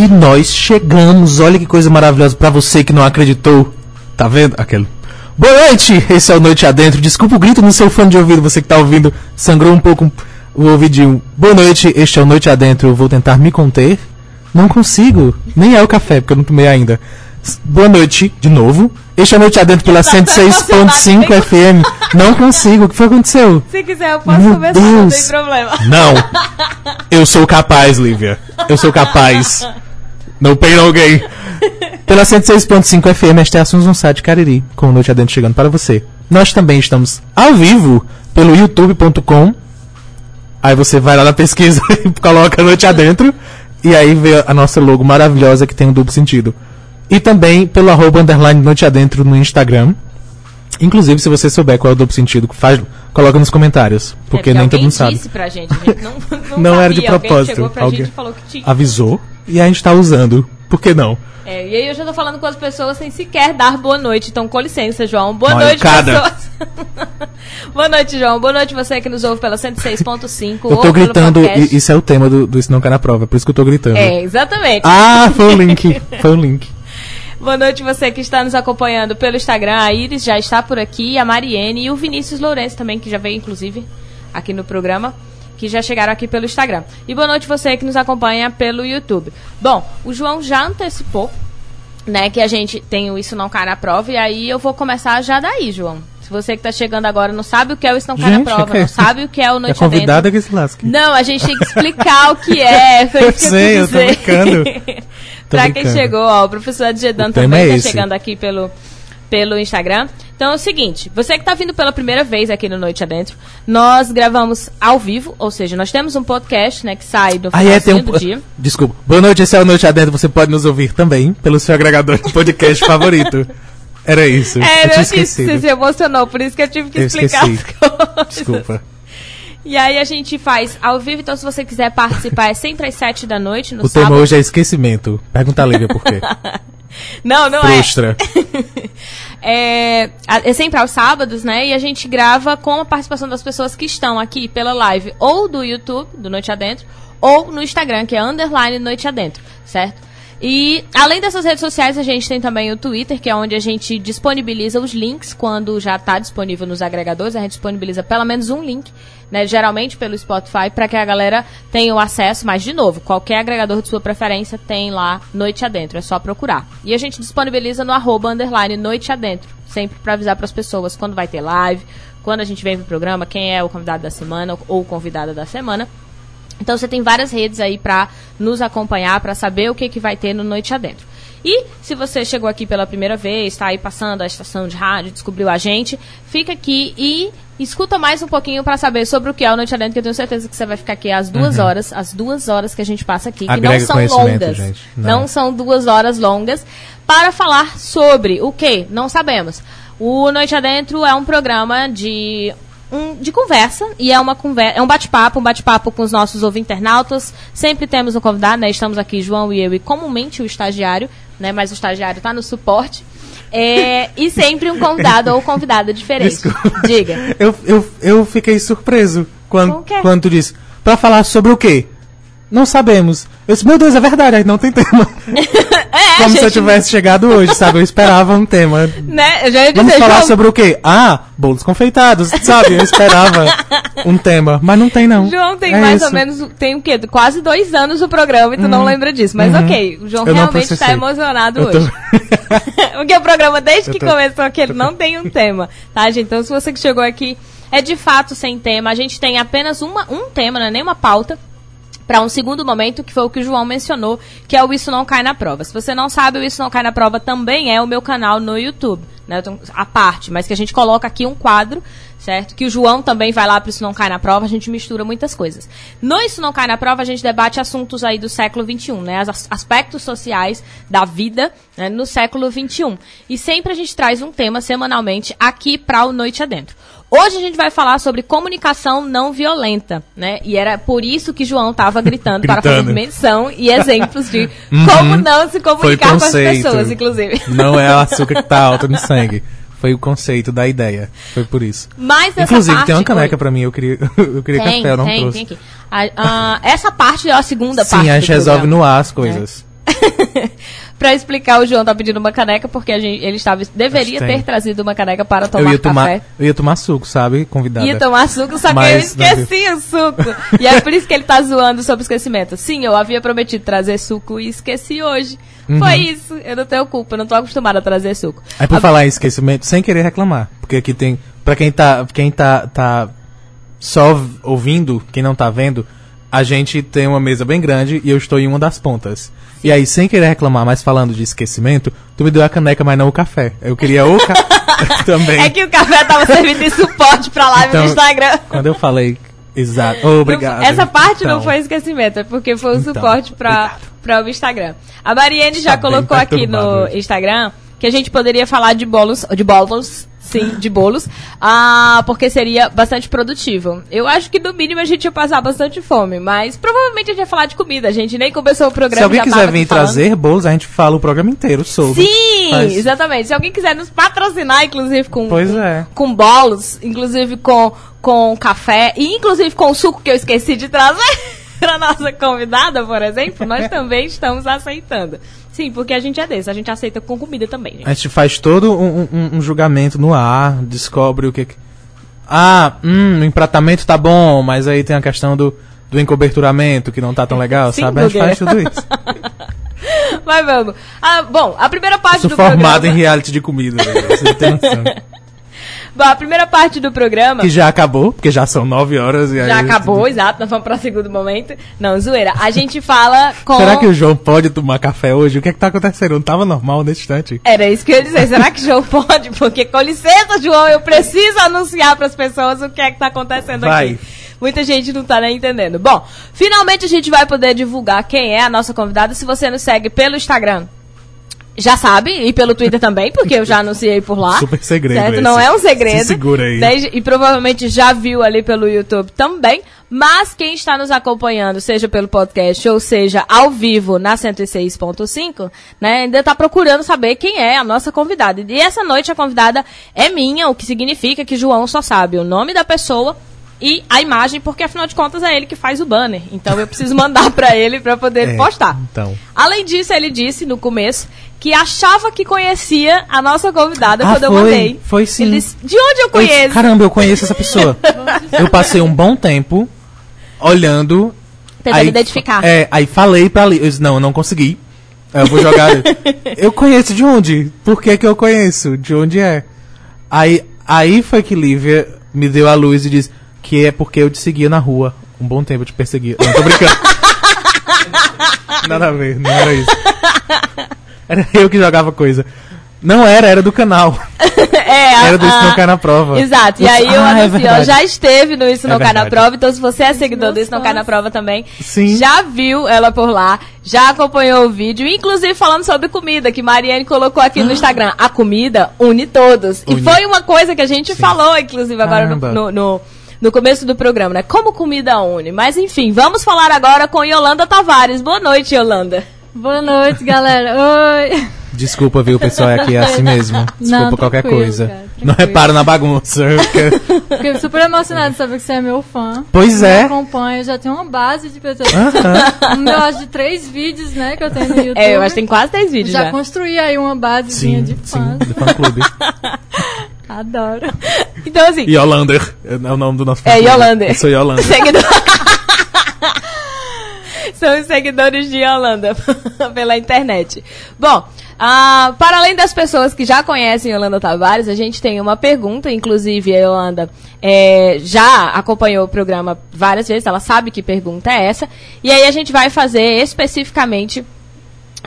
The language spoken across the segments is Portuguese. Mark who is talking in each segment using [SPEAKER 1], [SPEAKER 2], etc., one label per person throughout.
[SPEAKER 1] E nós chegamos. Olha que coisa maravilhosa pra você que não acreditou. Tá vendo? Aquele. Boa noite! Esse é o Noite Adentro. Desculpa o grito no seu fone de ouvido, você que tá ouvindo. Sangrou um pouco o ouvidinho. Boa noite, este é o Noite Adentro. Eu vou tentar me conter. Não consigo. Nem é o café, porque eu não tomei ainda. Boa noite, de novo. Este é o Noite Adentro pela 106.5 FM. Não consigo. O que foi que aconteceu?
[SPEAKER 2] Se quiser, eu posso
[SPEAKER 1] Meu
[SPEAKER 2] começar, não
[SPEAKER 1] Deus.
[SPEAKER 2] tem problema.
[SPEAKER 1] Não. Eu sou capaz, Lívia. Eu sou capaz. No pain, no gain. Pela 106.5 FM, esta é Assuntos Site Cariri, com o Noite Adentro chegando para você. Nós também estamos ao vivo pelo youtube.com. Aí você vai lá na pesquisa e coloca Noite Adentro. E aí vê a nossa logo maravilhosa que tem um duplo sentido. E também pelo arroba underline Noite Adentro no Instagram. Inclusive, se você souber qual é o duplo sentido, faz, coloca nos comentários. Porque
[SPEAKER 2] É,
[SPEAKER 1] nem todo
[SPEAKER 2] alguém
[SPEAKER 1] mundo sabe.
[SPEAKER 2] disse pra gente, a gente não, não,
[SPEAKER 1] Não era de
[SPEAKER 2] sabia. Alguém
[SPEAKER 1] propósito.
[SPEAKER 2] chegou pra
[SPEAKER 1] Alguém-
[SPEAKER 2] gente e falou que tinha.
[SPEAKER 1] Avisou e a gente tá usando. Por que não?
[SPEAKER 2] É, e aí eu já tô falando com as pessoas sem sequer dar boa noite. Então, com licença, João. Boa noite,
[SPEAKER 1] cada.
[SPEAKER 2] pessoas. boa noite, João. Boa noite você que nos ouve pela 106.5
[SPEAKER 1] Eu tô gritando, e isso é o tema do, do Isso Não Cai na Prova, por isso que eu tô gritando.
[SPEAKER 2] É, exatamente.
[SPEAKER 1] Ah, foi o link. Foi o link.
[SPEAKER 2] Boa noite você que está nos acompanhando pelo Instagram. A Iris já está por aqui, a Mariene e o Vinícius Lourenço também, que já veio inclusive aqui no programa, que já chegaram aqui pelo Instagram. E boa noite você que nos acompanha pelo YouTube. Bom, o João já antecipou, né, que a gente tem o Isso Não Cai na Prova, e aí eu vou começar já daí, João. Se você que está chegando agora não sabe o que é o Isso Não Cai
[SPEAKER 1] Gente,
[SPEAKER 2] na Prova,
[SPEAKER 1] é-
[SPEAKER 2] não sabe o que é o
[SPEAKER 1] É
[SPEAKER 2] Noite
[SPEAKER 1] convidada
[SPEAKER 2] Adentro.
[SPEAKER 1] que se lasque.
[SPEAKER 2] Não, a gente tem que explicar o que é. Foi
[SPEAKER 1] Eu
[SPEAKER 2] isso que
[SPEAKER 1] sei, eu tô brincando.
[SPEAKER 2] Pra quem chegou, ó, o professor Adjedan também
[SPEAKER 1] é
[SPEAKER 2] tá
[SPEAKER 1] esse.
[SPEAKER 2] chegando aqui pelo, pelo Instagram. Então é o seguinte, você que tá vindo pela primeira vez aqui no Noite Adentro, nós gravamos ao vivo, ou seja, nós temos um podcast, né, que sai no
[SPEAKER 1] Aí é, tem
[SPEAKER 2] finalzinho
[SPEAKER 1] um.
[SPEAKER 2] do dia.
[SPEAKER 1] Desculpa. Boa noite, esse é o Noite Adentro. Você pode nos ouvir também pelo seu agregador de podcast favorito. Era isso.
[SPEAKER 2] É,
[SPEAKER 1] eu
[SPEAKER 2] eu disse, você
[SPEAKER 1] esquecido.
[SPEAKER 2] se emocionou, por isso que eu tive que
[SPEAKER 1] Eu
[SPEAKER 2] explicar
[SPEAKER 1] esqueci.
[SPEAKER 2] as coisas.
[SPEAKER 1] Desculpa.
[SPEAKER 2] E aí a gente faz ao vivo, então se você quiser participar é sempre às sete da noite, no
[SPEAKER 1] O
[SPEAKER 2] sábado.
[SPEAKER 1] tema hoje é esquecimento. Pergunta a Lívia por quê.
[SPEAKER 2] Não, não
[SPEAKER 1] Frustra.
[SPEAKER 2] é. É. É sempre aos sábados, né? E a gente grava com a participação das pessoas que estão aqui pela live, ou do YouTube, do Noite Adentro, ou no Instagram, que é underline Noite Adentro, certo? E além dessas redes sociais, a gente tem também o Twitter, que é onde a gente disponibiliza os links quando já está disponível nos agregadores. A gente disponibiliza pelo menos um link, né, geralmente pelo Spotify, para que a galera tenha o acesso. Mas, de novo, qualquer agregador de sua preferência tem lá Noite Adentro, é só procurar. E a gente disponibiliza no arroba underline Noite Adentro, sempre para avisar para as pessoas quando vai ter live, quando a gente vem pro programa, quem é o convidado da semana ou convidada da semana. Então você tem várias redes aí pra nos acompanhar, pra saber o que, que vai ter no Noite Adentro. E se você chegou aqui pela primeira vez, está aí passando a estação de rádio, descobriu a gente, fica aqui e escuta mais um pouquinho pra saber sobre o que é o Noite Adentro, que eu tenho certeza que você vai ficar aqui às duas horas, as duas horas que a gente passa aqui, que
[SPEAKER 1] Uhum. Agrega
[SPEAKER 2] não são longas.
[SPEAKER 1] gente. Não.
[SPEAKER 2] Não são duas horas longas, para falar sobre o que? Não sabemos. O Noite Adentro é um programa de um- de conversa e é uma conversa, é um bate-papo, um bate-papo com os nossos ouvintes-internautas. Sempre temos um convidado, né? Estamos aqui, João e eu, e comumente o estagiário, né? Mas o estagiário está no suporte. É, e sempre um convidado ou convidada diferente.
[SPEAKER 1] Desculpa.
[SPEAKER 2] Diga.
[SPEAKER 1] Eu, eu, eu fiquei surpreso quando, quando tu disse. Pra falar sobre o quê? Não sabemos. Eu disse, meu Deus, é verdade, aí não tem tema.
[SPEAKER 2] É,
[SPEAKER 1] Como se eu
[SPEAKER 2] gente,
[SPEAKER 1] tivesse chegado hoje, sabe? Eu esperava um tema.
[SPEAKER 2] né? Eu já ia
[SPEAKER 1] Vamos
[SPEAKER 2] dizer,
[SPEAKER 1] falar
[SPEAKER 2] João,
[SPEAKER 1] sobre o quê? Ah, bolos confeitados, sabe? Eu esperava um tema, mas não tem não.
[SPEAKER 2] João tem
[SPEAKER 1] É
[SPEAKER 2] mais
[SPEAKER 1] isso.
[SPEAKER 2] ou menos, tem o quê? Quase dois anos o programa e tu não lembra disso. Mas
[SPEAKER 1] Uhum.
[SPEAKER 2] ok, o João realmente está emocionado
[SPEAKER 1] tô-
[SPEAKER 2] hoje. Porque o programa, desde que
[SPEAKER 1] tô-
[SPEAKER 2] começou aqui, ele não tem um tema, tá, gente? Então, se você que chegou aqui é de fato sem tema, a gente tem apenas uma, um tema, não é nem uma pauta, para um segundo momento, que foi o que o João mencionou, que é o Isso Não Cai na Prova. Se você não sabe, o Isso Não Cai na Prova também é o meu canal no YouTube, né? A parte, mas que a gente coloca aqui um quadro, certo? Que o João também vai lá para Isso Não Cai na Prova, a gente mistura muitas coisas. No Isso Não Cai na Prova, a gente debate assuntos aí do século XXI, né? As- aspectos sociais da vida né? no século XXI. E sempre a gente traz um tema semanalmente aqui para o Noite Adentro. Hoje a gente vai falar sobre comunicação não violenta, né? E era por isso que João estava gritando, para fazer
[SPEAKER 1] Gritando.
[SPEAKER 2] menção e exemplos de
[SPEAKER 1] Uhum.
[SPEAKER 2] como não se comunicar com as pessoas, inclusive.
[SPEAKER 1] Não é o açúcar que tá alto no sangue. Foi o conceito da ideia. Foi por isso.
[SPEAKER 2] Mas
[SPEAKER 1] Inclusive,
[SPEAKER 2] parte...
[SPEAKER 1] tem uma caneca pra mim. Eu queria, eu queria
[SPEAKER 2] Tem,
[SPEAKER 1] café, eu não
[SPEAKER 2] tem,
[SPEAKER 1] trouxe.
[SPEAKER 2] tem. A- a- essa parte é a segunda parte
[SPEAKER 1] Sim, a gente resolve
[SPEAKER 2] programa.
[SPEAKER 1] no ar as coisas.
[SPEAKER 2] pra explicar, o João tá pedindo uma caneca, porque a gente, ele estava, deveria ter trazido uma caneca para tomar
[SPEAKER 1] eu ia
[SPEAKER 2] café.
[SPEAKER 1] tomar, eu ia tomar suco, sabe, convidada.
[SPEAKER 2] Ia tomar suco, só que
[SPEAKER 1] Mas
[SPEAKER 2] eu esqueci o suco. E é por isso que ele tá zoando sobre o esquecimento. Sim, eu havia prometido trazer suco e esqueci hoje. Foi isso. Eu não tenho culpa, eu não tô acostumada a trazer suco.
[SPEAKER 1] Aí por
[SPEAKER 2] A-
[SPEAKER 1] falar em esquecimento, sem querer reclamar, porque aqui tem, Pra quem tá, quem tá, tá só ouvindo, quem não tá vendo, a gente tem uma mesa bem grande e eu estou em uma das pontas. E aí, sem querer reclamar, mas falando de esquecimento, tu me deu a caneca, mas não o café. Eu queria o café também.
[SPEAKER 2] É que o café tava servindo de suporte pra live
[SPEAKER 1] Então,
[SPEAKER 2] no Instagram.
[SPEAKER 1] Quando eu falei, exato. Oh, obrigado.
[SPEAKER 2] Não- essa parte não
[SPEAKER 1] Então,
[SPEAKER 2] foi esquecimento, é porque foi o
[SPEAKER 1] Então,
[SPEAKER 2] suporte pra, pra o Instagram. A Mariane já
[SPEAKER 1] Tá
[SPEAKER 2] colocou aqui no. Instagram que a gente poderia falar de bolos, de bolos, sim, de bolos, ah, porque seria bastante produtivo. Eu acho que no mínimo a gente ia passar bastante fome, mas provavelmente a gente ia falar de comida. A gente nem começou o programa
[SPEAKER 1] Se alguém quiser vir
[SPEAKER 2] falando.
[SPEAKER 1] trazer bolos, a gente fala o programa inteiro sobre.
[SPEAKER 2] Sim,
[SPEAKER 1] Faz-
[SPEAKER 2] exatamente. Se alguém quiser nos patrocinar, inclusive com,
[SPEAKER 1] Pois é.
[SPEAKER 2] com bolos, inclusive com, com café e inclusive com o suco que eu esqueci de trazer para nossa convidada, por exemplo, nós também estamos aceitando. Sim, porque a gente é desse, a gente aceita com comida também, gente.
[SPEAKER 1] A gente faz todo um, um- um julgamento no ar, descobre o que. Ah, hum, o empratamento tá bom, mas aí tem a questão do, do encoberturamento que não tá tão legal,
[SPEAKER 2] Sim,
[SPEAKER 1] sabe? A gente faz tudo isso.
[SPEAKER 2] Mas vamos. Ah, bom, a primeira parte
[SPEAKER 1] Sou
[SPEAKER 2] do
[SPEAKER 1] formado em
[SPEAKER 2] programa.
[SPEAKER 1] reality de comida, velho, você tem noção.
[SPEAKER 2] Bom, a primeira parte do programa.
[SPEAKER 1] Que já acabou, porque já são nove horas e aí.
[SPEAKER 2] Já acabou, exato, nós vamos para o segundo momento. Não, zoeira. A gente fala com.
[SPEAKER 1] Será que o João pode tomar café hoje? O que é que tá acontecendo? Não tava normal nesse instante?
[SPEAKER 2] Era isso que eu ia dizer. Será que João pode? Porque, com licença, João, eu preciso anunciar para as pessoas o que é que tá acontecendo
[SPEAKER 1] Vai.
[SPEAKER 2] aqui. Muita gente não tá nem entendendo. Bom, finalmente a gente vai poder divulgar quem é a nossa convidada. Se você nos segue pelo Instagram, já sabe, e pelo Twitter também, porque eu já anunciei por lá.
[SPEAKER 1] Super segredo
[SPEAKER 2] Certo?
[SPEAKER 1] esse.
[SPEAKER 2] Não é um segredo.
[SPEAKER 1] Se segura aí.
[SPEAKER 2] E provavelmente já viu ali pelo YouTube também. Mas quem está nos acompanhando, seja pelo podcast ou seja ao vivo na 106.5, né, ainda está procurando saber quem é a nossa convidada. E essa noite a convidada é minha, o que significa que João só sabe o nome da pessoa e a imagem, porque afinal de contas é ele que faz o banner. Então eu preciso mandar para ele para poder
[SPEAKER 1] É,
[SPEAKER 2] postar.
[SPEAKER 1] então.
[SPEAKER 2] Além disso, ele disse no começo que achava que conhecia a nossa convidada
[SPEAKER 1] Ah,
[SPEAKER 2] quando eu
[SPEAKER 1] foi.
[SPEAKER 2] mandei.
[SPEAKER 1] Foi sim.
[SPEAKER 2] Ele disse, de onde eu
[SPEAKER 1] Eu-
[SPEAKER 2] conheço?
[SPEAKER 1] caramba, eu conheço essa pessoa. eu passei um bom tempo olhando.
[SPEAKER 2] Tentando identificar.
[SPEAKER 1] É, aí falei pra ali. Eu disse, não, eu não consegui. Eu vou jogar. eu conheço de onde? Por que, que eu conheço? De onde é? Aí, aí foi que Lívia me deu a luz e disse que é porque eu te seguia na rua. Um bom tempo eu te perseguia. Não, tô brincando. Nada a ver, não era isso. Era eu que jogava coisa. Não era, era do canal.
[SPEAKER 2] é, a-
[SPEAKER 1] Era do Isso
[SPEAKER 2] a-
[SPEAKER 1] Não Cai na Prova.
[SPEAKER 2] Exato. E aí eu
[SPEAKER 1] Ah, é
[SPEAKER 2] anuncio, ó,
[SPEAKER 1] verdade.
[SPEAKER 2] já esteve no Isso
[SPEAKER 1] É
[SPEAKER 2] Não Cai na. Prova, então se você é seguidor do Isso Não Cai na. Prova também,
[SPEAKER 1] Sim.
[SPEAKER 2] já viu ela por lá, já acompanhou o vídeo, inclusive falando sobre comida, que Mariane colocou aqui no Instagram. A comida une todos.
[SPEAKER 1] Une.
[SPEAKER 2] E foi uma coisa que a gente falou, inclusive, agora
[SPEAKER 1] Caramba.
[SPEAKER 2] no, no- no começo do programa, né? Como comida une. Mas enfim, vamos falar agora com Yolanda Tavares. Boa noite, Yolanda.
[SPEAKER 3] Boa noite, galera. Oi.
[SPEAKER 1] Desculpa, viu, pessoal, é aqui é assim mesmo. Desculpa
[SPEAKER 3] Não,
[SPEAKER 1] qualquer coisa.
[SPEAKER 3] cara,
[SPEAKER 1] Não repara na bagunça. porque-
[SPEAKER 3] Fiquei super emocionada de saber que você é meu fã.
[SPEAKER 1] Pois
[SPEAKER 3] Me
[SPEAKER 1] é.
[SPEAKER 3] acompanha, já tem uma base de pessoas.
[SPEAKER 1] Aham.
[SPEAKER 3] Um, eu acho de três vídeos, né, que eu tenho no YouTube.
[SPEAKER 2] É, eu acho que tem quase 10 vídeos
[SPEAKER 3] Já
[SPEAKER 2] já.
[SPEAKER 3] construí aí uma basezinha
[SPEAKER 1] Sim,
[SPEAKER 3] de
[SPEAKER 1] sim,
[SPEAKER 3] fãs.
[SPEAKER 1] do fã clube.
[SPEAKER 3] Adoro.
[SPEAKER 2] Então, assim,
[SPEAKER 1] Yolander é o nome do nosso
[SPEAKER 2] É. Yolander.
[SPEAKER 1] Eu sou Yolander.
[SPEAKER 2] Seguidor... São os seguidores de Yolanda pela internet. Bom, ah, para além das pessoas que já conhecem Yolanda Tavares, a gente tem uma pergunta, inclusive a Yolanda é, já acompanhou o programa várias vezes, ela sabe que pergunta é essa, e aí a gente vai fazer especificamente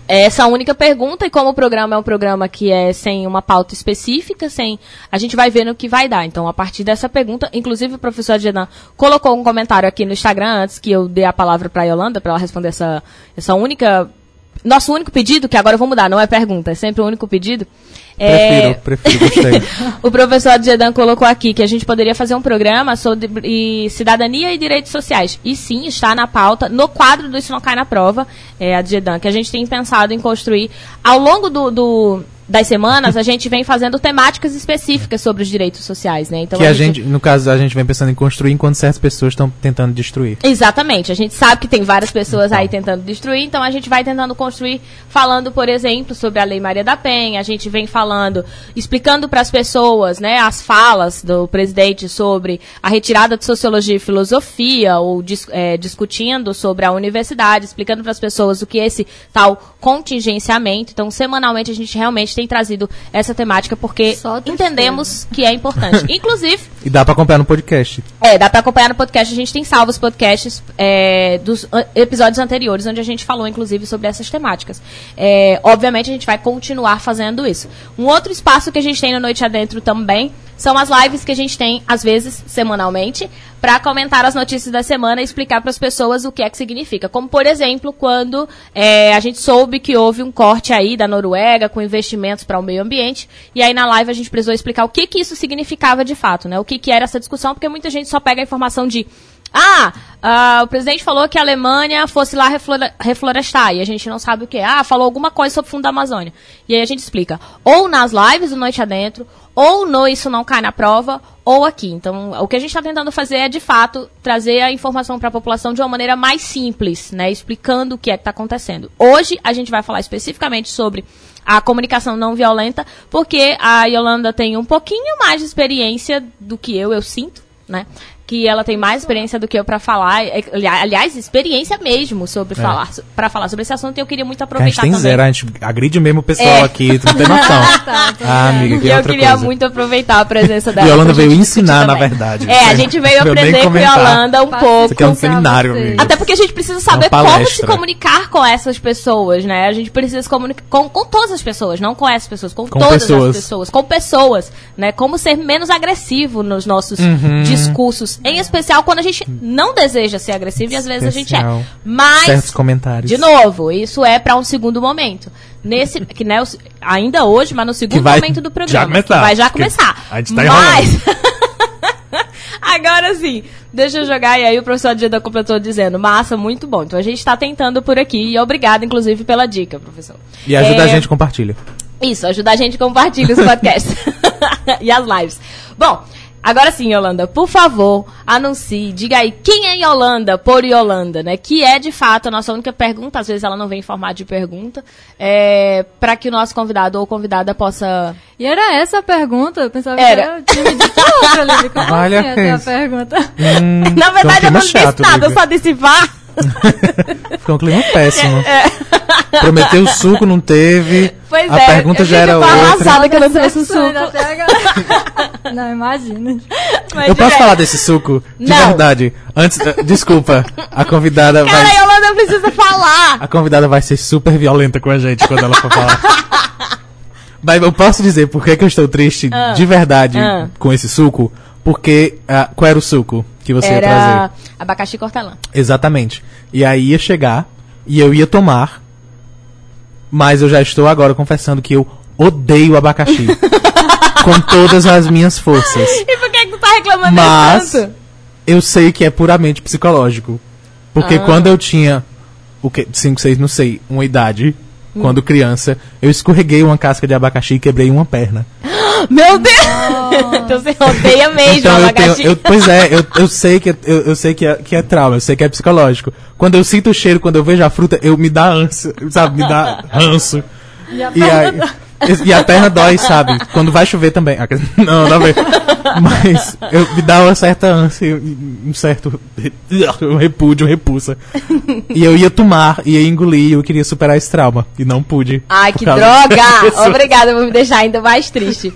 [SPEAKER 2] essa única pergunta, e como o programa é um programa que é sem uma pauta específica, sem. A gente vai ver no que vai dar. Então, a partir dessa pergunta, inclusive o professor Gedan colocou um comentário aqui no Instagram antes que eu dê a palavra para a Yolanda para ela responder essa, essa única. Nosso único pedido, que agora eu vou mudar, não é pergunta, é sempre o único pedido. É,
[SPEAKER 1] Prefiro, prefiro,
[SPEAKER 2] o professor Adjedan colocou aqui que a gente poderia fazer um programa sobre cidadania e direitos sociais. E sim, está na pauta, no quadro do Isso Não Cai na Prova, é, Adjedan, que a gente tem pensado em construir ao longo do, do- das semanas, a gente vem fazendo temáticas específicas sobre os direitos sociais, né? Então
[SPEAKER 1] que a gente, no caso, a gente vem pensando em construir enquanto certas pessoas estão tentando destruir.
[SPEAKER 2] Exatamente. A gente sabe que tem várias pessoas
[SPEAKER 1] Então.
[SPEAKER 2] aí tentando destruir, então a gente vai tentando construir, falando, por exemplo, sobre a Lei Maria da Penha. A gente vem falando, explicando para as pessoas, né, as falas do presidente sobre a retirada de sociologia e filosofia, ou dis- é, discutindo sobre a universidade, explicando para as pessoas o que é esse tal contingenciamento. Então, semanalmente a gente realmente tem trazido essa temática porque entendemos que é importante. Inclusive,
[SPEAKER 1] E dá pra acompanhar no podcast.
[SPEAKER 2] é, dá pra acompanhar no podcast. A gente tem salvo os podcasts é, dos episódios anteriores, onde a gente falou, inclusive, sobre essas temáticas. É, obviamente, a gente vai continuar fazendo isso. Um outro espaço que a gente tem no Noite Adentro também são as lives que a gente tem, às vezes, semanalmente, para comentar as notícias da semana e explicar para as pessoas o que é que significa. Como, por exemplo, quando é, a gente soube que houve um corte aí da Noruega com investimentos para o meio ambiente, e aí na live a gente precisou explicar o que, que isso significava de fato, né? O que, que era essa discussão, porque muita gente só pega a informação de ah, ah, o presidente falou que a Alemanha fosse lá reflore- reflorestar e a gente não sabe o que. Ah, falou alguma coisa sobre o fundo da Amazônia. E aí a gente explica. Ou nas lives do Noite Adentro, ou no Isso Não Cai na Prova, ou aqui. Então, o que a gente está tentando fazer é, de fato, trazer a informação para a população de uma maneira mais simples, né? Explicando o que é que está acontecendo. Hoje, a gente vai falar especificamente sobre a comunicação não violenta, porque a Yolanda tem um pouquinho mais de experiência do que eu, eu sinto, né? Que ela tem mais experiência do que eu para falar, é, ali- aliás, experiência mesmo sobre falar, para falar sobre esse assunto. E eu queria muito
[SPEAKER 1] É. Que a
[SPEAKER 2] aproveitar
[SPEAKER 1] gente tem
[SPEAKER 2] também.
[SPEAKER 1] zero, a gente agride mesmo o pessoal
[SPEAKER 2] É.
[SPEAKER 1] aqui, tu não tem noção.
[SPEAKER 3] Tá, tá.
[SPEAKER 1] ah, amiga, que
[SPEAKER 2] E
[SPEAKER 1] é
[SPEAKER 2] eu
[SPEAKER 1] outra
[SPEAKER 2] queria
[SPEAKER 1] coisa.
[SPEAKER 2] muito aproveitar a presença dela.
[SPEAKER 1] E veio ensinar, na verdade.
[SPEAKER 2] É, a gente veio aprender com. Yolanda um
[SPEAKER 3] Isso
[SPEAKER 2] pouco.
[SPEAKER 1] Isso aqui é um seminário, amigo.
[SPEAKER 2] Até porque a gente precisa saber
[SPEAKER 1] Uma
[SPEAKER 2] como se comunicar com essas pessoas, né? A gente precisa se comunicar com, com todas as pessoas, não com essas pessoas, com,
[SPEAKER 1] Com
[SPEAKER 2] todas
[SPEAKER 1] pessoas.
[SPEAKER 2] as pessoas, com pessoas, né? Como ser menos agressivo nos nossos
[SPEAKER 1] Uhum.
[SPEAKER 2] discursos, em especial quando a gente não deseja ser agressivo e às vezes a gente é. Mas
[SPEAKER 1] Certos comentários.
[SPEAKER 2] de novo, isso é para um segundo momento. Nesse, que né, ainda hoje, mas no segundo momento do
[SPEAKER 1] já
[SPEAKER 2] programa.
[SPEAKER 1] começar,
[SPEAKER 2] que vai já começar.
[SPEAKER 1] a gente tá
[SPEAKER 2] mas Agora sim, deixa eu jogar. E aí o professor Dida completou dizendo, massa, muito bom. Então a gente está tentando por aqui. E obrigado, inclusive, pela dica, professor.
[SPEAKER 1] E ajuda
[SPEAKER 2] É,
[SPEAKER 1] a gente, compartilha.
[SPEAKER 2] Isso, ajuda a gente a compartilhar os podcasts e as lives. Bom, agora sim, Yolanda, por favor, anuncie, diga aí quem é Yolanda por Yolanda, né? Que é de fato a nossa única pergunta, às vezes ela não vem em formato de pergunta, é, para que o nosso convidado ou convidada possa.
[SPEAKER 3] E era essa a pergunta? Eu pensava
[SPEAKER 2] Era.
[SPEAKER 3] que era o time de outra, Lívia. Como
[SPEAKER 1] Olha
[SPEAKER 3] assim essa é a
[SPEAKER 1] isso.
[SPEAKER 3] pergunta?
[SPEAKER 1] Hum,
[SPEAKER 2] Na verdade, eu
[SPEAKER 1] ficou um
[SPEAKER 2] não disse nada, eu só disse vá.
[SPEAKER 1] Ficou um clima péssimo.
[SPEAKER 2] É.
[SPEAKER 1] Prometeu suco, não teve.
[SPEAKER 2] Pois
[SPEAKER 1] a
[SPEAKER 2] é,
[SPEAKER 1] pergunta
[SPEAKER 2] eu
[SPEAKER 1] já era
[SPEAKER 2] fico
[SPEAKER 1] outra.
[SPEAKER 2] arrasada que eu não trouxe
[SPEAKER 3] Decepções
[SPEAKER 2] suco.
[SPEAKER 3] Não, imagina.
[SPEAKER 2] Mas,
[SPEAKER 1] Eu posso
[SPEAKER 2] gente,
[SPEAKER 1] falar desse suco? De
[SPEAKER 2] Não.
[SPEAKER 1] verdade. Antes, eh, desculpa. A convidada
[SPEAKER 2] Cara,
[SPEAKER 1] vai.
[SPEAKER 2] a Yolanda precisa falar.
[SPEAKER 1] A convidada vai ser super violenta com a gente quando ela for falar. Mas eu posso dizer por que, que eu estou triste de verdade
[SPEAKER 2] Ah.
[SPEAKER 1] com esse suco? Porque. ah, qual era o suco que você ia
[SPEAKER 2] Era
[SPEAKER 1] trazer?
[SPEAKER 2] Abacaxi cortelã.
[SPEAKER 1] Exatamente. E aí ia chegar e eu ia tomar. Mas eu já estou agora confessando que eu odeio abacaxi. com todas as minhas forças.
[SPEAKER 2] E por que, que tu tá reclamando
[SPEAKER 1] Mas
[SPEAKER 2] tanto?
[SPEAKER 1] eu sei que é puramente psicológico. Porque
[SPEAKER 2] Ah.
[SPEAKER 1] quando eu tinha o que 5, 6, não sei, uma idade,
[SPEAKER 2] Hum.
[SPEAKER 1] quando criança, eu escorreguei uma casca de abacaxi e quebrei uma perna.
[SPEAKER 2] Meu Deus! então você odeia mesmo
[SPEAKER 1] então eu tenho, eu, pois é, eu, eu sei que é- eu, eu sei que é, que é trauma, eu sei que é psicológico. Quando eu sinto o cheiro, quando eu vejo a fruta, eu me dá ânsia, sabe, me dá ranço.
[SPEAKER 3] E a
[SPEAKER 1] E, aí, e a perna dói, sabe? Quando vai chover também. Ah, Não, não vem. Mas eu, me dá uma certa ânsia, um certo um repúdio, repulsa. E eu ia tomar, ia engolir, e eu queria superar esse trauma. E não pude.
[SPEAKER 2] Ai, que droga! Obrigada por me deixar ainda mais triste.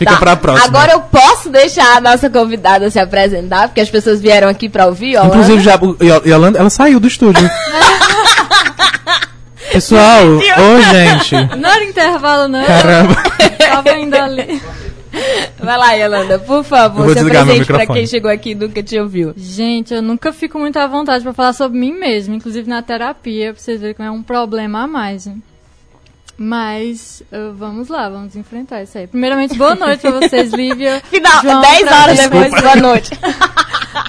[SPEAKER 1] Fica pra próxima.
[SPEAKER 2] Agora eu posso deixar a nossa convidada se apresentar, porque as pessoas vieram aqui pra ouvir, ó.
[SPEAKER 1] Inclusive, já, Yolanda, ela saiu do estúdio. Pessoal, ô gente.
[SPEAKER 3] Não era intervalo, não.
[SPEAKER 1] Caramba.
[SPEAKER 3] Tava ainda ali.
[SPEAKER 2] Vai lá, Yolanda, por favor,
[SPEAKER 1] vou
[SPEAKER 2] se apresente pra quem chegou aqui e nunca te ouviu.
[SPEAKER 3] Gente, eu nunca fico muito à vontade pra falar sobre mim mesma, inclusive na terapia, pra vocês verem que é um problema a mais. hein? Mas uh, vamos lá, vamos enfrentar isso aí. Primeiramente, boa noite pra vocês, Lívia.
[SPEAKER 2] Final,
[SPEAKER 3] João,
[SPEAKER 2] 10 horas depois, boa noite.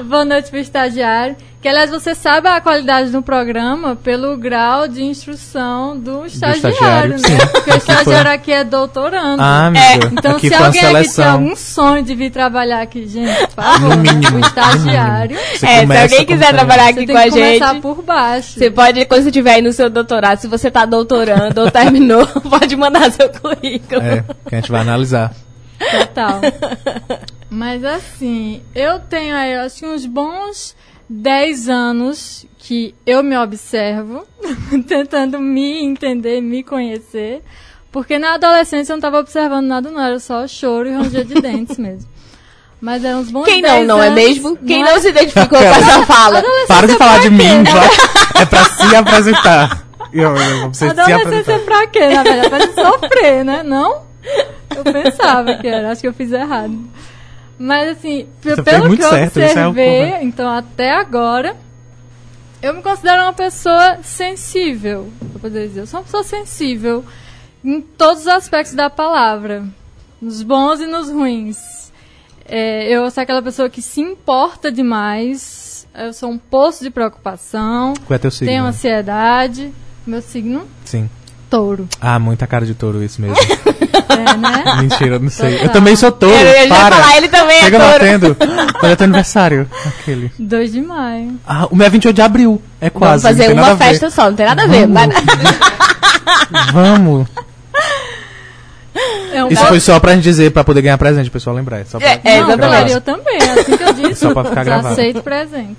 [SPEAKER 3] Boa noite pro estagiário. Que, aliás, você sabe a qualidade do programa pelo grau de instrução do estagiário,
[SPEAKER 1] estagiário,
[SPEAKER 3] né?
[SPEAKER 1] sim.
[SPEAKER 3] Porque o
[SPEAKER 1] Aqui foi-
[SPEAKER 3] estagiário aqui é doutorando.
[SPEAKER 1] Ah, amiga.
[SPEAKER 3] Então,
[SPEAKER 1] aqui
[SPEAKER 3] se alguém aqui tem algum sonho de vir trabalhar aqui, gente, por favor,
[SPEAKER 1] No
[SPEAKER 3] né?
[SPEAKER 1] mínimo.
[SPEAKER 3] o estagiário,
[SPEAKER 2] É, se alguém quiser
[SPEAKER 1] estagiário.
[SPEAKER 2] trabalhar aqui com a
[SPEAKER 3] que começar
[SPEAKER 2] gente,
[SPEAKER 3] por baixo.
[SPEAKER 2] você pode, quando você estiver aí no seu doutorado, se você tá doutorando ou terminou, pode mandar seu currículo.
[SPEAKER 1] É, que a gente vai analisar.
[SPEAKER 3] Total. Mas assim, eu tenho aí, eu acho que uns bons 10 anos que eu me observo, tentando me entender, me conhecer. Porque na adolescência eu não tava observando nada, não, era só choro e ranger de dentes mesmo. Mas eram uns bons
[SPEAKER 2] Quem não,
[SPEAKER 3] 10
[SPEAKER 2] não é
[SPEAKER 3] anos,
[SPEAKER 2] mesmo? Quem
[SPEAKER 3] é?
[SPEAKER 2] não se identificou com essa fala?
[SPEAKER 1] Para de falar de mim, vai. é pra se apresentar. Eu, eu, você se
[SPEAKER 3] Adolescência é
[SPEAKER 1] apresentar.
[SPEAKER 3] pra quê, na verdade? Pra sofrer, né? Não? Eu pensava que era, acho que eu fiz errado. Mas assim,
[SPEAKER 1] Você
[SPEAKER 3] pelo que eu
[SPEAKER 1] certo, é
[SPEAKER 3] observei,
[SPEAKER 1] correto.
[SPEAKER 3] então até agora, eu me considero uma pessoa sensível. Vou poder dizer, eu sou uma pessoa sensível em todos os aspectos da palavra. Nos bons e nos ruins. É, eu sou aquela pessoa que se importa demais. Eu sou um poço de preocupação.
[SPEAKER 1] Qual é teu signo?
[SPEAKER 3] Tenho ansiedade. Meu signo,
[SPEAKER 1] Sim.
[SPEAKER 3] Touro.
[SPEAKER 1] Ah, muita cara de touro isso mesmo.
[SPEAKER 3] É, né?
[SPEAKER 1] Mentira, eu não sei. Eu
[SPEAKER 3] Total.
[SPEAKER 1] também sou touro.
[SPEAKER 2] Eu, eu já ia
[SPEAKER 1] para.
[SPEAKER 2] falar, ele também é
[SPEAKER 1] Chega
[SPEAKER 2] touro.
[SPEAKER 1] batendo. Olha, é teu aniversário. Aquele.
[SPEAKER 3] 2 de maio.
[SPEAKER 1] Ah, o meu é 28 de abril. É
[SPEAKER 2] Vamos
[SPEAKER 1] quase. não
[SPEAKER 2] fazer uma festa só, não tem nada a ver.
[SPEAKER 1] Vamos.
[SPEAKER 2] Mas-
[SPEAKER 1] Vamos.
[SPEAKER 3] É um
[SPEAKER 1] Isso foi só pra gente dizer, pra poder ganhar presente, o pessoal lembrar. É só pra
[SPEAKER 2] É, é, exatamente.
[SPEAKER 3] eu também. é Assim que eu disse.
[SPEAKER 1] Só pra ficar gravado.
[SPEAKER 3] Aceito presente.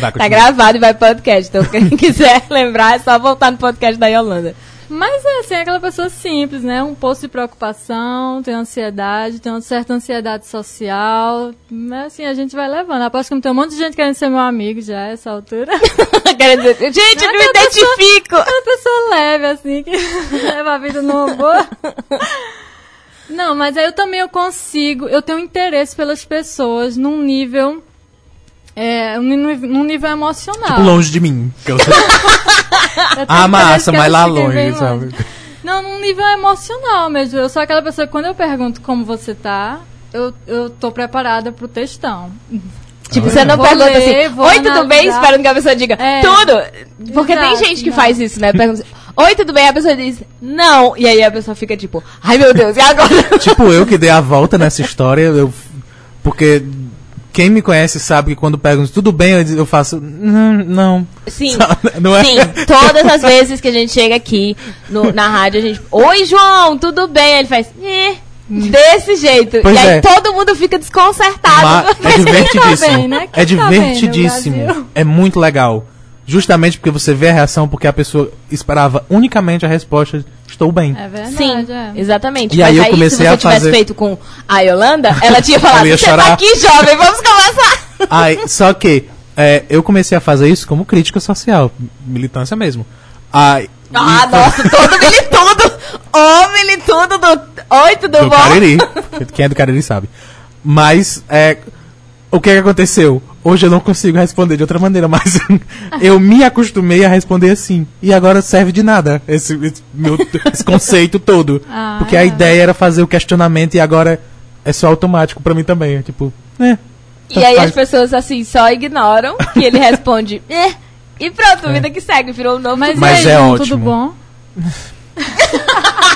[SPEAKER 1] Vai,
[SPEAKER 2] Tá gravado e vai pro podcast. Então, quem quiser lembrar, é só voltar no podcast da Yolanda.
[SPEAKER 3] Mas é assim, é aquela pessoa simples, né? Um poço de preocupação, tem ansiedade, tem uma certa ansiedade social. Mas assim, a gente vai levando. Aposto que não tem um monte de gente querendo ser meu amigo já, a essa altura.
[SPEAKER 2] Dizer, gente, eu não me
[SPEAKER 3] Aquela pessoa-
[SPEAKER 2] identifico.
[SPEAKER 3] Uma pessoa leve, assim, que leva a vida numa boa. Não, mas aí eu também eu consigo, eu tenho interesse pelas pessoas num nível. É, num, nível- emocional.
[SPEAKER 1] Tipo, longe de mim. Ah, massa, mas lá longe, sabe?
[SPEAKER 3] Não, num nível emocional mesmo. Eu sou aquela pessoa que quando eu pergunto como você tá, eu, eu tô preparada pro textão.
[SPEAKER 2] Tipo, você não pergunta
[SPEAKER 3] ler,
[SPEAKER 2] assim, oi, tudo bem? Esperando que a pessoa diga,
[SPEAKER 3] É.
[SPEAKER 2] tudo. Porque tem
[SPEAKER 3] Exato,
[SPEAKER 2] gente que
[SPEAKER 3] exato.
[SPEAKER 2] faz isso, né? Pergunta assim, oi, tudo bem? A pessoa diz, não. E aí a pessoa fica tipo, ai meu Deus, e agora?
[SPEAKER 1] Tipo, eu que dei a volta nessa história, eu, porque quem me conhece sabe que quando perguntam tudo bem, eu, faço, não, não.
[SPEAKER 2] Sim,
[SPEAKER 1] Não é?
[SPEAKER 2] sim. Todas as vezes que a gente chega aqui no- na rádio, a gente, oi, João, tudo bem? Aí ele faz, eh, desse jeito.
[SPEAKER 1] Pois
[SPEAKER 2] e aí
[SPEAKER 1] é.
[SPEAKER 2] todo mundo fica desconcertado.
[SPEAKER 1] É divertidíssimo.
[SPEAKER 3] tá bem, né?
[SPEAKER 1] É
[SPEAKER 3] tá bem no
[SPEAKER 1] divertidíssimo.
[SPEAKER 3] Brasil?
[SPEAKER 1] é muito legal. Justamente porque você vê a reação, porque a pessoa esperava unicamente a resposta, estou bem.
[SPEAKER 3] É verdade,
[SPEAKER 2] Sim,
[SPEAKER 3] é.
[SPEAKER 2] exatamente.
[SPEAKER 1] E aí
[SPEAKER 2] Mas
[SPEAKER 1] eu
[SPEAKER 2] aí,
[SPEAKER 1] comecei
[SPEAKER 2] se você
[SPEAKER 1] a
[SPEAKER 2] tivesse
[SPEAKER 1] fazer-
[SPEAKER 2] feito com a Yolanda, ela tinha falado, você tá
[SPEAKER 1] chorar."
[SPEAKER 2] aqui, jovem, vamos conversar.
[SPEAKER 1] Aí, só que é, eu comecei a fazer isso como crítica social, militância mesmo. Aí,
[SPEAKER 2] Ah,
[SPEAKER 1] e-
[SPEAKER 2] nossa, todo militudo. Ô, militudo do... Oi, tudo
[SPEAKER 1] do
[SPEAKER 2] bom?
[SPEAKER 1] Cariri. Quem é do Cariri sabe. Mas, é, o que, que aconteceu? Hoje eu não consigo responder de outra maneira, mas eu me acostumei a responder assim. E agora serve de nada esse, esse meu, esse conceito todo.
[SPEAKER 3] Ah,
[SPEAKER 1] Porque a
[SPEAKER 3] é.
[SPEAKER 1] ideia era fazer o questionamento e agora é só automático pra mim também. É tipo, é.
[SPEAKER 2] E aí
[SPEAKER 1] faz.
[SPEAKER 2] as pessoas, assim, só ignoram que ele responde, eh, e pronto, vida que segue, virou um novo...
[SPEAKER 3] Mas,
[SPEAKER 1] Mas
[SPEAKER 3] aí,
[SPEAKER 1] é ótimo.
[SPEAKER 3] tudo bom?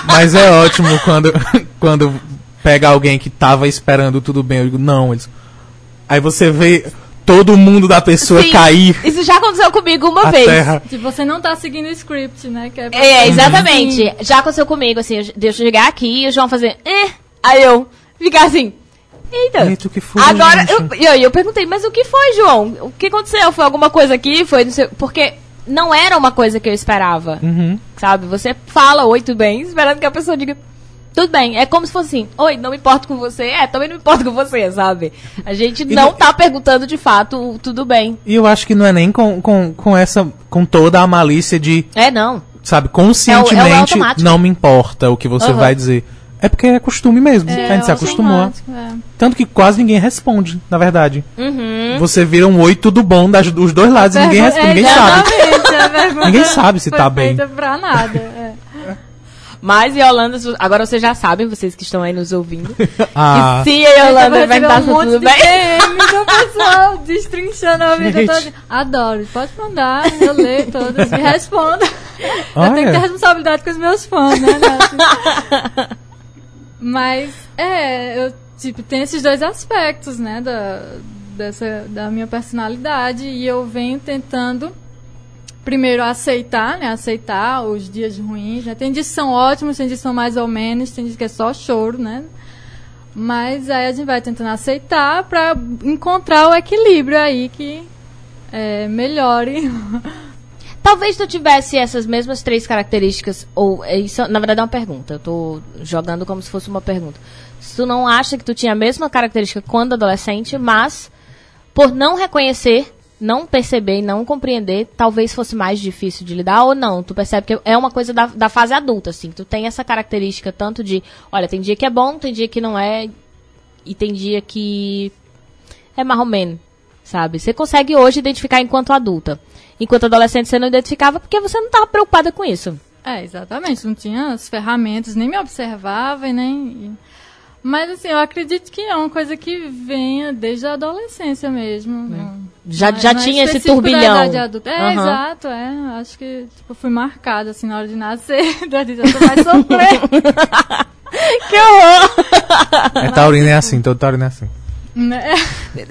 [SPEAKER 1] Mas é ótimo quando, quando pega alguém que tava esperando tudo bem. Eu digo, não, eles. Aí você vê todo mundo da pessoa
[SPEAKER 2] Sim,
[SPEAKER 1] cair
[SPEAKER 2] Isso já aconteceu comigo uma vez.
[SPEAKER 1] terra.
[SPEAKER 3] Que você não tá seguindo o script, né? Que é,
[SPEAKER 2] É, exatamente. Já aconteceu comigo, assim, eu- deixa eu chegar aqui e o João fazer, eh, aí eu ficar assim, eita.
[SPEAKER 1] Eita, o que foi,
[SPEAKER 2] Agora,
[SPEAKER 1] gente?
[SPEAKER 2] eu, e eu, eu perguntei, mas o que foi, João? O que aconteceu? Foi alguma coisa aqui? Foi, não sei, porque não era uma coisa que eu esperava,
[SPEAKER 1] Uhum.
[SPEAKER 2] sabe? Você fala, oi, tudo bem, esperando que a pessoa diga, tudo bem. É como se fosse assim, oi, não me importo com você. É, também não me importo com você, sabe? A gente
[SPEAKER 1] E
[SPEAKER 2] não
[SPEAKER 1] não-
[SPEAKER 2] tá perguntando de fato o tudo bem.
[SPEAKER 1] E eu acho que não é nem com, com, com essa. com toda a malícia de,
[SPEAKER 2] É, não.
[SPEAKER 1] sabe,
[SPEAKER 2] É
[SPEAKER 1] conscientemente
[SPEAKER 2] o automático.
[SPEAKER 1] não me importa o que você
[SPEAKER 2] Aham.
[SPEAKER 1] vai dizer. É porque é costume mesmo.
[SPEAKER 3] É,
[SPEAKER 1] a gente se
[SPEAKER 3] é
[SPEAKER 1] acostumou.
[SPEAKER 3] é.
[SPEAKER 1] Tanto que quase ninguém responde, na verdade.
[SPEAKER 2] Uhum.
[SPEAKER 1] Você vira um oi, tudo bom das, dos dois lados e ninguém responde. Ninguém
[SPEAKER 3] é,
[SPEAKER 1] sabe.
[SPEAKER 3] pergunta
[SPEAKER 1] Ninguém sabe se tá bem.
[SPEAKER 3] pra nada.
[SPEAKER 2] Mas Yolanda, agora vocês já sabem, vocês que estão aí nos ouvindo.
[SPEAKER 1] Ah,
[SPEAKER 2] E se a Yolanda
[SPEAKER 3] Eu receber
[SPEAKER 2] se
[SPEAKER 3] um
[SPEAKER 2] tudo
[SPEAKER 3] de
[SPEAKER 2] bem.
[SPEAKER 3] Do pessoal destrinchando a vida
[SPEAKER 1] Gente.
[SPEAKER 3] toda. Adoro. Pode mandar, eu leio todas e respondo. Eu
[SPEAKER 1] Olha.
[SPEAKER 3] tenho que ter responsabilidade com os meus fãs, né? Nath? Mas, é, eu, tipo, tem esses dois aspectos, né, da, dessa, da minha personalidade. E eu venho tentando, primeiro, aceitar, né, aceitar os dias ruins, né. Tem dias que são ótimos, tem dias que são mais ou menos, tem dias que é só choro, né. Mas aí a gente vai tentando aceitar pra encontrar o equilíbrio aí que é, melhore.
[SPEAKER 2] Talvez tu tivesse essas mesmas três características, ou é, isso na verdade é uma pergunta, eu tô jogando como se fosse uma pergunta. Se tu não acha que tu tinha a mesma característica quando adolescente, mas por não reconhecer, não perceber e não compreender, talvez fosse mais difícil de lidar ou não. Tu percebe que é uma coisa da, da fase adulta, assim. Tu tem essa característica tanto de, olha, tem dia que é bom, tem dia que não é, e tem dia que é menos, sabe? Você consegue hoje identificar enquanto adulta. Enquanto adolescente você não identificava porque você não estava preocupada com isso.
[SPEAKER 3] É, exatamente. Não tinha as ferramentas, nem me observava e nem. Mas assim, eu acredito que é uma coisa que venha desde a adolescência mesmo.
[SPEAKER 2] Já,
[SPEAKER 3] não é-
[SPEAKER 2] já
[SPEAKER 3] não é
[SPEAKER 2] tinha esse
[SPEAKER 3] específico da
[SPEAKER 2] turbilhão.
[SPEAKER 3] idade adulta. É,
[SPEAKER 2] Aham.
[SPEAKER 3] exato, é. Acho que tipo, eu fui marcada assim na hora de nascer. Eu eu vai sofrer.
[SPEAKER 2] Que horror!
[SPEAKER 1] é taurino é assim, todo taurino é assim.
[SPEAKER 3] Né?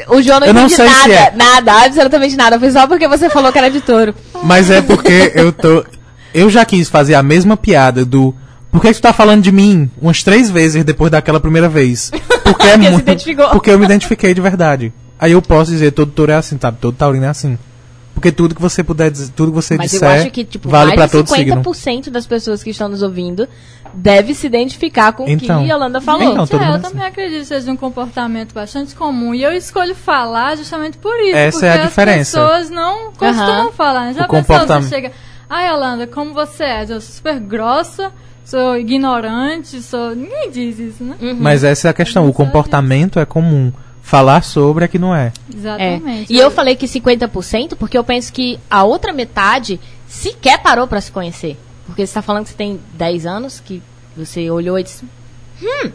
[SPEAKER 2] O João não
[SPEAKER 1] Eu não sei se
[SPEAKER 2] nada,
[SPEAKER 1] é.
[SPEAKER 2] nada, absolutamente nada. Foi só porque você falou que era de touro.
[SPEAKER 1] Mas é porque eu tô. Eu já quis fazer a mesma piada do. Por que que tu tá falando de mim umas três vezes depois daquela primeira vez? Porque é
[SPEAKER 2] Porque se
[SPEAKER 1] muito.
[SPEAKER 2] identificou.
[SPEAKER 1] Porque eu me identifiquei de verdade. Aí eu posso dizer, todo touro é assim, sabe? Todo taurino é assim. Porque tudo que você puder dizer, tudo que você
[SPEAKER 2] Mas
[SPEAKER 1] disser,
[SPEAKER 2] eu acho que, tipo,
[SPEAKER 1] vale
[SPEAKER 2] de
[SPEAKER 1] todo signo.
[SPEAKER 2] 50% das pessoas que estão nos ouvindo deve se identificar com o
[SPEAKER 1] Então.
[SPEAKER 2] que Yolanda falou.
[SPEAKER 1] Então, todo
[SPEAKER 3] é, eu
[SPEAKER 1] é
[SPEAKER 3] também acredito que seja um comportamento bastante comum. E eu escolho falar justamente por isso.
[SPEAKER 1] Essa
[SPEAKER 3] porque
[SPEAKER 1] é a diferença.
[SPEAKER 3] as pessoas não costumam
[SPEAKER 2] Aham.
[SPEAKER 3] falar. né? Já
[SPEAKER 1] O
[SPEAKER 3] pensou,
[SPEAKER 1] comportamento-
[SPEAKER 3] você chega... Ai, Yolanda, como você é? Eu sou super grossa, sou ignorante, sou... Ninguém diz isso, né?
[SPEAKER 2] Uhum.
[SPEAKER 1] Mas essa é a questão. O
[SPEAKER 3] é
[SPEAKER 1] comportamento é comum. Falar sobre é que não é.
[SPEAKER 2] É.
[SPEAKER 3] Exatamente.
[SPEAKER 2] E eu falei que 50% porque eu penso que a outra metade sequer parou pra se conhecer. Porque você tá falando que você tem 10 anos, que você olhou e disse: Hum,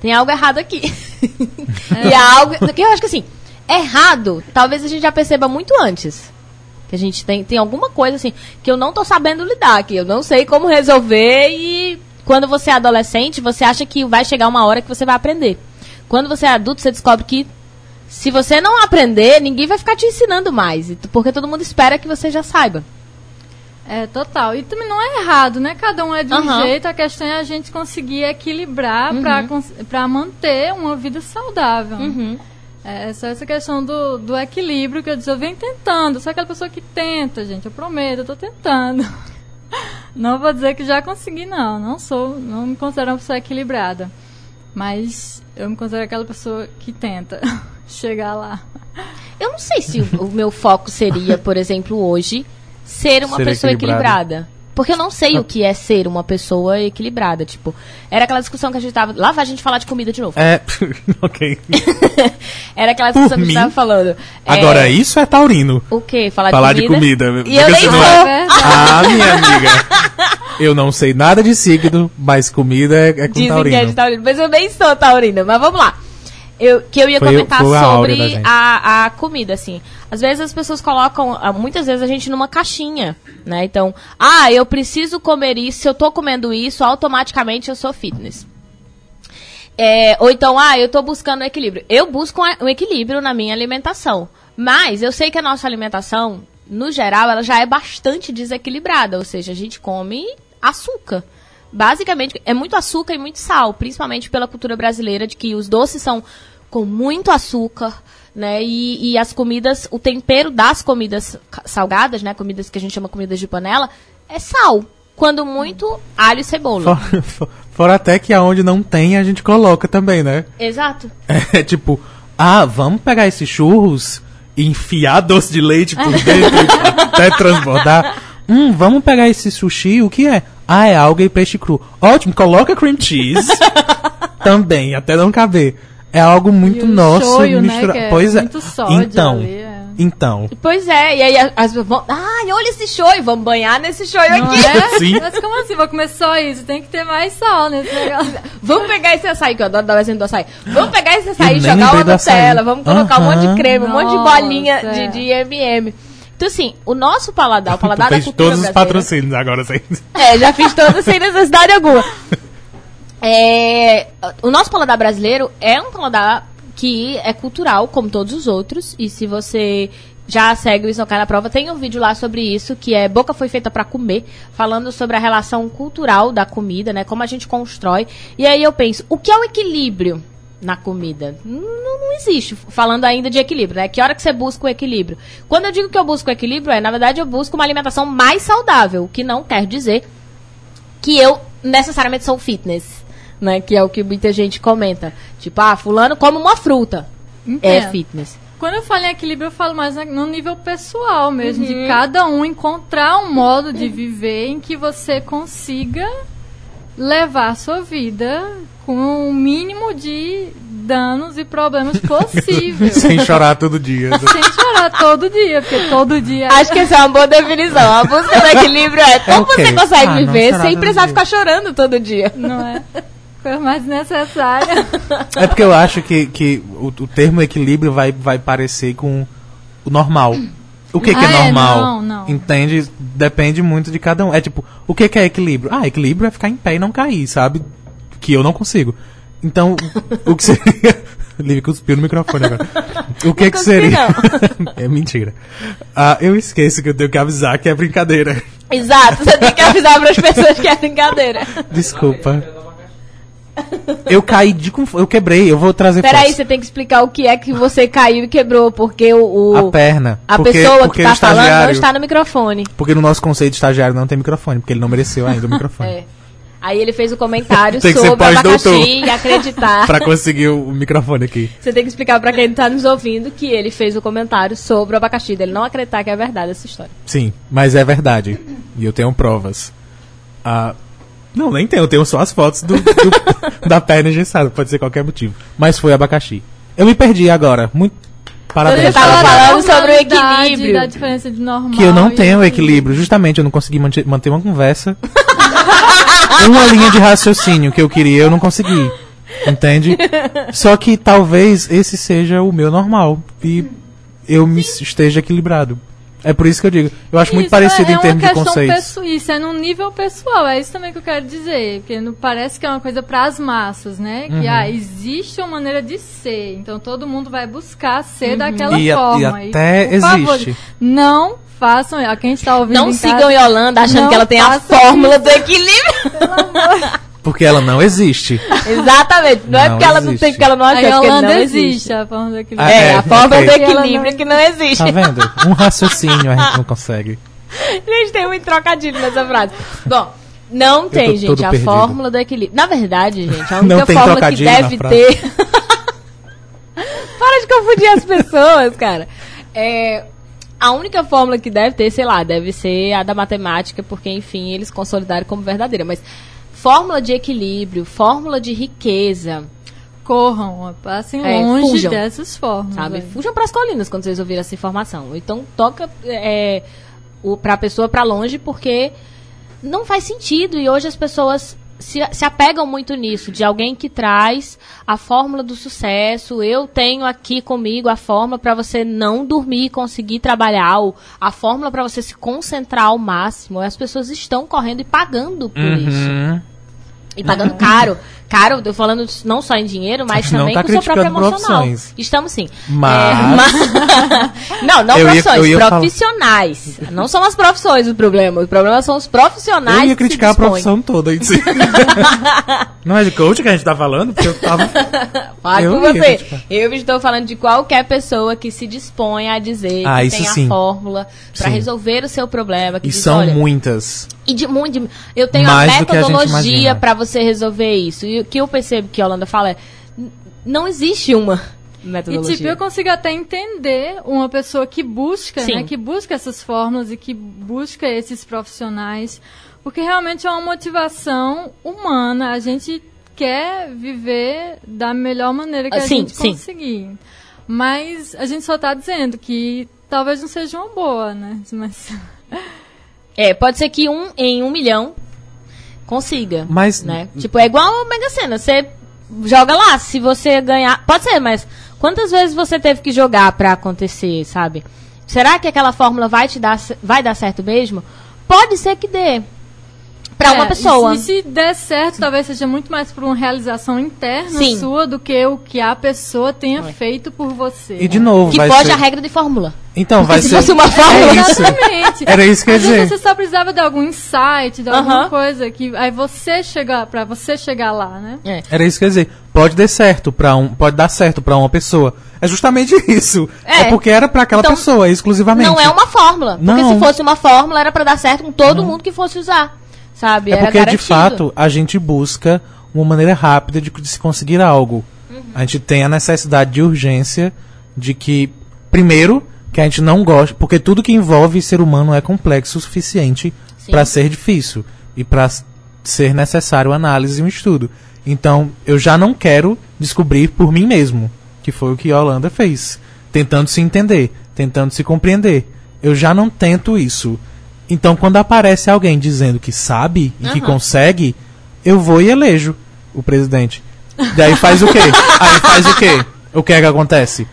[SPEAKER 2] tem algo errado aqui. e há algo. Que eu acho que assim, errado, talvez a gente já perceba muito antes. Que a gente tem, tem alguma coisa assim que eu não tô sabendo lidar, que eu não sei como resolver e quando você é adolescente, você acha que vai chegar uma hora que você vai aprender. Quando você é adulto, você descobre que se você não aprender, ninguém vai ficar te ensinando mais, porque todo mundo espera que você já saiba.
[SPEAKER 3] É, total. E também não é errado, né? Cada um é de um
[SPEAKER 2] Aham.
[SPEAKER 3] jeito, a questão é a gente conseguir equilibrar
[SPEAKER 2] Uhum.
[SPEAKER 3] pra manter uma vida saudável.
[SPEAKER 2] Uhum.
[SPEAKER 3] É só essa questão do, do equilíbrio que eu disse, eu venho tentando. Sou aquela pessoa que tenta, gente. Eu prometo, eu tô tentando. Não vou dizer que já consegui, não. Não sou, não me considero uma pessoa equilibrada. Mas eu me considero aquela pessoa que tenta chegar lá.
[SPEAKER 2] Eu não sei se o, o meu foco seria, por exemplo, hoje, ser uma
[SPEAKER 1] Ser
[SPEAKER 2] pessoa
[SPEAKER 1] equilibrada.
[SPEAKER 2] equilibrada. Porque eu não sei o que é ser uma pessoa equilibrada. Tipo, era aquela discussão que a gente tava. Lá vai a gente falar de comida de novo.
[SPEAKER 1] É. ok.
[SPEAKER 2] Era aquela
[SPEAKER 1] Por
[SPEAKER 2] discussão que a gente
[SPEAKER 1] mim?
[SPEAKER 2] tava falando.
[SPEAKER 1] Agora,
[SPEAKER 2] é,
[SPEAKER 1] isso é taurino.
[SPEAKER 2] O quê? Falar,
[SPEAKER 1] Falar
[SPEAKER 2] de
[SPEAKER 1] de
[SPEAKER 2] comida?
[SPEAKER 1] comida.
[SPEAKER 2] E eu nem sou.
[SPEAKER 1] é-. Ah, minha amiga. Eu não sei nada de signo, mas comida é, é com
[SPEAKER 2] Dizem
[SPEAKER 1] taurino.
[SPEAKER 2] que é de taurino, mas eu nem sou taurina. Mas vamos lá. Eu, que eu ia
[SPEAKER 1] Foi-
[SPEAKER 2] comentar
[SPEAKER 1] foi
[SPEAKER 2] sobre a, a comida, assim. Às vezes as pessoas colocam, ah, muitas vezes a gente numa caixinha, né? Então, ah, eu preciso comer isso, se eu tô comendo isso, automaticamente eu sou fitness. É, ou então, ah, eu tô buscando equilíbrio. Eu busco um equilíbrio na minha alimentação. Mas eu sei que a nossa alimentação, no geral, ela já é bastante desequilibrada. Ou seja, a gente come açúcar. Basicamente, é muito açúcar e muito sal, principalmente pela cultura brasileira, de que os doces são com muito açúcar, né? E, e as comidas, o tempero das comidas salgadas, né? Comidas que a gente chama comidas de panela, é sal. Quando muito, alho e cebola.
[SPEAKER 1] Fora, fo- fora até que aonde não tem, a gente coloca também, né?
[SPEAKER 2] Exato.
[SPEAKER 1] É tipo, ah, vamos pegar esses churros e enfiar doce de leite por dentro até transbordar. Hum, vamos pegar esse sushi, o que é? Ah, é alga e peixe cru. Ótimo, coloca cream cheese também, até não caber. É algo muito
[SPEAKER 3] E
[SPEAKER 1] nosso
[SPEAKER 3] shoyu, né,
[SPEAKER 1] misturado.
[SPEAKER 3] que é
[SPEAKER 1] pois é.
[SPEAKER 3] muito sódio
[SPEAKER 1] Então,
[SPEAKER 3] ali, é.
[SPEAKER 1] Então.
[SPEAKER 2] Pois é, e aí as as pessoas vão. Ai, olha esse show, e vamos banhar nesse show
[SPEAKER 3] Não
[SPEAKER 2] aqui.
[SPEAKER 3] é?
[SPEAKER 1] Sim.
[SPEAKER 3] Mas como assim? Vou comer só isso? Tem que ter mais sal nesse negócio.
[SPEAKER 2] Vamos pegar esse açaí, que eu adoro dar o exemplo do açaí. Vamos pegar esse açaí,
[SPEAKER 1] Eu nem
[SPEAKER 2] jogar uma. Nutella, vamos colocar um monte de creme, um monte de
[SPEAKER 3] Nossa,
[SPEAKER 2] bolinha de, de M&M. Então, assim, o nosso paladar, o paladar
[SPEAKER 1] Tu
[SPEAKER 2] da
[SPEAKER 1] fez
[SPEAKER 2] cultura
[SPEAKER 1] todos os patrocínios agora, assim.
[SPEAKER 2] É, já fiz todos sem necessidade alguma. É, o nosso paladar brasileiro é um paladar que é cultural, como todos os outros. E se você já segue o Cai na Prova, tem um vídeo lá sobre isso, que é Boca Foi Feita pra Comer, falando sobre a relação cultural da comida, né? Como a gente constrói. E aí eu penso, o que é o equilíbrio na comida? Não, não existe. Falando ainda de equilíbrio, né? Que hora que você busca o equilíbrio? Quando eu digo que eu busco o equilíbrio, é, na verdade, eu busco uma alimentação mais saudável, o que não quer dizer que eu necessariamente sou fitness, né? Que é o que muita gente comenta. Tipo, ah, fulano come uma fruta. É
[SPEAKER 3] Entendo.
[SPEAKER 2] fitness.
[SPEAKER 3] Quando eu falo em equilíbrio, eu falo mais no nível pessoal mesmo,
[SPEAKER 2] Uhum.
[SPEAKER 3] de cada um encontrar um modo de viver em que você consiga levar a sua vida com o mínimo de danos e problemas possíveis.
[SPEAKER 1] Sem chorar todo dia.
[SPEAKER 3] Sem chorar todo dia, porque todo dia.
[SPEAKER 2] Acho que essa é uma boa definição. A busca do equilíbrio é como
[SPEAKER 1] ok.
[SPEAKER 2] você consegue
[SPEAKER 1] Ah,
[SPEAKER 2] viver sem precisar
[SPEAKER 1] dia.
[SPEAKER 2] ficar chorando todo dia.
[SPEAKER 3] Não é? Coisa mais necessária.
[SPEAKER 1] É porque eu acho que, que o, o termo equilíbrio vai, vai parecer com o normal. O que, que é
[SPEAKER 3] Ah, é?
[SPEAKER 1] normal?
[SPEAKER 3] Não, não.
[SPEAKER 1] Entende? Depende muito de cada um. É tipo, o que, que é equilíbrio? Ah, equilíbrio é ficar em pé e não cair, sabe? Que eu não consigo. Então, o que seria. Livre cuspiu no microfone agora. O que
[SPEAKER 2] Não
[SPEAKER 1] que seria? é mentira. Ah, eu esqueço que eu tenho que avisar que é brincadeira.
[SPEAKER 2] Exato, você tem que avisar para as pessoas que é brincadeira.
[SPEAKER 1] Desculpa. Eu caí de. Eu quebrei, eu vou trazer
[SPEAKER 2] Peraí,
[SPEAKER 1] fotos.
[SPEAKER 2] você tem que explicar o que é que você caiu e quebrou, porque o, o-
[SPEAKER 1] A perna.
[SPEAKER 2] a
[SPEAKER 1] Porque-
[SPEAKER 2] pessoa
[SPEAKER 1] porque
[SPEAKER 2] que tá falando não está no microfone.
[SPEAKER 1] Porque no nosso conceito de estagiário não tem microfone, porque ele não mereceu ainda o microfone.
[SPEAKER 2] É. Aí ele fez o comentário
[SPEAKER 1] que ser
[SPEAKER 2] sobre abacaxi e acreditar.
[SPEAKER 1] Pra conseguir o microfone aqui.
[SPEAKER 2] Você tem que explicar pra quem tá nos ouvindo que ele fez o comentário sobre o abacaxi, dele não acreditar que é verdade essa história.
[SPEAKER 1] Sim, mas é verdade. E eu tenho provas. Ah, não, nem tenho, eu tenho só as fotos do, do- da perna engessada, pode ser qualquer motivo. Mas foi abacaxi. Eu me perdi agora. Muito. Parabéns.
[SPEAKER 2] Eu tava falando sobre o equilíbrio.
[SPEAKER 3] Da diferença de normal.
[SPEAKER 1] Que eu não tenho equilíbrio. Justamente, eu não consegui manter, manter uma conversa. uma linha de raciocínio que eu queria, eu não consegui. Entende? Só que talvez esse seja o meu normal. E eu me esteja equilibrado. É por isso que eu digo. Eu acho muito
[SPEAKER 3] Isso,
[SPEAKER 1] parecido
[SPEAKER 3] é,
[SPEAKER 1] em termos
[SPEAKER 3] é
[SPEAKER 1] de
[SPEAKER 3] pesso- Isso é num nível pessoal, é isso também que eu quero dizer. Porque não parece que é uma coisa para as massas, né?
[SPEAKER 1] Uhum.
[SPEAKER 3] Que ah, existe uma maneira de ser. Então todo mundo vai buscar ser daquela
[SPEAKER 1] E a-
[SPEAKER 3] forma.
[SPEAKER 1] e até
[SPEAKER 3] por favor,
[SPEAKER 1] existe.
[SPEAKER 3] não façam. A quem está ouvindo.
[SPEAKER 2] Não
[SPEAKER 3] em
[SPEAKER 2] sigam
[SPEAKER 3] casa,
[SPEAKER 2] Yolanda achando que ela tem a fórmula do equilíbrio.
[SPEAKER 1] Porque ela não existe.
[SPEAKER 2] Não Não, é
[SPEAKER 1] Não
[SPEAKER 2] porque ela não
[SPEAKER 1] existe.
[SPEAKER 2] tem, porque ela não
[SPEAKER 3] A
[SPEAKER 2] acha, é porque não
[SPEAKER 3] existe,
[SPEAKER 2] existe.
[SPEAKER 3] a forma do
[SPEAKER 1] Ah,
[SPEAKER 3] equilíbrio.
[SPEAKER 2] É,
[SPEAKER 1] É,
[SPEAKER 2] a fórmula
[SPEAKER 1] ok.
[SPEAKER 2] do
[SPEAKER 3] Ela não-
[SPEAKER 2] equilíbrio que não existe.
[SPEAKER 1] Tá vendo? Um raciocínio a gente não consegue.
[SPEAKER 2] Gente, tem muito trocadilho nessa frase. Bom, não tem,
[SPEAKER 1] tô
[SPEAKER 2] gente, a
[SPEAKER 1] perdido.
[SPEAKER 2] fórmula do equilíbrio. Na verdade, gente, a única fórmula que deve ter. Para de confundir as pessoas, cara. É, a única fórmula que deve ter, sei lá, deve ser a da matemática, porque, enfim, eles consolidaram como verdadeira. Mas fórmula de equilíbrio, fórmula de riqueza,
[SPEAKER 3] Corram, passem
[SPEAKER 2] É,
[SPEAKER 3] longe
[SPEAKER 2] fujam.
[SPEAKER 3] dessas formas.
[SPEAKER 2] sabe?
[SPEAKER 3] aí.
[SPEAKER 2] Fujam pras colinas quando vocês ouvirem essa informação. Então toca é, o, pra pessoa pra longe, porque não faz sentido. E hoje as pessoas se, se apegam muito nisso, de alguém que traz a fórmula do sucesso. Eu tenho aqui comigo a fórmula pra você não dormir e conseguir trabalhar, ou a fórmula pra você se concentrar ao máximo. E as pessoas estão correndo e pagando por isso. E pagando caro. Caro, eu falando não só em dinheiro, mas
[SPEAKER 1] Não
[SPEAKER 2] também
[SPEAKER 1] tá
[SPEAKER 2] com o seu próprio emocional.
[SPEAKER 1] profissões.
[SPEAKER 2] Estamos sim.
[SPEAKER 1] Mas-
[SPEAKER 2] É, mas- não, não
[SPEAKER 1] Eu
[SPEAKER 2] profissões,
[SPEAKER 1] ia falar-
[SPEAKER 2] profissionais. Não são as profissões o problema. O problema são os profissionais.
[SPEAKER 1] Eu ia criticar a profissão toda em si. não é de coach que a gente tá falando? Porque eu tava.
[SPEAKER 2] Fala
[SPEAKER 1] Eu
[SPEAKER 2] você.
[SPEAKER 1] criticar.
[SPEAKER 2] Eu estou falando de qualquer pessoa que se dispõe a dizer
[SPEAKER 1] Ah,
[SPEAKER 2] que tem a
[SPEAKER 1] sim.
[SPEAKER 2] fórmula para resolver o seu problema.
[SPEAKER 1] E
[SPEAKER 2] diz,
[SPEAKER 1] são
[SPEAKER 2] olha,
[SPEAKER 1] muitas.
[SPEAKER 2] E de muito. eu tenho
[SPEAKER 1] Mais
[SPEAKER 2] a
[SPEAKER 1] a
[SPEAKER 2] metodologia para você resolver isso. E o que eu percebo que a Holanda fala é: não existe uma
[SPEAKER 3] E
[SPEAKER 2] metodologia.
[SPEAKER 3] tipo, eu consigo até entender uma pessoa que busca,
[SPEAKER 2] Sim.
[SPEAKER 3] né? Que busca essas fórmulas e que busca esses profissionais. Porque realmente é uma motivação humana. A gente quer viver da melhor maneira que
[SPEAKER 2] Ah,
[SPEAKER 3] a
[SPEAKER 2] sim,
[SPEAKER 3] gente
[SPEAKER 2] sim.
[SPEAKER 3] conseguir. Mas a gente só tá dizendo que talvez não seja uma boa, né? Mas
[SPEAKER 2] É, pode ser que um em um milhão consiga.
[SPEAKER 1] Mas-
[SPEAKER 2] Né? Tipo, é igual a Mega Sena. Você joga lá, se você ganhar. Pode ser, mas quantas vezes você teve que jogar pra acontecer, sabe? Será que aquela fórmula vai te dar, vai dar certo mesmo? Pode ser que dê. Pra uma
[SPEAKER 3] É,
[SPEAKER 2] pessoa.
[SPEAKER 3] E, se- se der certo, talvez seja muito mais por uma realização interna
[SPEAKER 2] Sim.
[SPEAKER 3] sua do que o que a pessoa tenha feito por você.
[SPEAKER 1] E de novo,
[SPEAKER 2] que
[SPEAKER 1] vai
[SPEAKER 2] foge
[SPEAKER 1] ser...
[SPEAKER 2] a regra de fórmula.
[SPEAKER 1] Então, vai
[SPEAKER 2] se
[SPEAKER 1] ser...
[SPEAKER 2] fosse uma fórmula-
[SPEAKER 1] É isso.
[SPEAKER 3] Exatamente.
[SPEAKER 1] Era isso que eu ia
[SPEAKER 3] Às vezes
[SPEAKER 1] dizer.
[SPEAKER 3] você só precisava de algum insight, de alguma
[SPEAKER 2] Aham.
[SPEAKER 3] coisa que aí você chegar para você chegar lá, né?
[SPEAKER 2] É.
[SPEAKER 1] Era isso que eu ia dizer. Pode dar certo para um, pode dar certo para uma pessoa. É justamente isso.
[SPEAKER 2] É.
[SPEAKER 1] É, porque era para aquela
[SPEAKER 2] Então,
[SPEAKER 1] pessoa exclusivamente.
[SPEAKER 2] Não é uma fórmula. Porque
[SPEAKER 1] Não.
[SPEAKER 2] se fosse uma fórmula, era pra dar certo com todo mundo que fosse usar. Sabe?
[SPEAKER 1] É porque de fato a gente busca uma maneira rápida de, de se conseguir algo. A gente tem a necessidade de urgência de que primeiro que a gente não gosta, porque tudo que envolve ser humano é complexo o suficiente para ser difícil e para ser necessário análise e um estudo. Então, eu já não quero descobrir por mim mesmo, que foi o que a Holanda fez, tentando se entender, tentando se compreender. Eu já não tento isso. Então, quando aparece alguém dizendo que sabe e que
[SPEAKER 2] Aham.
[SPEAKER 1] consegue, eu vou e elejo o presidente. Daí faz o quê? Aí faz o quê? O que é que acontece?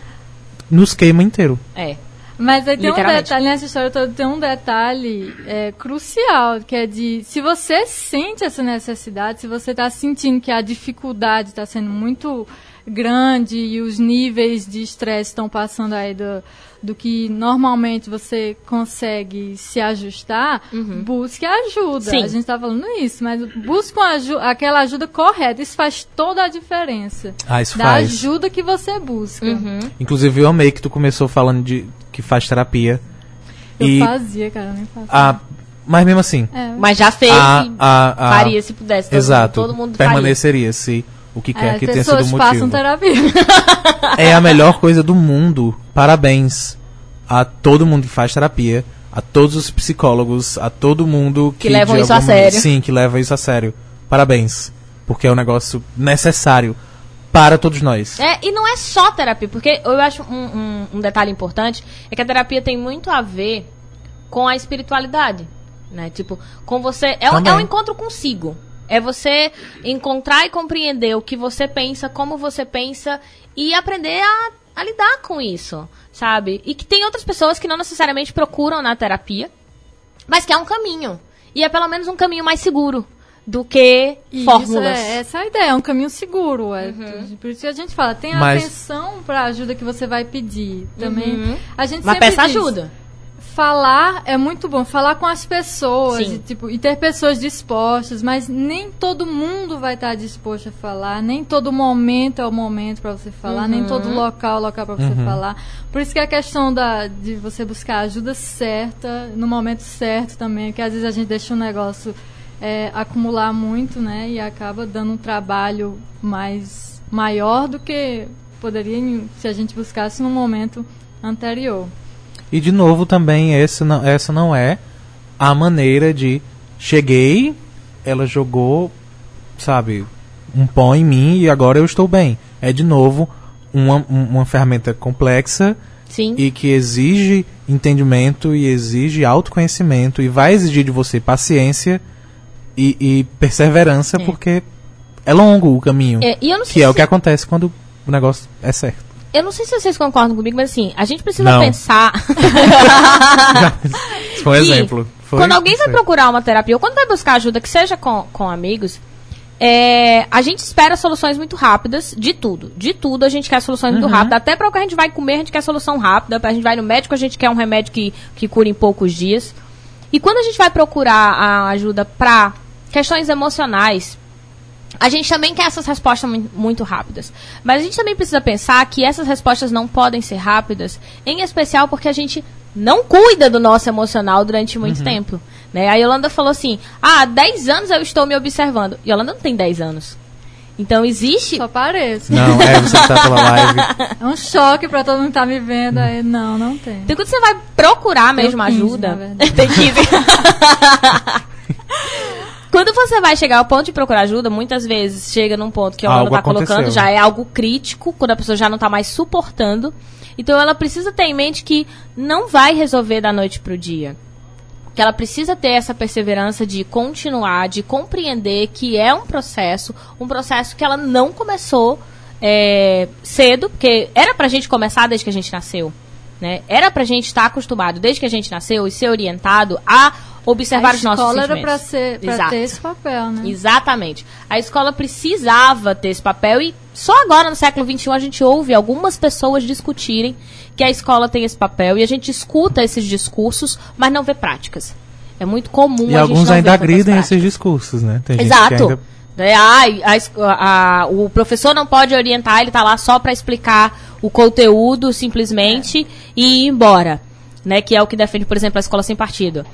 [SPEAKER 1] Nos queima inteiro.
[SPEAKER 2] É.
[SPEAKER 3] Mas aí tem um detalhe, nessa história toda tem um detalhe é, crucial, que é de se você sente essa necessidade, se você está sentindo que a dificuldade está sendo muito grande e os níveis de estresse estão passando aí do, do que normalmente você consegue se ajustar, busque ajuda.
[SPEAKER 2] Sim.
[SPEAKER 3] A gente está falando isso, mas busque aju- aquela ajuda correta. Isso faz toda a diferença.
[SPEAKER 1] Ah, isso
[SPEAKER 3] da
[SPEAKER 1] faz.
[SPEAKER 3] ajuda que você busca.
[SPEAKER 2] Uhum.
[SPEAKER 1] Inclusive, eu amei que tu começou falando de que faz terapia.
[SPEAKER 3] Eu
[SPEAKER 1] e
[SPEAKER 3] fazia, cara, eu nem faço.
[SPEAKER 1] a, mas mesmo assim,
[SPEAKER 3] É,
[SPEAKER 2] Mas já fez
[SPEAKER 1] a,
[SPEAKER 2] e
[SPEAKER 1] a, a,
[SPEAKER 2] faria se pudesse. Todo
[SPEAKER 1] exato,
[SPEAKER 2] Mundo, todo mundo faria.
[SPEAKER 1] permaneceria se o que quer
[SPEAKER 3] É,
[SPEAKER 1] que tenha sido o motivo.
[SPEAKER 3] façam terapia.
[SPEAKER 1] É a melhor coisa do mundo. Parabéns a todo mundo que faz terapia, a todos os psicólogos, a todo mundo que,
[SPEAKER 2] Que levam isso a sério.
[SPEAKER 1] Sim, que leva isso a sério. Parabéns, porque é um negócio necessário para todos nós.
[SPEAKER 2] É, e não é só terapia, porque eu acho um, um- um detalhe importante é que a terapia tem muito a ver com a espiritualidade, né? Tipo, com você é um, é um encontro consigo. É você encontrar e compreender o que você pensa, como você pensa e aprender a, a lidar com isso, sabe? E que tem outras pessoas que não necessariamente procuram na terapia, mas que é um caminho. E é pelo menos um caminho mais seguro do que
[SPEAKER 3] Isso,
[SPEAKER 2] fórmulas.
[SPEAKER 3] é, essa é a ideia, é um caminho seguro. É, Por isso que a gente fala, tenha
[SPEAKER 1] Mas-
[SPEAKER 3] atenção para a ajuda que você vai pedir. Também,
[SPEAKER 2] Uhum.
[SPEAKER 3] a gente
[SPEAKER 2] Mas
[SPEAKER 3] sempre
[SPEAKER 2] peça
[SPEAKER 3] diz,
[SPEAKER 2] ajuda.
[SPEAKER 3] Falar é muito bom, falar com as pessoas e, tipo, e ter pessoas dispostas, mas nem todo mundo vai estar disposto a falar, nem todo momento é o momento para você falar, nem
[SPEAKER 2] Uhum.
[SPEAKER 3] todo local é o local para você
[SPEAKER 1] Uhum.
[SPEAKER 3] falar. Por isso que a questão da, de você buscar a ajuda certa, no momento certo também, porque às vezes a gente deixa o negócio é, acumular muito, né, e acaba dando um trabalho mais maior do que poderia se a gente buscasse no momento anterior.
[SPEAKER 1] E de novo também essa não, essa não é a maneira de cheguei, ela jogou, sabe, um pó em mim e agora eu estou bem. É de novo uma, um- uma ferramenta complexa
[SPEAKER 2] Sim.
[SPEAKER 1] e que exige entendimento e exige autoconhecimento e vai exigir de você paciência e, e perseverança
[SPEAKER 2] É.
[SPEAKER 1] porque é longo o caminho.
[SPEAKER 2] É, e eu não sei
[SPEAKER 1] Que é o que acontece quando o negócio é certo.
[SPEAKER 2] Eu não sei se vocês concordam comigo, mas assim, a gente precisa
[SPEAKER 1] Não.
[SPEAKER 2] pensar.
[SPEAKER 1] Foi um exemplo. Foi-
[SPEAKER 2] quando alguém vai procurar uma terapia, ou quando vai buscar ajuda, que seja com, com amigos, é, a gente espera soluções muito rápidas de tudo. De tudo a gente quer soluções
[SPEAKER 1] Uhum.
[SPEAKER 2] muito rápidas. Até para o que a gente vai comer, a gente quer solução rápida. A gente vai no médico, a gente quer um remédio que, que cura em poucos dias. E quando a gente vai procurar a ajuda para questões emocionais, a gente também quer essas respostas mu- muito rápidas. Mas a gente também precisa pensar que essas respostas não podem ser rápidas, em especial porque a gente não cuida do nosso emocional durante muito tempo. Né? A Yolanda falou assim: ah, há 10 anos eu estou me observando. Yolanda não tem 10 anos. Então existe.
[SPEAKER 3] Só pareço.
[SPEAKER 1] Não, é, você que tá pela live.
[SPEAKER 3] É um choque pra todo mundo que tá me vendo aí. Não, não tem.
[SPEAKER 2] Então quando você vai procurar mesmo
[SPEAKER 3] 15,
[SPEAKER 2] ajuda. tem 15. quando você vai chegar ao ponto de procurar ajuda, muitas vezes chega num ponto que a
[SPEAKER 1] Algo
[SPEAKER 2] Alana tá colocando, já é algo crítico, quando a pessoa já não tá mais suportando. Então ela precisa ter em mente que não vai resolver da noite pro dia. Que ela precisa ter essa perseverança de continuar, de compreender que é um processo, um processo que ela não começou é, cedo, porque era pra gente começar desde que a gente nasceu. Né? Era pra gente estar acostumado, desde que a gente nasceu, e ser orientado a observar
[SPEAKER 3] a
[SPEAKER 2] os nossos
[SPEAKER 3] escola era
[SPEAKER 2] sentimentos.
[SPEAKER 3] pra, ser, pra ter esse papel, né?
[SPEAKER 2] Exatamente. A escola precisava ter esse papel e só agora, no século XXI, a gente ouve algumas pessoas discutirem que a escola tem esse papel e a gente escuta esses discursos, mas não vê práticas. É muito comum
[SPEAKER 1] E
[SPEAKER 2] a
[SPEAKER 1] alguns
[SPEAKER 2] gente não
[SPEAKER 1] ainda agridem esses discursos, né? Tem gente que
[SPEAKER 2] Exato.
[SPEAKER 1] ainda-
[SPEAKER 2] É, a a- a- o professor não pode orientar, ele tá lá só para explicar o conteúdo simplesmente e ir embora. Né, que é o que defende, por exemplo, a escola sem partido.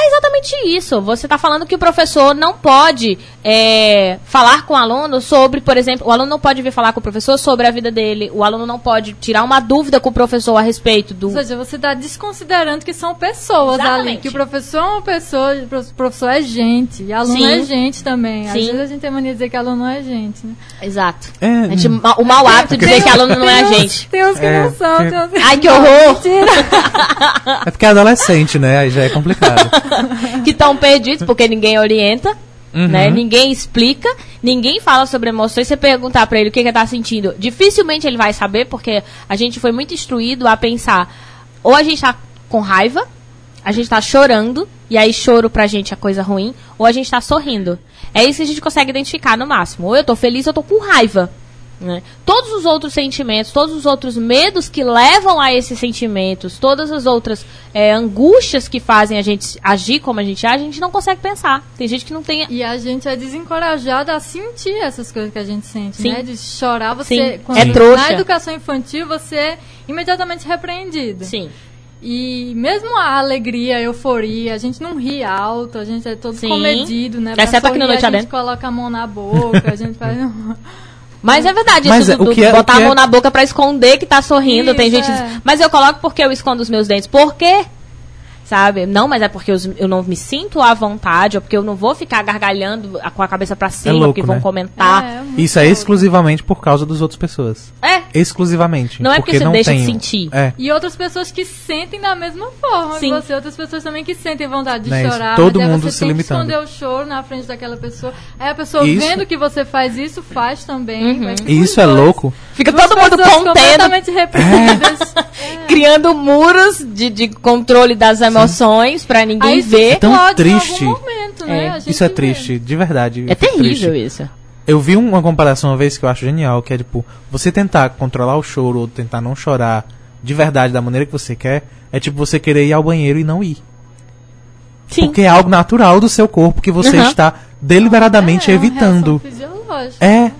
[SPEAKER 2] É exatamente isso. Você está falando que o professor não pode é, falar com o aluno sobre, por exemplo, o aluno não pode vir falar com o professor sobre a vida dele, o aluno não pode tirar uma dúvida com o professor a respeito do.
[SPEAKER 3] Ou seja, você está desconsiderando que são pessoas ali.
[SPEAKER 2] Exatamente.
[SPEAKER 3] Que o professor é uma pessoa, o pro- professor é gente. E aluno
[SPEAKER 2] Sim.
[SPEAKER 3] é gente também. Às
[SPEAKER 2] Sim.
[SPEAKER 3] vezes a gente tem mania de dizer que aluno não é gente. Né?
[SPEAKER 2] Exato.
[SPEAKER 1] É,
[SPEAKER 2] A gente-
[SPEAKER 1] hum.
[SPEAKER 2] o mau hábito de dizer que aluno não é
[SPEAKER 3] uns-
[SPEAKER 2] gente.
[SPEAKER 3] Tem uns que
[SPEAKER 1] É,
[SPEAKER 3] não são. Tem uns que...
[SPEAKER 2] Ai, que horror!
[SPEAKER 3] Mentira.
[SPEAKER 1] É porque é adolescente, né? Aí já é complicado.
[SPEAKER 2] que estão perdidos porque ninguém orienta,
[SPEAKER 1] Uhum.
[SPEAKER 2] né? Ninguém explica, ninguém fala sobre emoções. Você perguntar pra ele o que que ele tá sentindo, dificilmente ele vai saber porque a gente foi muito instruído a pensar ou a gente tá com raiva, a gente tá chorando e aí choro pra gente é coisa ruim, ou a gente tá sorrindo. É isso que a gente consegue identificar no máximo. Ou eu tô feliz, ou eu tô com raiva. Né? Todos os outros sentimentos, todos os outros medos que levam a esses sentimentos, todas as outras é, angústias que fazem a gente agir como a gente age, a gente não consegue pensar. Tem gente que não tem.
[SPEAKER 3] E a gente é desencorajada a sentir essas coisas que a gente sente,
[SPEAKER 2] Sim.
[SPEAKER 3] né? De chorar, você.
[SPEAKER 2] Sim.
[SPEAKER 3] Quando,
[SPEAKER 2] É trouxa.
[SPEAKER 3] Na educação infantil, você é imediatamente repreendido.
[SPEAKER 2] Sim.
[SPEAKER 3] E mesmo a alegria, a euforia, a gente não ri alto, a gente é todo
[SPEAKER 2] Sim.
[SPEAKER 3] comedido, né? Pra
[SPEAKER 2] Exceto aqui no
[SPEAKER 3] sorrir,
[SPEAKER 2] Noite
[SPEAKER 3] a gente
[SPEAKER 2] Adentro.
[SPEAKER 3] coloca a mão na boca, a gente faz.
[SPEAKER 2] Mas é verdade,
[SPEAKER 1] Mas
[SPEAKER 2] isso
[SPEAKER 1] é,
[SPEAKER 2] do,
[SPEAKER 1] o
[SPEAKER 2] do-
[SPEAKER 1] que é-
[SPEAKER 2] botar
[SPEAKER 1] o que
[SPEAKER 2] a mão
[SPEAKER 1] é-
[SPEAKER 2] na boca pra esconder que tá sorrindo. tem
[SPEAKER 3] Isso,
[SPEAKER 2] gente que
[SPEAKER 3] é.
[SPEAKER 2] diz, mas eu coloco porque eu escondo os meus dentes. Por quê? Sabe? Não, mas é porque eu não me sinto à vontade, ou porque eu não vou ficar gargalhando com a cabeça pra cima,
[SPEAKER 1] louco,
[SPEAKER 2] porque vão
[SPEAKER 1] né?
[SPEAKER 2] comentar.
[SPEAKER 3] É, muito
[SPEAKER 1] Isso é
[SPEAKER 3] louco.
[SPEAKER 1] exclusivamente por causa das outras pessoas.
[SPEAKER 2] É.
[SPEAKER 1] Exclusivamente.
[SPEAKER 2] Não é porque você
[SPEAKER 1] não
[SPEAKER 2] deixa de
[SPEAKER 1] tem-
[SPEAKER 2] sentir.
[SPEAKER 1] É.
[SPEAKER 3] E outras pessoas que sentem da mesma forma
[SPEAKER 2] Sim.
[SPEAKER 3] que você, outras pessoas também que sentem vontade de
[SPEAKER 1] Né, isso,
[SPEAKER 3] chorar,
[SPEAKER 1] todo
[SPEAKER 3] mas aí
[SPEAKER 1] mundo
[SPEAKER 3] você
[SPEAKER 1] se
[SPEAKER 3] tem
[SPEAKER 1] limitando.
[SPEAKER 3] que esconder o choro na frente daquela pessoa. Aí a pessoa
[SPEAKER 1] Isso-
[SPEAKER 3] vendo que você faz isso, faz também.
[SPEAKER 1] E isso é
[SPEAKER 3] dois.
[SPEAKER 1] louco.
[SPEAKER 2] Fica
[SPEAKER 3] Duas
[SPEAKER 2] todo mundo contendo,
[SPEAKER 3] completamente reprimidas.
[SPEAKER 2] criando muros de, de controle das emoções pra ninguém
[SPEAKER 3] Aí isso
[SPEAKER 2] ver.
[SPEAKER 1] É tão triste.
[SPEAKER 3] Em algum momento, né?
[SPEAKER 2] É.
[SPEAKER 1] Isso é
[SPEAKER 3] vê.
[SPEAKER 1] triste, de verdade.
[SPEAKER 2] É terrível
[SPEAKER 1] triste.
[SPEAKER 2] isso.
[SPEAKER 1] Eu vi uma comparação uma vez que eu acho genial, que é tipo, você tentar controlar o choro ou tentar não chorar de verdade da maneira que você quer, é tipo você querer ir ao banheiro e não ir.
[SPEAKER 2] Sim.
[SPEAKER 1] Porque é algo natural do seu corpo que você
[SPEAKER 2] Uhum.
[SPEAKER 1] está deliberadamente
[SPEAKER 3] É, uma
[SPEAKER 1] evitando. É.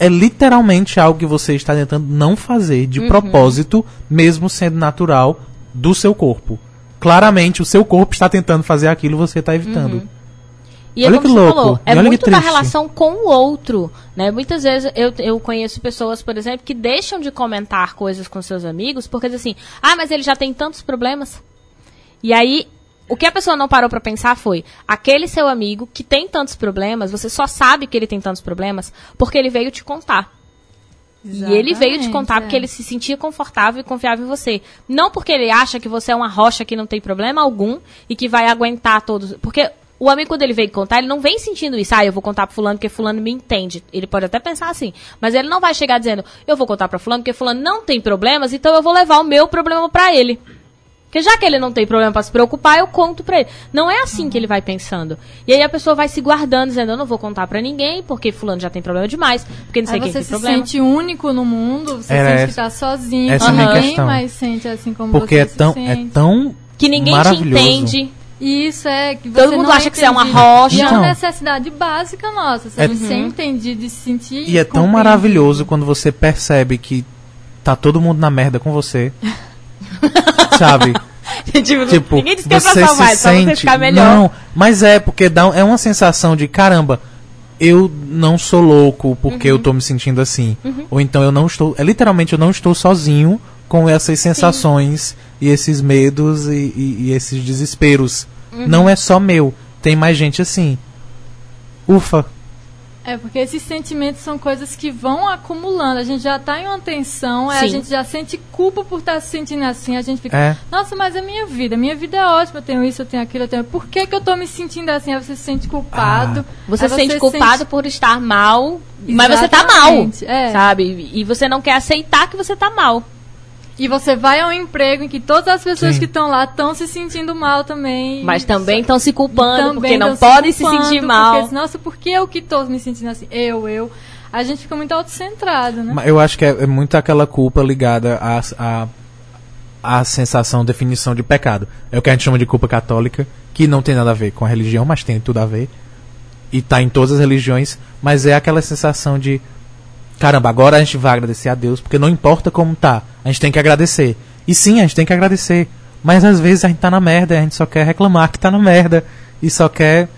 [SPEAKER 1] É literalmente algo que você está tentando não fazer de
[SPEAKER 2] Uhum.
[SPEAKER 1] propósito, mesmo sendo natural do seu corpo. Claramente, o seu corpo está tentando fazer aquilo e você está evitando.
[SPEAKER 2] Uhum. E
[SPEAKER 1] Olha
[SPEAKER 2] é como
[SPEAKER 1] que
[SPEAKER 2] você
[SPEAKER 1] louco.
[SPEAKER 2] falou, é muito da relação com o outro, né? Muitas vezes eu, eu conheço pessoas, por exemplo, que deixam de comentar coisas com seus amigos porque dizem assim, ah, mas ele já tem tantos problemas. E aí, o que a pessoa não parou pra pensar foi, aquele seu amigo que tem tantos problemas, você só sabe que ele tem tantos problemas porque ele veio te contar. E ele veio te
[SPEAKER 3] Exatamente,
[SPEAKER 2] contar
[SPEAKER 3] é.
[SPEAKER 2] porque ele se sentia confortável e confiava em você. Não porque ele acha que você é uma rocha que não tem problema algum e que vai aguentar todos. Porque o amigo, quando ele veio contar, ele não vem sentindo isso. Ah, eu vou contar pro fulano porque fulano me entende. Ele pode até pensar assim. Mas ele não vai chegar dizendo, eu vou contar pra fulano porque fulano não tem problemas, então eu vou levar o meu problema pra ele. Porque já que ele não tem problema pra se preocupar, eu conto pra ele. Não é assim que ele vai pensando. E aí a pessoa vai se guardando, dizendo, eu não vou contar pra ninguém, porque fulano já tem problema demais, porque não sei
[SPEAKER 3] Aí
[SPEAKER 2] quem
[SPEAKER 3] você
[SPEAKER 2] tem
[SPEAKER 3] se
[SPEAKER 2] problema.
[SPEAKER 3] sente único no mundo, você
[SPEAKER 1] Era
[SPEAKER 3] sente
[SPEAKER 1] essa-
[SPEAKER 3] que tá sozinho,
[SPEAKER 1] essa
[SPEAKER 2] é minha
[SPEAKER 3] ninguém mais sente assim como
[SPEAKER 1] Porque
[SPEAKER 3] você
[SPEAKER 1] é tão,
[SPEAKER 3] se
[SPEAKER 1] é tão
[SPEAKER 2] que ninguém te entende.
[SPEAKER 3] Isso é que
[SPEAKER 2] Todo
[SPEAKER 3] você
[SPEAKER 2] mundo
[SPEAKER 3] não
[SPEAKER 2] acha que você é uma
[SPEAKER 3] entendido.
[SPEAKER 2] rocha.
[SPEAKER 3] E é
[SPEAKER 1] Então.
[SPEAKER 3] uma necessidade básica nossa,
[SPEAKER 1] É-
[SPEAKER 3] sabe? Ser entendido e se sentir
[SPEAKER 1] E é tão maravilhoso quando você percebe que tá todo mundo na merda com você. Sabe?
[SPEAKER 2] tipo,
[SPEAKER 1] tipo,
[SPEAKER 2] ninguém disse que é pra
[SPEAKER 1] você
[SPEAKER 2] salvar,
[SPEAKER 1] se
[SPEAKER 2] é você
[SPEAKER 1] sente.
[SPEAKER 2] ficar melhor.
[SPEAKER 1] Não, mas é porque dá, é uma sensação de caramba. Eu não sou louco porque
[SPEAKER 2] Uhum.
[SPEAKER 1] eu tô me sentindo assim. Ou então eu não estou. É, literalmente eu não estou sozinho com essas sensações e esses medos e, e- e esses desesperos.
[SPEAKER 2] Uhum.
[SPEAKER 1] Não é só meu. Tem mais gente assim. ufa.
[SPEAKER 3] É, porque esses sentimentos são coisas que vão acumulando. A gente já tá em uma tensão, aí a gente já sente culpa por estar se sentindo assim. A gente fica,
[SPEAKER 1] É.
[SPEAKER 3] nossa, mas a minha vida, minha vida é ótima, eu tenho isso, eu tenho aquilo, eu tenho. Por que, que eu tô me sentindo assim? Aí você se sente culpado.
[SPEAKER 2] Você
[SPEAKER 3] aí
[SPEAKER 2] se sente culpado por estar mal, mas você tá mal.
[SPEAKER 3] Exatamente, é.
[SPEAKER 2] Sabe? E você não quer aceitar que você tá mal.
[SPEAKER 3] E você vai ao emprego em que todas as pessoas
[SPEAKER 1] Sim.
[SPEAKER 3] que estão lá estão se sentindo mal também.
[SPEAKER 2] Mas também estão se culpando,
[SPEAKER 3] Também
[SPEAKER 2] porque não
[SPEAKER 3] tão
[SPEAKER 2] podem se sentir mal.
[SPEAKER 3] Porque, nossa, por que eu que tô me sentindo assim? Eu, eu. A gente fica muito autocentrado, né?
[SPEAKER 1] Eu acho que é, é muito aquela culpa ligada à à à sensação, definição de pecado. É o que a gente chama de culpa católica, que não tem nada a ver com a religião, mas tem tudo a ver. E tá em todas as religiões, mas é aquela sensação de caramba, agora a gente vai agradecer a Deus, porque não importa como tá, a gente tem que agradecer. E sim, a gente tem que agradecer, mas às vezes a gente tá na merda, e a gente só quer reclamar que tá na merda e só quer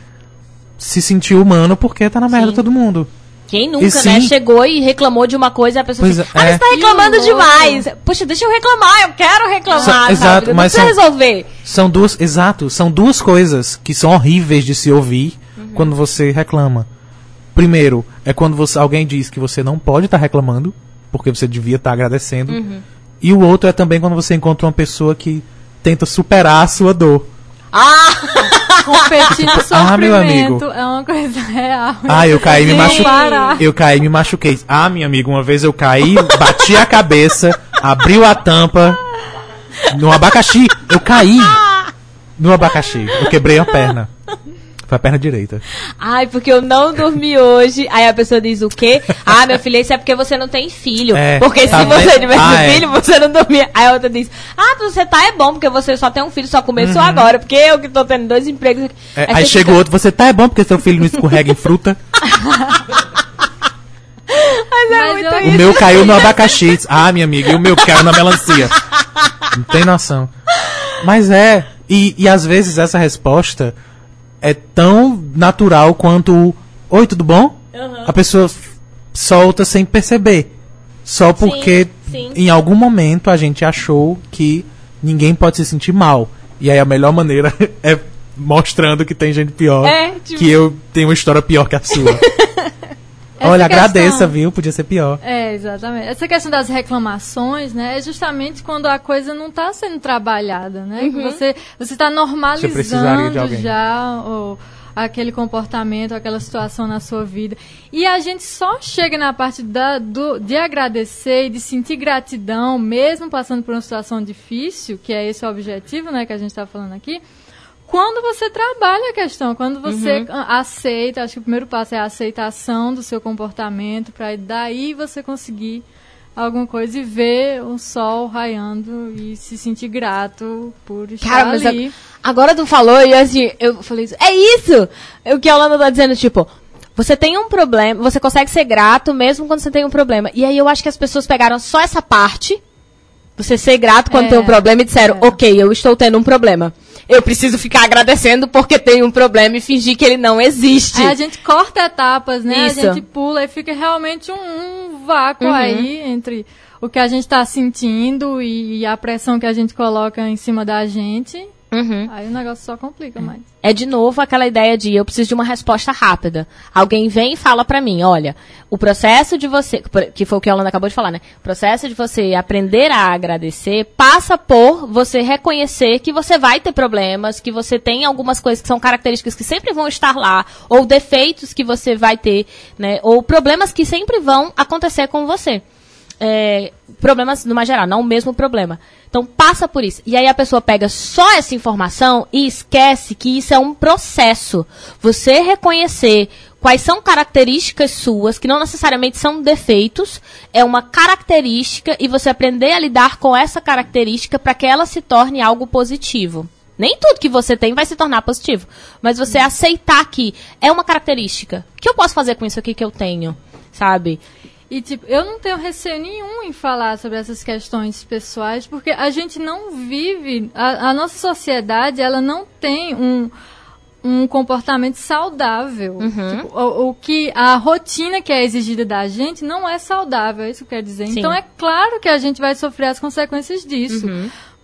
[SPEAKER 1] se sentir humano porque tá na merda
[SPEAKER 2] Sim.
[SPEAKER 1] todo mundo.
[SPEAKER 2] Quem nunca,
[SPEAKER 1] E sim.
[SPEAKER 2] né, chegou e reclamou de uma coisa e a pessoa
[SPEAKER 1] Pois
[SPEAKER 2] assim,
[SPEAKER 1] é.
[SPEAKER 2] ah, você tá reclamando demais. Puxa, deixa eu reclamar, eu quero reclamar, sabe?
[SPEAKER 1] exato, mas são-
[SPEAKER 2] resolver.
[SPEAKER 1] São duas, exato, são duas coisas que são horríveis de se ouvir quando você reclama. Primeiro, é quando você, alguém diz que você não pode estar reclamando, porque você devia estar agradecendo. E o outro é também quando você encontra uma pessoa que tenta superar a sua dor.
[SPEAKER 2] Ah!
[SPEAKER 3] Competir no
[SPEAKER 1] Ah, meu
[SPEAKER 3] sofrimento
[SPEAKER 1] amigo.
[SPEAKER 3] é uma coisa real.
[SPEAKER 1] Ah, eu caí e me machuquei. Eu caí e me machuquei. Ah, minha amiga, uma vez eu caí, bati a cabeça, abriu a tampa no abacaxi. Eu caí no abacaxi. Eu quebrei a perna. Foi a perna direita.
[SPEAKER 2] Ai, porque eu não dormi hoje. Aí a pessoa diz o quê? Ah, meu filho, isso é porque você não tem filho.
[SPEAKER 1] É,
[SPEAKER 2] porque
[SPEAKER 1] tá
[SPEAKER 2] se você
[SPEAKER 1] vendo?
[SPEAKER 2] tivesse
[SPEAKER 1] Ah, é.
[SPEAKER 2] filho, você não dormia. Aí a outra diz, ah, você tá é bom, porque você só tem um filho, só começou agora. Porque eu que tô tendo dois empregos.
[SPEAKER 1] Uhum. É,
[SPEAKER 2] Aí
[SPEAKER 1] aí
[SPEAKER 2] você
[SPEAKER 1] chega
[SPEAKER 2] fica-
[SPEAKER 1] o outro, você tá é bom porque seu filho não escorrega em fruta.
[SPEAKER 2] Mas é
[SPEAKER 3] Mas
[SPEAKER 2] muito
[SPEAKER 3] eu-
[SPEAKER 1] O
[SPEAKER 2] isso.
[SPEAKER 1] meu caiu no abacaxi. Ah, minha amiga, e o meu caiu na melancia. Não tem noção. Mas é. E, e às vezes essa resposta é tão natural quanto o Oi, tudo bom? A pessoa solta sem perceber. Só porque
[SPEAKER 2] sim.
[SPEAKER 1] em algum momento a gente achou que ninguém pode se sentir mal. E aí a melhor maneira é mostrando que tem gente pior.
[SPEAKER 2] É, tipo-
[SPEAKER 1] Que eu tenho uma história pior que a sua.
[SPEAKER 3] Essa
[SPEAKER 1] Olha,
[SPEAKER 3] questão-
[SPEAKER 1] agradeça, viu? Podia ser pior.
[SPEAKER 3] É, exatamente. Essa questão das reclamações, né, é justamente quando a coisa não está sendo trabalhada, né?
[SPEAKER 2] Uhum.
[SPEAKER 3] Você você está normalizando já o, aquele comportamento, aquela situação na sua vida. E a gente só chega na parte da, do, de agradecer e de sentir gratidão, mesmo passando por uma situação difícil, que é esse o objetivo, né, que a gente está falando aqui. Quando você trabalha a questão, quando você a- aceita, acho que o primeiro passo é a aceitação do seu comportamento, para daí você conseguir alguma coisa e ver o sol raiando e se sentir grato por estar
[SPEAKER 2] Cara, mas
[SPEAKER 3] ali.
[SPEAKER 2] a- agora tu falou e assim, eu falei isso. É isso! O que a Holanda tá dizendo, tipo, você tem um problema, você consegue ser grato mesmo quando você tem um problema. E aí eu acho que as pessoas pegaram só essa parte, você ser grato quando
[SPEAKER 3] É,
[SPEAKER 2] tem um problema e disseram,
[SPEAKER 3] é.
[SPEAKER 2] ok, eu estou tendo um problema. Eu preciso ficar agradecendo porque tem um problema e fingir que ele não existe.
[SPEAKER 3] Aí a gente corta etapas, né?
[SPEAKER 2] Isso.
[SPEAKER 3] A gente pula e fica realmente um, um vácuo
[SPEAKER 2] Uhum.
[SPEAKER 3] aí entre o que a gente está sentindo e, a pressão que a gente coloca em cima da gente.
[SPEAKER 2] Uhum.
[SPEAKER 3] Aí o negócio só complica mais.
[SPEAKER 2] É de novo aquela ideia de eu preciso de uma resposta rápida. Alguém vem e fala pra mim, olha, o processo de você, que foi o que a Holanda acabou de falar, né? O processo de você aprender a agradecer passa por você reconhecer que você vai ter problemas, que você tem algumas coisas que são características que sempre vão estar lá, ou defeitos que você vai ter, né? Ou problemas que sempre vão acontecer com você é, problemas numa geral, não o mesmo problema. Então passa por isso. E aí a pessoa pega só essa informação e esquece que isso é um processo. Você reconhecer quais são características suas, que não necessariamente são defeitos, é uma característica e você aprender a lidar com essa característica para que ela se torne algo positivo. Nem tudo que você tem vai se tornar positivo, mas você aceitar que é uma característica. O que eu posso fazer com isso aqui que eu tenho? Sabe?
[SPEAKER 3] E, tipo, eu não tenho receio nenhum em falar sobre essas questões pessoais, porque a gente não vive, a, a nossa sociedade, ela não tem um, um comportamento saudável. Tipo, o, o que, a rotina que é exigida da gente não é saudável, é isso que eu quero dizer.
[SPEAKER 2] Sim.
[SPEAKER 3] Então, é claro que a gente vai sofrer as consequências disso.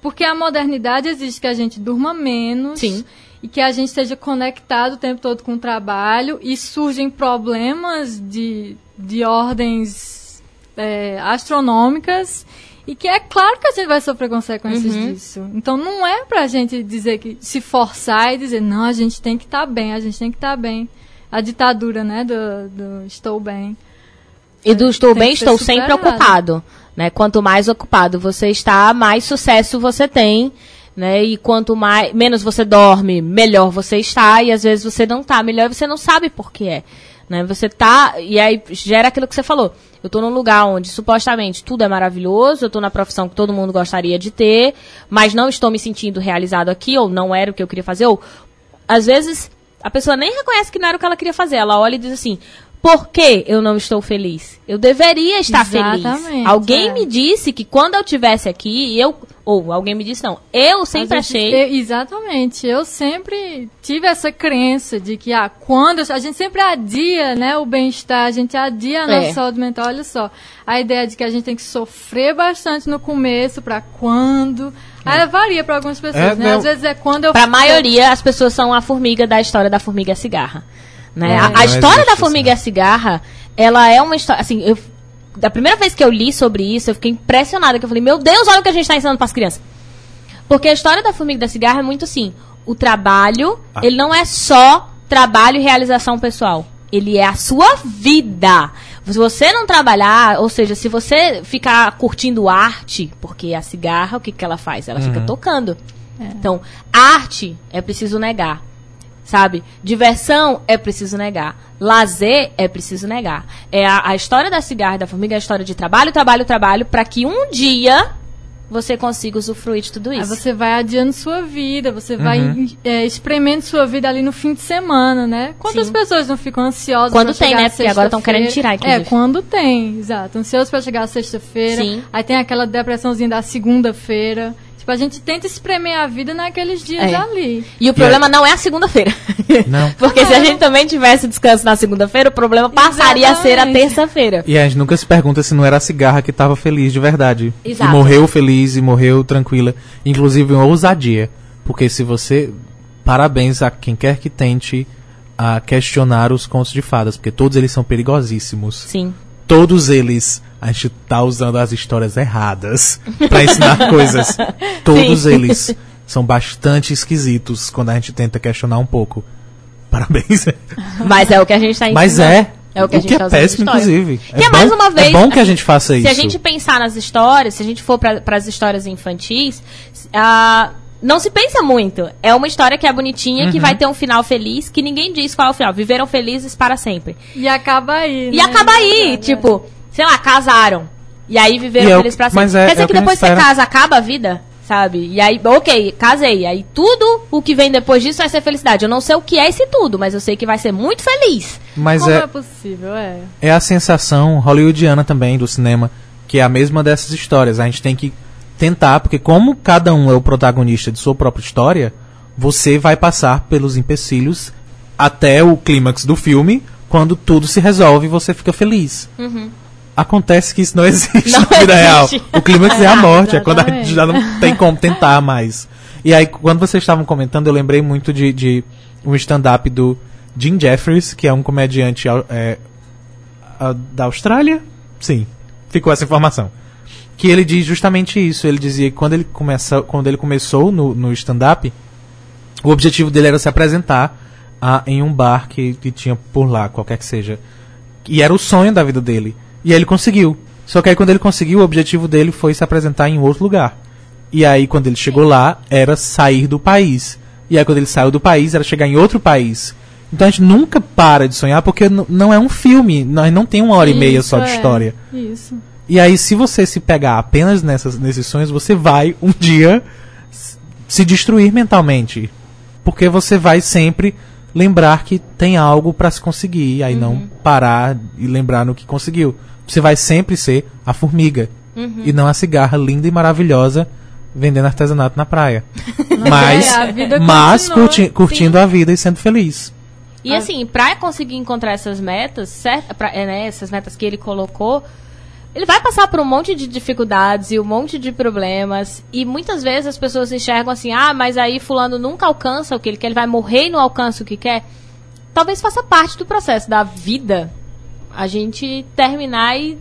[SPEAKER 3] Porque a modernidade exige que a gente durma menos.
[SPEAKER 2] Sim.
[SPEAKER 3] e que a gente esteja conectado o tempo todo com o trabalho e surgem problemas de, de ordens é, astronômicas e que é claro que a gente vai sofrer consequências
[SPEAKER 2] Uhum.
[SPEAKER 3] disso. Então não é pra gente dizer que se forçar e dizer, não, a gente tem que estar bem, a gente tem que estar bem. A ditadura, né, do, do estou bem.
[SPEAKER 2] E do estou
[SPEAKER 3] Tem
[SPEAKER 2] bem, estou sempre ocupado. Né? Quanto mais ocupado você está, mais sucesso você tem. Né? E quanto mais menos você dorme, melhor você está. E às vezes você não está melhor e você não sabe por que é. Né? Você tá. E aí gera aquilo que você falou. Eu tô num lugar onde supostamente tudo é maravilhoso, eu tô na profissão que todo mundo gostaria de ter, mas não estou me sentindo realizado aqui, ou não era o que eu queria fazer, ou às vezes a pessoa nem reconhece que não era o que ela queria fazer. Ela olha e diz assim: por que eu não estou feliz? Eu deveria estar feliz.
[SPEAKER 3] Exatamente,
[SPEAKER 2] Alguém
[SPEAKER 3] é.
[SPEAKER 2] me disse que quando eu tivesse aqui, eu. Ou alguém me disse, não. Eu sempre
[SPEAKER 3] A gente-
[SPEAKER 2] achei.
[SPEAKER 3] eu- exatamente. Eu sempre tive essa crença de que ah, quando a gente sempre adia, né, o bem-estar, a gente adia a nossa
[SPEAKER 2] É.
[SPEAKER 3] saúde mental. Olha só, a ideia de que a gente tem que sofrer bastante no começo para quando. Aí varia para algumas pessoas,
[SPEAKER 1] É,
[SPEAKER 3] né?
[SPEAKER 1] não.
[SPEAKER 3] Às vezes é quando eu
[SPEAKER 2] Pra maioria, as pessoas são a formiga da história da formiga cigarra. Né?
[SPEAKER 3] É.
[SPEAKER 2] A, a história da formiga cigarra, ela é uma história. Assim, eu, da primeira vez que eu li sobre isso, eu fiquei impressionada. Que eu falei, meu Deus, olha o que a gente está ensinando para as crianças. Porque a história da formiga da cigarra é muito assim: o trabalho,
[SPEAKER 1] Ah.
[SPEAKER 2] ele não é só trabalho e realização pessoal. Ele é a sua vida. Se você não trabalhar, ou seja, se você ficar curtindo arte, porque a cigarra, o que, que ela faz? Ela fica tocando. Então, arte é preciso negar. Sabe? Diversão é preciso negar. Lazer é preciso negar. É a, a história da cigarra e da formiga é a história de trabalho, trabalho, trabalho, para que um dia você consiga usufruir de tudo
[SPEAKER 3] Aí
[SPEAKER 2] isso.
[SPEAKER 3] você vai adiando sua vida, você vai
[SPEAKER 1] Uhum.
[SPEAKER 3] é, espremendo sua vida ali no fim de semana, né? Quantas
[SPEAKER 2] Sim.
[SPEAKER 3] pessoas não ficam ansiosas
[SPEAKER 2] Quando
[SPEAKER 3] pra
[SPEAKER 2] tem,
[SPEAKER 3] chegar
[SPEAKER 2] né? Porque agora tão
[SPEAKER 3] sexta-feira?
[SPEAKER 2] querendo tirar, inclusive.
[SPEAKER 3] É, quando tem, exato. Ansioso pra chegar sexta-feira.
[SPEAKER 2] Sim.
[SPEAKER 3] Aí tem aquela depressãozinha da segunda-feira. Tipo, a gente tenta espremer a vida naqueles dias
[SPEAKER 2] É.
[SPEAKER 3] ali.
[SPEAKER 2] E o problema não é a segunda-feira.
[SPEAKER 1] Não.
[SPEAKER 2] Porque se a gente também tivesse descanso na segunda-feira, o problema passaria a ser a
[SPEAKER 3] Exatamente.
[SPEAKER 2] terça-feira.
[SPEAKER 1] E a gente nunca se pergunta se não era a cigarra que tava feliz de verdade.
[SPEAKER 2] Exato.
[SPEAKER 1] E morreu feliz e morreu tranquila. Inclusive uma ousadia. Porque se você. Parabéns a quem quer que tente a questionar os contos de fadas. Porque todos eles são perigosíssimos.
[SPEAKER 2] Sim.
[SPEAKER 1] Todos eles. A gente tá usando as histórias erradas pra ensinar coisas. Todos
[SPEAKER 2] Sim.
[SPEAKER 1] eles são bastante esquisitos quando a gente tenta questionar um pouco. Parabéns.
[SPEAKER 2] Mas é o que a gente tá ensinando.
[SPEAKER 1] Mas é.
[SPEAKER 2] É o que a gente
[SPEAKER 1] é
[SPEAKER 2] tá usando
[SPEAKER 1] péssimo, inclusive.
[SPEAKER 2] Que é mais uma vez,
[SPEAKER 1] É bom que a
[SPEAKER 2] assim,
[SPEAKER 1] gente faça
[SPEAKER 2] Se
[SPEAKER 1] isso.
[SPEAKER 2] a gente pensar nas histórias, se a gente for para as histórias infantis, ah, não se pensa muito. É uma história que é bonitinha,
[SPEAKER 1] Uhum.
[SPEAKER 2] que vai ter um final feliz, que ninguém diz qual é o final. Viveram felizes para sempre.
[SPEAKER 3] E acaba aí.
[SPEAKER 2] E
[SPEAKER 3] né?
[SPEAKER 2] acaba aí,
[SPEAKER 3] É,
[SPEAKER 2] tipo, sei lá, casaram. E aí viveram
[SPEAKER 1] E é
[SPEAKER 2] felizes para sempre.
[SPEAKER 1] mas é-
[SPEAKER 2] Quer dizer
[SPEAKER 1] é
[SPEAKER 2] que
[SPEAKER 1] que
[SPEAKER 2] depois você
[SPEAKER 1] espera.
[SPEAKER 2] casa, acaba a vida? Sabe? E aí, ok, casei. Aí tudo o que vem depois disso vai ser felicidade. Eu não sei o que é esse tudo, mas eu sei que vai ser muito feliz.
[SPEAKER 1] Mas
[SPEAKER 3] Como é...
[SPEAKER 1] é,
[SPEAKER 3] possível, é.
[SPEAKER 1] é a sensação hollywoodiana também do cinema, que é a mesma dessas histórias. A gente tem que tentar, porque como cada um é o protagonista de sua própria história, você vai passar pelos empecilhos até o clímax do filme, quando tudo se resolve e você fica feliz. Acontece que isso não existe
[SPEAKER 2] Não
[SPEAKER 1] na vida real. O clímax é a morte, é quando a gente já não tem como tentar mais. E aí, quando vocês estavam comentando, eu lembrei muito de, de um stand-up do Jim Jeffries, que é um comediante é, da Austrália? Sim, ficou essa informação. Que ele diz justamente isso. Ele dizia que quando ele, começa, quando ele começou no, no stand-up, o objetivo dele era se apresentar ah, em um bar que, que tinha por lá, qualquer que seja. E era o sonho da vida dele. E aí ele conseguiu. Só que aí quando ele conseguiu, o objetivo dele foi se apresentar em outro lugar. E aí quando ele chegou lá, era sair do país. E aí quando ele saiu do país, era chegar em outro país. Então a gente nunca para de sonhar porque não é um filme, nós não tem uma hora e meia
[SPEAKER 3] Isso,
[SPEAKER 1] só de
[SPEAKER 3] é.
[SPEAKER 1] história.
[SPEAKER 3] Isso.
[SPEAKER 1] E aí, se você se pegar apenas nessas, nesses sonhos, você vai um dia se destruir mentalmente. Porque você vai sempre lembrar que tem algo pra se conseguir. E aí não parar e lembrar no que conseguiu. Você vai sempre ser a formiga. E não a cigarra linda e maravilhosa vendendo artesanato na praia. mas
[SPEAKER 3] é, a vida
[SPEAKER 1] mas curti- curtindo a vida e sendo feliz.
[SPEAKER 2] E assim, pra conseguir encontrar essas metas, certo, pra, é, né, essas metas que ele colocou, ele vai passar por um monte de dificuldades e um monte de problemas. E muitas vezes as pessoas enxergam assim: ah, mas aí Fulano nunca alcança o que ele quer, ele vai morrer e não alcança o que quer. Talvez faça parte do processo da vida a gente terminar e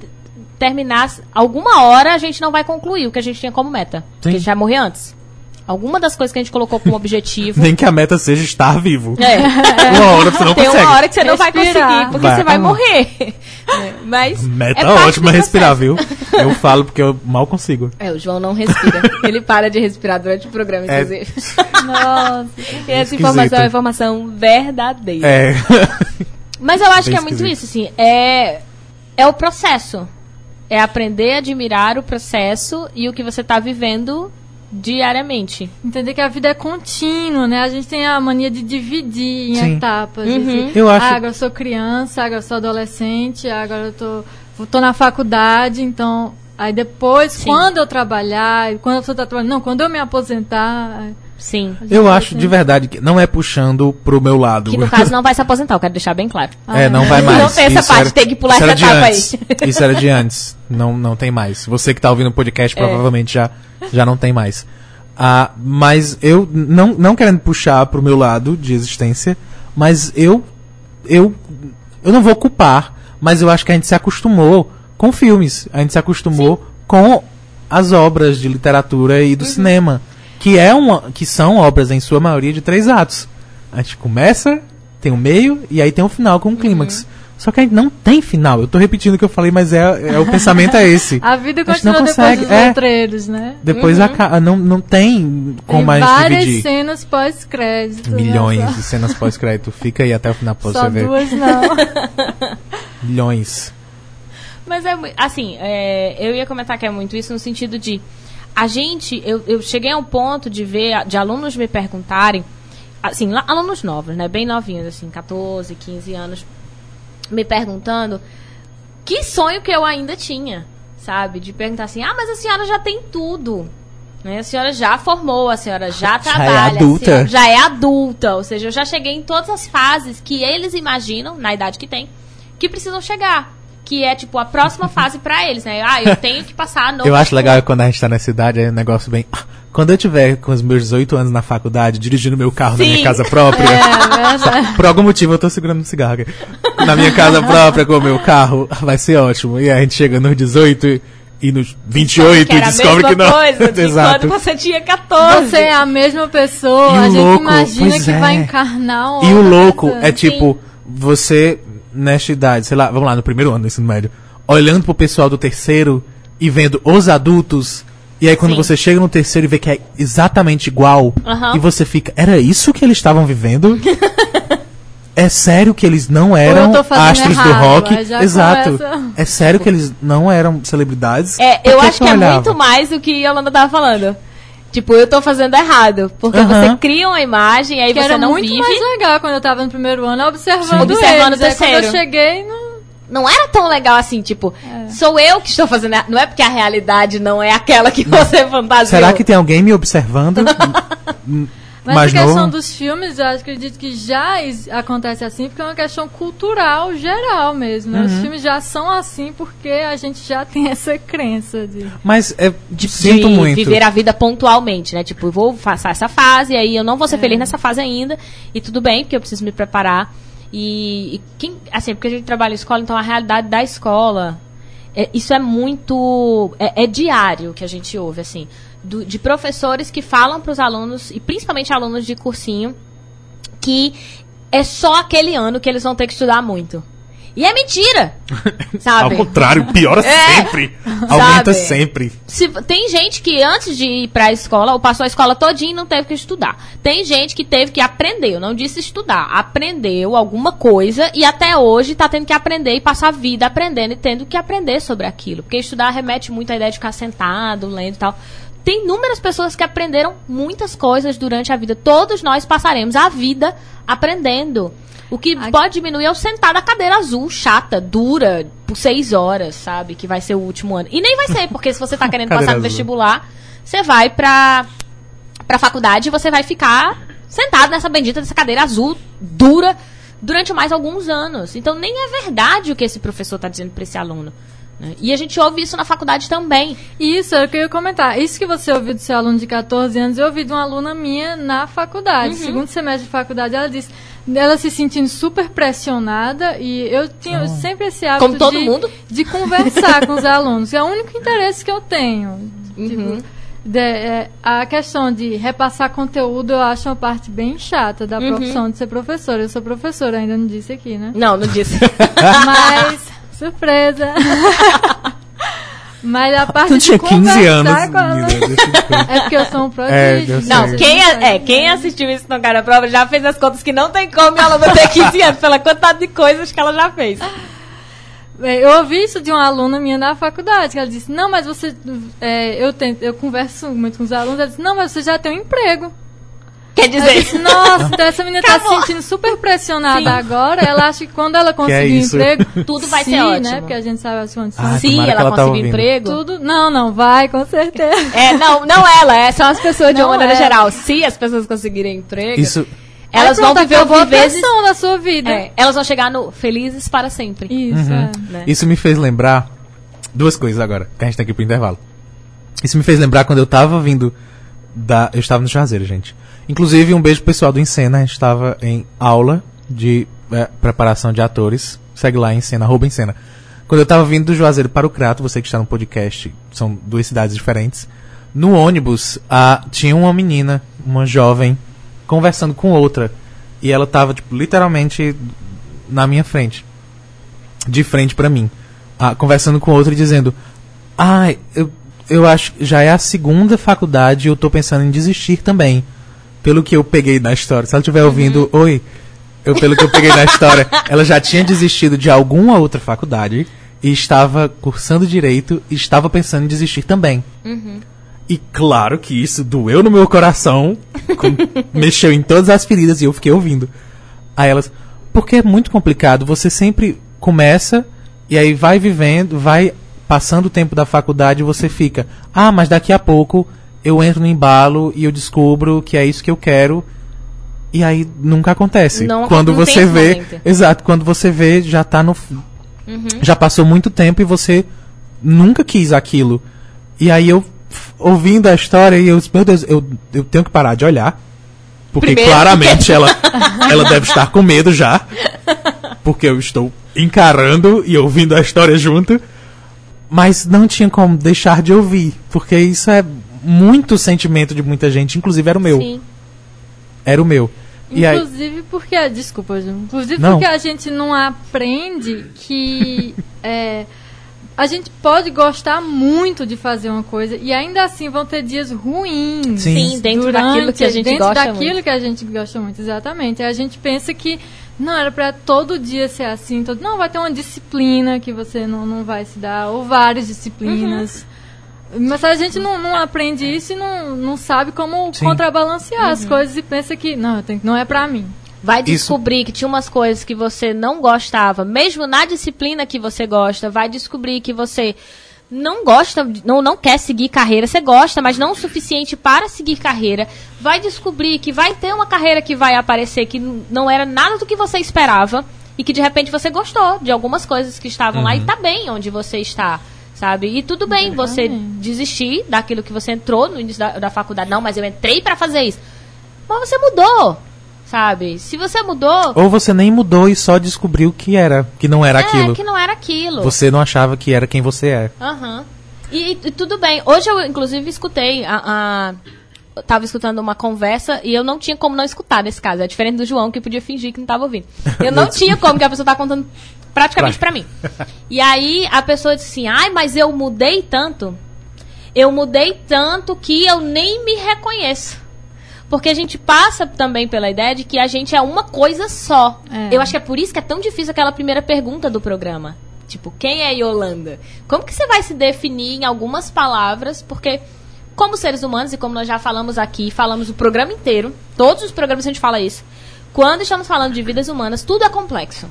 [SPEAKER 2] terminar. Alguma hora a gente não vai concluir o que a gente tinha como meta.
[SPEAKER 1] Sim.
[SPEAKER 2] Porque a gente vai morrer antes. Alguma das coisas que a gente colocou como objetivo.
[SPEAKER 1] Nem que a meta seja estar vivo.
[SPEAKER 2] É.
[SPEAKER 1] Uma hora você não
[SPEAKER 2] Tem
[SPEAKER 1] consegue.
[SPEAKER 2] uma hora que você não vai
[SPEAKER 3] Respirar.
[SPEAKER 2] conseguir, porque
[SPEAKER 1] Vai.
[SPEAKER 2] você vai morrer. É, Mas.
[SPEAKER 1] Meta
[SPEAKER 2] é
[SPEAKER 1] ótima respirar, viu? Eu falo porque eu mal consigo.
[SPEAKER 2] É, o João não respira. Ele para de respirar durante o programa,
[SPEAKER 1] É.
[SPEAKER 2] inclusive.
[SPEAKER 3] Nossa.
[SPEAKER 2] E essa
[SPEAKER 1] Esquisito.
[SPEAKER 2] informação é uma informação verdadeira.
[SPEAKER 1] É.
[SPEAKER 2] Mas eu acho
[SPEAKER 1] Bem
[SPEAKER 2] que é muito
[SPEAKER 1] esquisito.
[SPEAKER 2] isso, assim. É, é o processo. É aprender a admirar o processo e o que você está vivendo diariamente.
[SPEAKER 3] Entender que a vida é contínua, né? A gente tem a mania de dividir em
[SPEAKER 1] Sim.
[SPEAKER 3] etapas.
[SPEAKER 2] Uhum.
[SPEAKER 3] Assim,
[SPEAKER 1] Eu acho-
[SPEAKER 3] Ah, agora eu sou criança, agora eu sou adolescente, agora eu tô, eu tô na faculdade, então. Aí depois,
[SPEAKER 2] Sim.
[SPEAKER 3] quando eu trabalhar, quando eu tô trabalhando, não, quando eu me aposentar.
[SPEAKER 2] Sim.
[SPEAKER 3] a
[SPEAKER 1] Eu
[SPEAKER 3] vai
[SPEAKER 1] acho
[SPEAKER 3] assim.
[SPEAKER 1] de verdade que não é puxando pro meu lado.
[SPEAKER 2] Que no caso não vai se aposentar, eu quero deixar bem claro.
[SPEAKER 1] É, não vai
[SPEAKER 2] Não
[SPEAKER 1] mais.
[SPEAKER 2] tem essa
[SPEAKER 1] Isso
[SPEAKER 2] parte,
[SPEAKER 1] era-
[SPEAKER 2] tem que pular essa etapa
[SPEAKER 1] antes.
[SPEAKER 2] aí.
[SPEAKER 1] Isso era de antes. Não, não tem mais. Você que tá ouvindo o podcast
[SPEAKER 2] É.
[SPEAKER 1] provavelmente já, já não tem mais. Ah, mas eu, não, não querendo puxar pro meu lado de existência, mas eu, eu, eu não vou culpar, mas eu acho que a gente se acostumou com filmes. A gente se acostumou com as obras de literatura e do
[SPEAKER 2] Uhum.
[SPEAKER 1] cinema, que, é uma, que são obras, em sua maioria, de três atos. A gente começa, tem o meio e aí tem o final com o clímax.
[SPEAKER 2] Uhum.
[SPEAKER 1] Só que a gente não tem final. Eu tô repetindo o que eu falei, mas é, é o pensamento é esse.
[SPEAKER 3] A vida
[SPEAKER 1] A gente não
[SPEAKER 3] continua depois
[SPEAKER 1] consegue,
[SPEAKER 3] dos
[SPEAKER 1] é.
[SPEAKER 3] letreiros, né?
[SPEAKER 1] Depois aca- não, não tem como
[SPEAKER 3] tem
[SPEAKER 1] a gente
[SPEAKER 3] várias
[SPEAKER 1] dividir.
[SPEAKER 3] cenas pós-crédito. né?
[SPEAKER 1] Milhões
[SPEAKER 3] Só-
[SPEAKER 1] de cenas pós-crédito. Fica aí até o final pra
[SPEAKER 3] Só
[SPEAKER 1] você ver.
[SPEAKER 3] duas não.
[SPEAKER 1] Milhões.
[SPEAKER 2] Mas é assim, é, eu ia comentar que é muito isso no sentido de a gente, eu, eu cheguei a um ponto de ver, de alunos me perguntarem, assim, lá- alunos novos, né, bem novinhos, assim, 14, 15 anos, me perguntando que sonho que eu ainda tinha, sabe? De perguntar assim, ah, mas a senhora já tem tudo. Né? A senhora já formou, a senhora já
[SPEAKER 1] é
[SPEAKER 2] trabalha, a
[SPEAKER 1] adulta.
[SPEAKER 2] senhora já é adulta. Ou seja, eu já cheguei em todas as fases que eles imaginam, na idade que tem, que precisam chegar. Que é, tipo, a próxima fase pra eles, né? Ah, eu tenho que passar no.
[SPEAKER 1] Eu acho legal quando a gente tá nessa idade, é um negócio bem. "Ah, Quando eu tiver com os meus 18 anos na faculdade, dirigindo meu carro na
[SPEAKER 2] Sim.
[SPEAKER 1] minha casa própria.
[SPEAKER 3] É.
[SPEAKER 1] Por algum motivo eu tô segurando um cigarro aqui. Na minha casa própria, com o meu carro, vai ser ótimo. E a gente chega nos 18 e- e nos 28
[SPEAKER 2] que
[SPEAKER 1] e
[SPEAKER 2] a
[SPEAKER 1] descobre que não.
[SPEAKER 2] coisa de
[SPEAKER 1] Exato.
[SPEAKER 2] quando você tinha 14.
[SPEAKER 3] Você é a mesma pessoa,
[SPEAKER 1] E o
[SPEAKER 3] a gente
[SPEAKER 1] louco,
[SPEAKER 3] imagina que
[SPEAKER 1] é.
[SPEAKER 3] vai encarnar
[SPEAKER 1] E o louco é tipo, você, nesta idade, sei lá, vamos lá, no primeiro ano do ensino médio, olhando pro pessoal do terceiro e vendo os adultos, e aí quando
[SPEAKER 2] Sim.
[SPEAKER 1] você chega no terceiro e vê que é exatamente igual,
[SPEAKER 2] Aham.
[SPEAKER 1] e você fica, era isso que eles estavam vivendo? é sério que eles não eram astros do
[SPEAKER 3] errado,
[SPEAKER 1] rock?
[SPEAKER 3] aí já
[SPEAKER 1] Exato.
[SPEAKER 3] começa-
[SPEAKER 1] É sério que eles não eram celebridades?
[SPEAKER 2] É, eu acho que
[SPEAKER 1] eu
[SPEAKER 2] é
[SPEAKER 1] olhava?
[SPEAKER 2] muito mais do que a Yolanda tava falando. Tipo, eu tô fazendo errado. Porque
[SPEAKER 1] Aham.
[SPEAKER 2] você cria uma imagem, aí
[SPEAKER 3] Que
[SPEAKER 2] você
[SPEAKER 3] era
[SPEAKER 2] não
[SPEAKER 3] muito
[SPEAKER 2] vive.
[SPEAKER 3] mais legal quando eu tava no primeiro ano, observando
[SPEAKER 2] Sim. Observando
[SPEAKER 3] eles.
[SPEAKER 2] o
[SPEAKER 3] Aí quando eu
[SPEAKER 2] terceiro.
[SPEAKER 3] cheguei, não...
[SPEAKER 2] Não era tão legal assim, tipo, sou eu que estou fazendo. errado. Não é porque a realidade não é aquela que você fantasiou.
[SPEAKER 1] Será que tem alguém me observando?
[SPEAKER 3] Mas
[SPEAKER 1] mais
[SPEAKER 3] a questão dos filmes, eu acredito que já acontece assim, porque é uma questão cultural geral mesmo. né?
[SPEAKER 1] Uhum.
[SPEAKER 3] Os filmes já são assim porque a gente já tem essa crença de...
[SPEAKER 1] Mas é,
[SPEAKER 2] de
[SPEAKER 1] sinto muito.
[SPEAKER 2] viver a vida pontualmente, né? Tipo, eu vou passar essa fase, aí eu não vou ser feliz nessa fase ainda, e tudo bem, porque eu preciso me preparar. E, e quem, assim, porque a gente trabalha em escola, então a realidade da escola, é- isso é muito, é, é diário que a gente ouve, assim, do- de professores que falam para os alunos, e principalmente alunos de cursinho, que é só aquele ano que eles vão ter que estudar muito. E é mentira!
[SPEAKER 1] Ao
[SPEAKER 2] Sabe?
[SPEAKER 1] contrário, piora
[SPEAKER 2] É.
[SPEAKER 1] sempre. Aumenta
[SPEAKER 2] Sabe?
[SPEAKER 1] sempre.
[SPEAKER 2] Se- tem gente que antes de ir pra escola, ou passou a escola todinha e não teve que estudar. Tem gente que teve que aprender, eu não disse estudar, aprendeu alguma coisa e até hoje tá tendo que aprender e passar a vida aprendendo e tendo que aprender sobre aquilo. Porque estudar remete muito à ideia de ficar sentado, lendo e tal. Tem inúmeras pessoas que aprenderam muitas coisas durante a vida. Todos nós passaremos a vida aprendendo. O que pode diminuir é o sentar na cadeira azul, chata, dura, por seis horas, sabe? Que vai ser o último ano. E nem vai ser, porque se você tá querendo passar no vestibular, você vai pra, pra faculdade e você vai ficar sentado nessa bendita dessa cadeira azul, dura, durante mais alguns anos. Então nem é verdade o que esse professor tá dizendo pra esse aluno. Né? E a gente ouve isso na faculdade também.
[SPEAKER 3] Isso, é o que eu ia comentar. Isso que você ouviu do seu aluno de 14 anos, eu ouvi de uma aluna minha na faculdade.
[SPEAKER 2] Uhum.
[SPEAKER 3] Segundo semestre de faculdade, ela disse ela se sentindo super pressionada e eu tinha sempre esse hábito
[SPEAKER 2] Como todo
[SPEAKER 3] de,
[SPEAKER 2] mundo.
[SPEAKER 3] de conversar com os alunos. É o único interesse que eu tenho.
[SPEAKER 2] Uhum.
[SPEAKER 3] Tipo, de- é, a questão de repassar conteúdo eu acho uma parte bem chata da
[SPEAKER 2] Uhum.
[SPEAKER 3] profissão de ser professora. Eu sou professora, ainda não disse aqui, né?
[SPEAKER 2] Não, não disse.
[SPEAKER 3] Mas, surpresa. Mas a parte
[SPEAKER 1] Tu
[SPEAKER 3] de
[SPEAKER 1] tinha 15
[SPEAKER 3] conversar
[SPEAKER 1] anos,
[SPEAKER 3] com a aluna-
[SPEAKER 1] menina, deixa de coisa.
[SPEAKER 3] É porque eu sou um
[SPEAKER 1] É,
[SPEAKER 3] prodígio.
[SPEAKER 1] sei.
[SPEAKER 2] Não, quem, é, é, quem assistiu isso no cara prova já fez as contas que não tem como ela não ter 15 anos, pela quantidade de coisas que ela já fez.
[SPEAKER 3] É, Eu ouvi isso de uma aluna minha na faculdade, que ela disse, não, mas você. é, eu, tento, eu converso muito com os alunos, ela disse, não, mas você já tem um emprego.
[SPEAKER 2] Quer dizer,
[SPEAKER 3] disse, Nossa, então essa menina tá se
[SPEAKER 2] Acabou.
[SPEAKER 3] sentindo super pressionada
[SPEAKER 2] Sim.
[SPEAKER 3] agora. Ela acha que quando ela conseguir um
[SPEAKER 1] isso?
[SPEAKER 3] emprego.
[SPEAKER 2] Tudo vai
[SPEAKER 3] se,
[SPEAKER 2] ser ótimo.
[SPEAKER 3] né? Porque a gente sabe as condições.
[SPEAKER 1] Ah,
[SPEAKER 2] se ela
[SPEAKER 1] ela tá
[SPEAKER 2] conseguir
[SPEAKER 1] ouvindo.
[SPEAKER 2] emprego.
[SPEAKER 3] Tudo. Não, não, vai, com certeza.
[SPEAKER 2] É, não, não ela, é, são as pessoas de uma
[SPEAKER 3] Não
[SPEAKER 2] maneira
[SPEAKER 3] ela.
[SPEAKER 2] geral. Se as pessoas conseguirem emprego,
[SPEAKER 1] Isso,
[SPEAKER 2] elas
[SPEAKER 3] Aí
[SPEAKER 2] vão
[SPEAKER 3] pronto,
[SPEAKER 2] viver
[SPEAKER 3] acabou
[SPEAKER 2] ouvir
[SPEAKER 3] a
[SPEAKER 2] vezes.
[SPEAKER 3] da sua vida.
[SPEAKER 2] É, elas vão chegar no felizes para sempre.
[SPEAKER 3] Isso, é.
[SPEAKER 2] né?
[SPEAKER 1] isso me fez lembrar duas coisas agora, que a gente tá aqui pro intervalo. Isso me fez lembrar quando eu tava vindo da. Eu estava no Juazeiro, gente. Inclusive, um beijo pro pessoal do Encena. A gente estava em aula de é, preparação de atores. Segue lá, Encena, arroba Encena. Quando eu tava vindo do Juazeiro para o Crato, você que está no podcast, são duas cidades diferentes. No ônibus, ah, tinha uma menina, uma jovem, conversando com outra. E ela tava, tipo, literalmente na minha frente. De frente pra mim. Ah, conversando com outra e dizendo: Ai, eu, eu acho já é a segunda faculdade e eu tô pensando em desistir também. Pelo que eu peguei na história. Se ela estiver ouvindo, oi. Eu, pelo que eu peguei na história, ela já tinha desistido de alguma outra faculdade e estava cursando direito e estava pensando em desistir também. E claro que isso doeu no meu coração, com- mexeu em todas as feridas e eu fiquei ouvindo. Aí elas, porque é muito complicado, você sempre começa e aí vai vivendo, vai passando o tempo da faculdade e você fica, ah, mas daqui a pouco eu entro no embalo e eu descubro que é isso que eu quero. E aí nunca acontece.
[SPEAKER 2] Não-
[SPEAKER 1] quando
[SPEAKER 2] não
[SPEAKER 1] você vê, exato, quando você vê já tá no
[SPEAKER 2] Uhum.
[SPEAKER 1] já passou muito tempo e você nunca quis aquilo. E aí eu, ouvindo a história, e eu disse, meu Deus, eu, eu tenho que parar de olhar. Porque
[SPEAKER 2] Primeiro,
[SPEAKER 1] claramente ela, ela deve estar com medo já. Porque eu estou encarando e ouvindo a história junto. Mas não tinha como deixar de ouvir. Porque isso é muito sentimento de muita gente. Inclusive era o meu.
[SPEAKER 2] Sim.
[SPEAKER 1] Era o meu. E aí,
[SPEAKER 3] Inclusive porque. Desculpa, Ju. Inclusive
[SPEAKER 1] Não.
[SPEAKER 3] porque a gente não aprende que. é, a gente pode gostar muito de fazer uma coisa e ainda assim vão ter dias ruins.
[SPEAKER 1] Sim.
[SPEAKER 2] Sim, dentro
[SPEAKER 3] durante-
[SPEAKER 2] daquilo que a gente
[SPEAKER 3] dentro
[SPEAKER 2] gosta
[SPEAKER 3] daquilo
[SPEAKER 2] muito.
[SPEAKER 3] que a gente gosta muito, exatamente. Aí a gente pensa que não era pra todo dia ser assim, todo... não vai ter uma disciplina que você não, não vai se dar ou várias disciplinas.
[SPEAKER 2] Uhum.
[SPEAKER 3] Mas a gente não, não aprende isso e não, não sabe como
[SPEAKER 1] Sim.
[SPEAKER 3] contrabalancear
[SPEAKER 2] Uhum.
[SPEAKER 3] as coisas e pensa que não, tenho, que- não é pra mim.
[SPEAKER 2] Vai
[SPEAKER 1] Isso-
[SPEAKER 2] descobrir que tinha umas coisas que você não gostava, mesmo na disciplina que você gosta, vai descobrir que você não gosta, não, não quer seguir carreira, você gosta, mas não o suficiente para seguir carreira. Vai descobrir que vai ter uma carreira que vai aparecer que não era nada do que você esperava e que de repente você gostou de algumas coisas que estavam lá e tá bem onde você está. Sabe? E tudo bem você
[SPEAKER 3] Exatamente.
[SPEAKER 2] desistir daquilo que você entrou no início da, da faculdade. Não, mas eu entrei para fazer isso. Mas você mudou, sabe? Se você mudou,
[SPEAKER 1] ou você nem mudou e só descobriu que era, que não era
[SPEAKER 2] é
[SPEAKER 1] aquilo.
[SPEAKER 2] que não era aquilo.
[SPEAKER 1] Você não achava que era quem você é.
[SPEAKER 2] Aham. E, e tudo bem. Hoje eu, inclusive, escutei a. a eu tava escutando uma conversa e eu não tinha como não escutar nesse caso. É diferente do João, que podia fingir que não tava ouvindo. Eu não tinha como, que a pessoa tá contando praticamente pra mim. E aí a pessoa disse assim: ai, mas eu mudei tanto. Eu mudei tanto que eu nem me reconheço. Porque a gente passa também pela ideia de que a gente é uma coisa só.
[SPEAKER 3] É.
[SPEAKER 2] Eu acho que é por isso que é tão difícil aquela primeira pergunta do programa. Tipo, quem é Yolanda? Como que você vai se definir em algumas palavras? Porque, como seres humanos, e como nós já falamos aqui, falamos o programa inteiro, todos os programas a gente fala isso. Quando estamos falando de vidas humanas, tudo é complexo.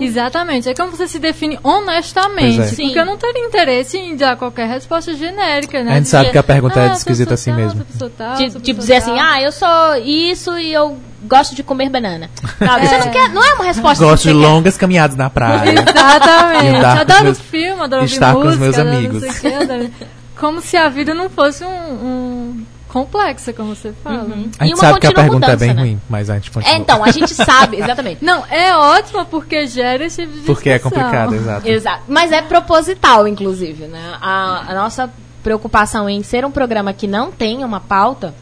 [SPEAKER 3] Exatamente. É como você se define honestamente.
[SPEAKER 1] É.
[SPEAKER 2] Sim.
[SPEAKER 3] Porque eu não teria interesse em dar qualquer resposta genérica, né?
[SPEAKER 1] A gente sabe que a pergunta é
[SPEAKER 3] "Ah, sou
[SPEAKER 1] esquisita assim
[SPEAKER 3] tal,
[SPEAKER 1] mesmo."
[SPEAKER 3] tal,
[SPEAKER 2] tipo,
[SPEAKER 3] pessoa
[SPEAKER 2] dizer assim,
[SPEAKER 3] tal."
[SPEAKER 2] ah, eu sou isso e eu gosto de comer banana. Sabe? Você não, quer, não é uma resposta
[SPEAKER 1] Gosto de
[SPEAKER 2] você quer.
[SPEAKER 1] longas caminhadas na praia.
[SPEAKER 3] Exatamente.
[SPEAKER 1] Estar com os
[SPEAKER 3] adoro
[SPEAKER 1] meus-
[SPEAKER 3] filme, adoro ouvir
[SPEAKER 1] estar com
[SPEAKER 3] música,
[SPEAKER 1] os meus amigos.
[SPEAKER 3] não sei o quê, adoro- Como se a vida não fosse um, um complexa, como você fala.
[SPEAKER 1] A
[SPEAKER 2] E
[SPEAKER 1] gente
[SPEAKER 2] uma
[SPEAKER 1] sabe que a pergunta
[SPEAKER 2] mudança,
[SPEAKER 1] é bem
[SPEAKER 2] né?
[SPEAKER 1] ruim, mas a gente continua.
[SPEAKER 2] É, então, a gente sabe, exatamente.
[SPEAKER 3] Não, é ótima porque gera esse tipo de
[SPEAKER 1] Porque é complicado, exato.
[SPEAKER 2] Exato. Mas é proposital, inclusive, né? A, a nossa preocupação em ser um programa que não tem uma pauta,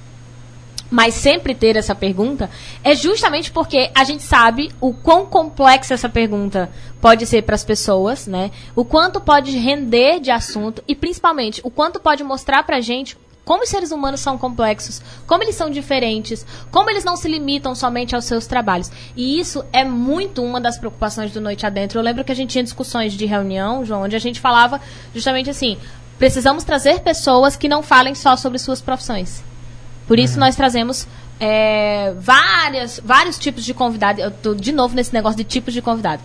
[SPEAKER 2] mas sempre ter essa pergunta, é justamente porque a gente sabe o quão complexa essa pergunta pode ser para as pessoas, né? O quanto pode render de assunto e principalmente o quanto pode mostrar pra gente como os seres humanos são complexos, como eles são diferentes, como eles não se limitam somente aos seus trabalhos. E isso é muito uma das preocupações do Noite Adentro. Eu lembro que a gente tinha discussões de reunião, João, onde a gente falava justamente assim: precisamos trazer pessoas que não falem só sobre suas profissões. Por isso
[SPEAKER 1] Uhum.
[SPEAKER 2] nós trazemos é, várias, vários tipos de convidado. Eu tô de novo nesse negócio de tipos de convidado.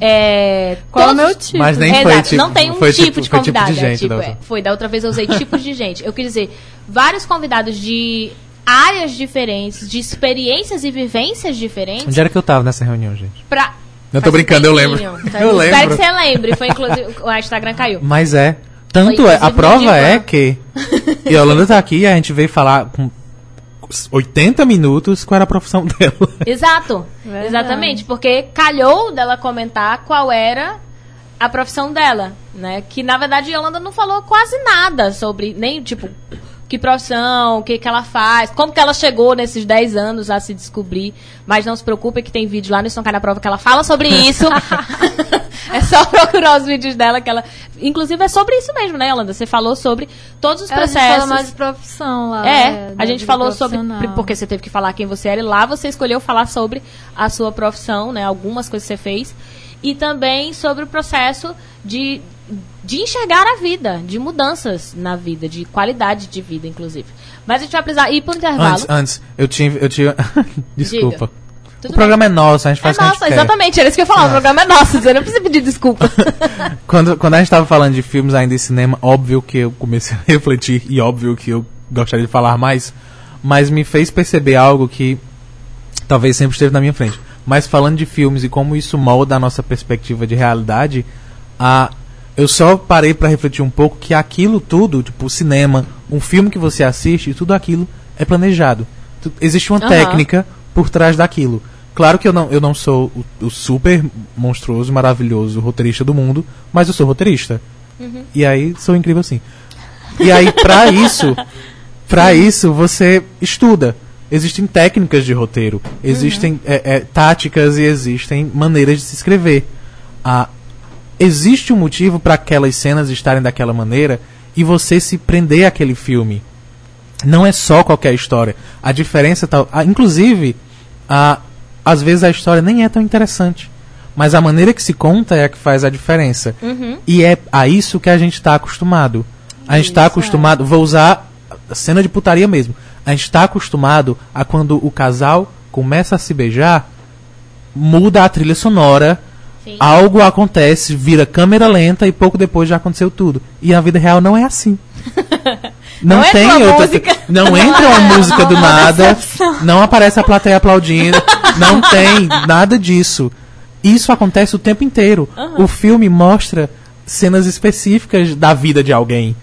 [SPEAKER 2] É,
[SPEAKER 3] Qual é o meu tipo?
[SPEAKER 1] Mas nem
[SPEAKER 2] é,
[SPEAKER 1] foi
[SPEAKER 2] exato.
[SPEAKER 1] tipo-
[SPEAKER 2] não tem um
[SPEAKER 1] foi
[SPEAKER 2] tipo,
[SPEAKER 1] tipo-
[SPEAKER 2] de
[SPEAKER 1] foi tipo de
[SPEAKER 2] convidado. é,
[SPEAKER 1] gente
[SPEAKER 2] tipo,
[SPEAKER 1] da
[SPEAKER 2] é, foi, da outra vez eu usei tipos de gente. Eu quis dizer, vários convidados de áreas diferentes, de experiências e vivências diferentes.
[SPEAKER 1] Onde era que eu tava nessa reunião, gente?
[SPEAKER 2] Pra...
[SPEAKER 1] Eu tô
[SPEAKER 2] um
[SPEAKER 1] brincando, eu lembro.
[SPEAKER 2] tá?
[SPEAKER 1] Eu
[SPEAKER 2] Espero
[SPEAKER 1] lembro.
[SPEAKER 2] que você lembre. Foi inclusive. O Instagram caiu.
[SPEAKER 1] Mas é. Tanto
[SPEAKER 2] Foi,
[SPEAKER 1] é. A prova é que. E a Yolanda tá aqui e a gente veio falar com 80 minutos qual era a profissão dela.
[SPEAKER 2] Exato.
[SPEAKER 3] Verdade.
[SPEAKER 2] Exatamente. Porque calhou dela comentar qual era a profissão dela, né? Que na verdade a Yolanda não falou quase nada sobre nem tipo que profissão, o que que ela faz, como que ela chegou nesses 10 anos a se descobrir. Mas não se preocupe que tem vídeo lá no Estão Cai na Prova que ela fala sobre isso. é só procurar os vídeos dela que ela, inclusive é sobre isso mesmo, né, Yolanda? Você falou sobre todos os
[SPEAKER 3] É, A gente
[SPEAKER 2] processos.
[SPEAKER 3] fala mais de profissão lá.
[SPEAKER 2] É,
[SPEAKER 3] da
[SPEAKER 2] a gente falou sobre. Porque você teve que falar quem você era e lá você escolheu falar sobre a sua profissão, né? Algumas coisas que você fez. E também sobre o processo de, de enxergar a vida, de mudanças na vida, de qualidade de vida, inclusive. Mas a gente vai precisar ir pro intervalo.
[SPEAKER 1] Antes, antes, eu tinha. Eu tinha... Desculpa.
[SPEAKER 2] Tudo
[SPEAKER 1] o programa é nosso, a gente
[SPEAKER 2] É
[SPEAKER 1] faz o que a
[SPEAKER 2] nosso,
[SPEAKER 1] gente quer.
[SPEAKER 2] exatamente, era isso que eu ia falar. O programa é nosso, você não precisa pedir desculpa.
[SPEAKER 1] Quando, quando a gente tava falando de filmes ainda em cinema, óbvio que eu comecei a refletir e óbvio que eu gostaria de falar mais, mas me fez perceber algo que talvez sempre esteve na minha frente. Mas falando de filmes e como isso molda a nossa perspectiva de realidade, a, eu só parei pra refletir um pouco que aquilo tudo, tipo cinema, um filme que você assiste, tudo aquilo é planejado. Existe uma
[SPEAKER 2] Aham.
[SPEAKER 1] técnica por trás daquilo. Claro que eu não, eu não sou o, o super monstruoso, maravilhoso roteirista do mundo, mas eu sou roteirista. E aí sou incrível assim. E aí pra isso, pra isso você estuda. Existem técnicas de roteiro, existem é, é, táticas e existem maneiras de se escrever. Ah, existe um motivo para aquelas cenas estarem daquela maneira e você se prender àquele filme. Não é só qualquer história. A diferença tá, ah, inclusive, ah, às vezes a história nem é tão interessante, mas a maneira que se conta é a que faz a diferença. E é a isso que a gente está acostumado. A gente está
[SPEAKER 3] Isso,
[SPEAKER 1] acostumado, vou usar cena de putaria mesmo. A gente está acostumado a quando o casal começa a se beijar, muda a trilha sonora,
[SPEAKER 2] Sim.
[SPEAKER 1] algo acontece, vira câmera lenta e pouco depois já aconteceu tudo. E a vida real não é assim. Não,
[SPEAKER 2] Não
[SPEAKER 1] tem outra.
[SPEAKER 2] música.
[SPEAKER 1] Não entra uma música do nada. Não aparece a plateia aplaudindo. Não tem nada disso. Isso acontece o tempo inteiro. O filme mostra cenas específicas da vida de alguém.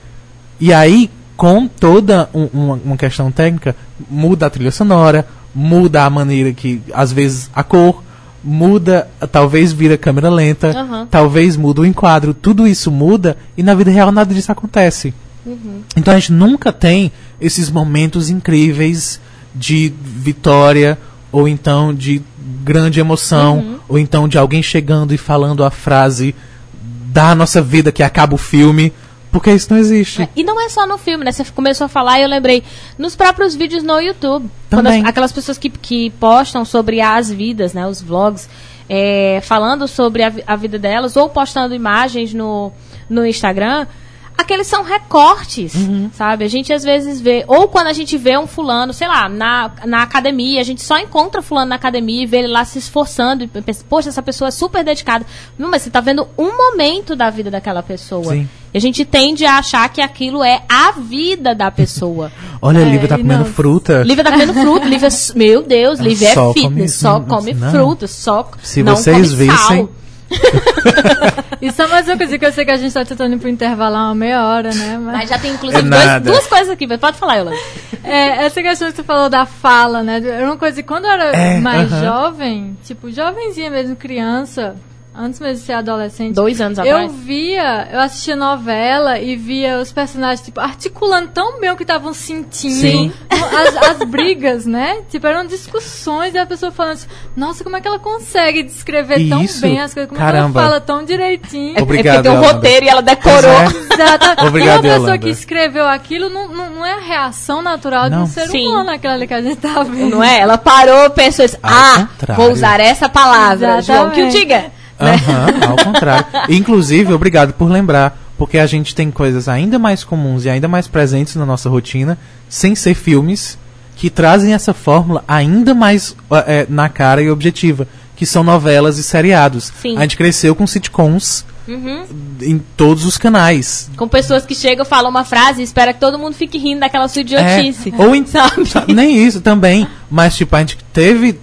[SPEAKER 1] E aí, com toda um- uma, uma questão técnica, muda a trilha sonora, muda a maneira que, às vezes, a cor, muda, talvez vira câmera lenta,
[SPEAKER 2] Aham.
[SPEAKER 1] talvez muda o enquadro, tudo isso muda e na vida real nada disso acontece. Então a gente nunca tem esses momentos incríveis de vitória ou então de grande emoção ou então de alguém chegando e falando a frase da nossa vida que acaba o filme, porque isso não existe.
[SPEAKER 2] É, E não é só no filme, né? Você começou a falar e eu lembrei nos próprios vídeos no YouTube.
[SPEAKER 1] Também.
[SPEAKER 2] as- aquelas pessoas que, que postam sobre as vidas, né? Os vlogs, é, falando sobre a, a vida delas ou postando imagens no, no Instagram. Aqueles são recortes,
[SPEAKER 1] Uhum.
[SPEAKER 2] sabe? A gente às vezes vê, ou quando a gente vê um fulano, sei lá, na, na academia, a gente só encontra fulano na academia e vê ele lá se esforçando e pensa, poxa, essa pessoa é super dedicada. Não, mas você tá vendo um momento da vida daquela pessoa.
[SPEAKER 1] Sim.
[SPEAKER 2] E a gente tende a achar que aquilo é a vida da pessoa.
[SPEAKER 1] Olha,
[SPEAKER 3] É,
[SPEAKER 1] Lívia tá comendo
[SPEAKER 3] não-
[SPEAKER 1] fruta.
[SPEAKER 2] Lívia tá comendo fruta, Lívia, é- meu Deus, Lívia
[SPEAKER 1] só
[SPEAKER 2] é fitness,
[SPEAKER 1] come-
[SPEAKER 2] só
[SPEAKER 1] não,
[SPEAKER 2] come
[SPEAKER 1] não.
[SPEAKER 2] fruta, só
[SPEAKER 1] Se
[SPEAKER 2] não
[SPEAKER 1] vocês
[SPEAKER 2] come
[SPEAKER 1] vissem-
[SPEAKER 3] E só mais uma coisa que eu sei que a gente tá tentando ir pro intervalo há uma meia hora, né? Mas,
[SPEAKER 2] Mas já tem inclusive
[SPEAKER 1] É
[SPEAKER 2] dois- duas coisas aqui, pode falar, Yolanda.
[SPEAKER 3] é, essa questão que você falou da fala, né? Era uma coisa que quando eu era
[SPEAKER 1] É,
[SPEAKER 3] mais
[SPEAKER 1] aham.
[SPEAKER 3] jovem, tipo, jovenzinha mesmo, criança, antes mesmo de ser adolescente.
[SPEAKER 2] Dois anos
[SPEAKER 3] Eu
[SPEAKER 2] atrás.
[SPEAKER 3] via, eu assistia novela e via os personagens, tipo, articulando tão bem o que estavam sentindo.
[SPEAKER 1] Sim.
[SPEAKER 3] As, as brigas, né? Tipo, eram discussões e a pessoa falando assim, nossa, como é que ela consegue descrever tão
[SPEAKER 1] Isso,
[SPEAKER 3] bem as coisas? Como
[SPEAKER 1] caramba.
[SPEAKER 3] é que ela fala tão direitinho?
[SPEAKER 2] É
[SPEAKER 1] Obrigado,
[SPEAKER 2] porque tem um
[SPEAKER 1] Yolanda.
[SPEAKER 2] roteiro e ela decorou.
[SPEAKER 1] É.
[SPEAKER 3] Exato.
[SPEAKER 1] Obrigado,
[SPEAKER 3] e uma pessoa
[SPEAKER 1] Yolanda.
[SPEAKER 3] que escreveu aquilo não, não, não é a reação natural de
[SPEAKER 1] Não.
[SPEAKER 3] um ser
[SPEAKER 2] Sim.
[SPEAKER 3] humano, aquela ali que a gente tá vendo.
[SPEAKER 2] Não é? Ela parou, pensou assim, ah,
[SPEAKER 1] contrário.
[SPEAKER 2] vou usar essa palavra, João, que o
[SPEAKER 3] Exatamente.
[SPEAKER 1] Aham, ao contrário. Inclusive, obrigado por lembrar, porque a gente tem coisas ainda mais comuns e ainda mais presentes na nossa rotina, sem ser filmes, que trazem essa fórmula ainda mais eh, na cara e objetiva, que são novelas e seriados.
[SPEAKER 2] Sim.
[SPEAKER 1] A gente cresceu com sitcoms
[SPEAKER 2] Uhum.
[SPEAKER 1] em todos os canais.
[SPEAKER 2] Com pessoas que chegam, falam uma frase e espera que todo mundo fique rindo daquela sua idiotice.
[SPEAKER 1] É, ou em,
[SPEAKER 2] sabe,
[SPEAKER 1] Nem isso também. Mas, tipo, a gente teve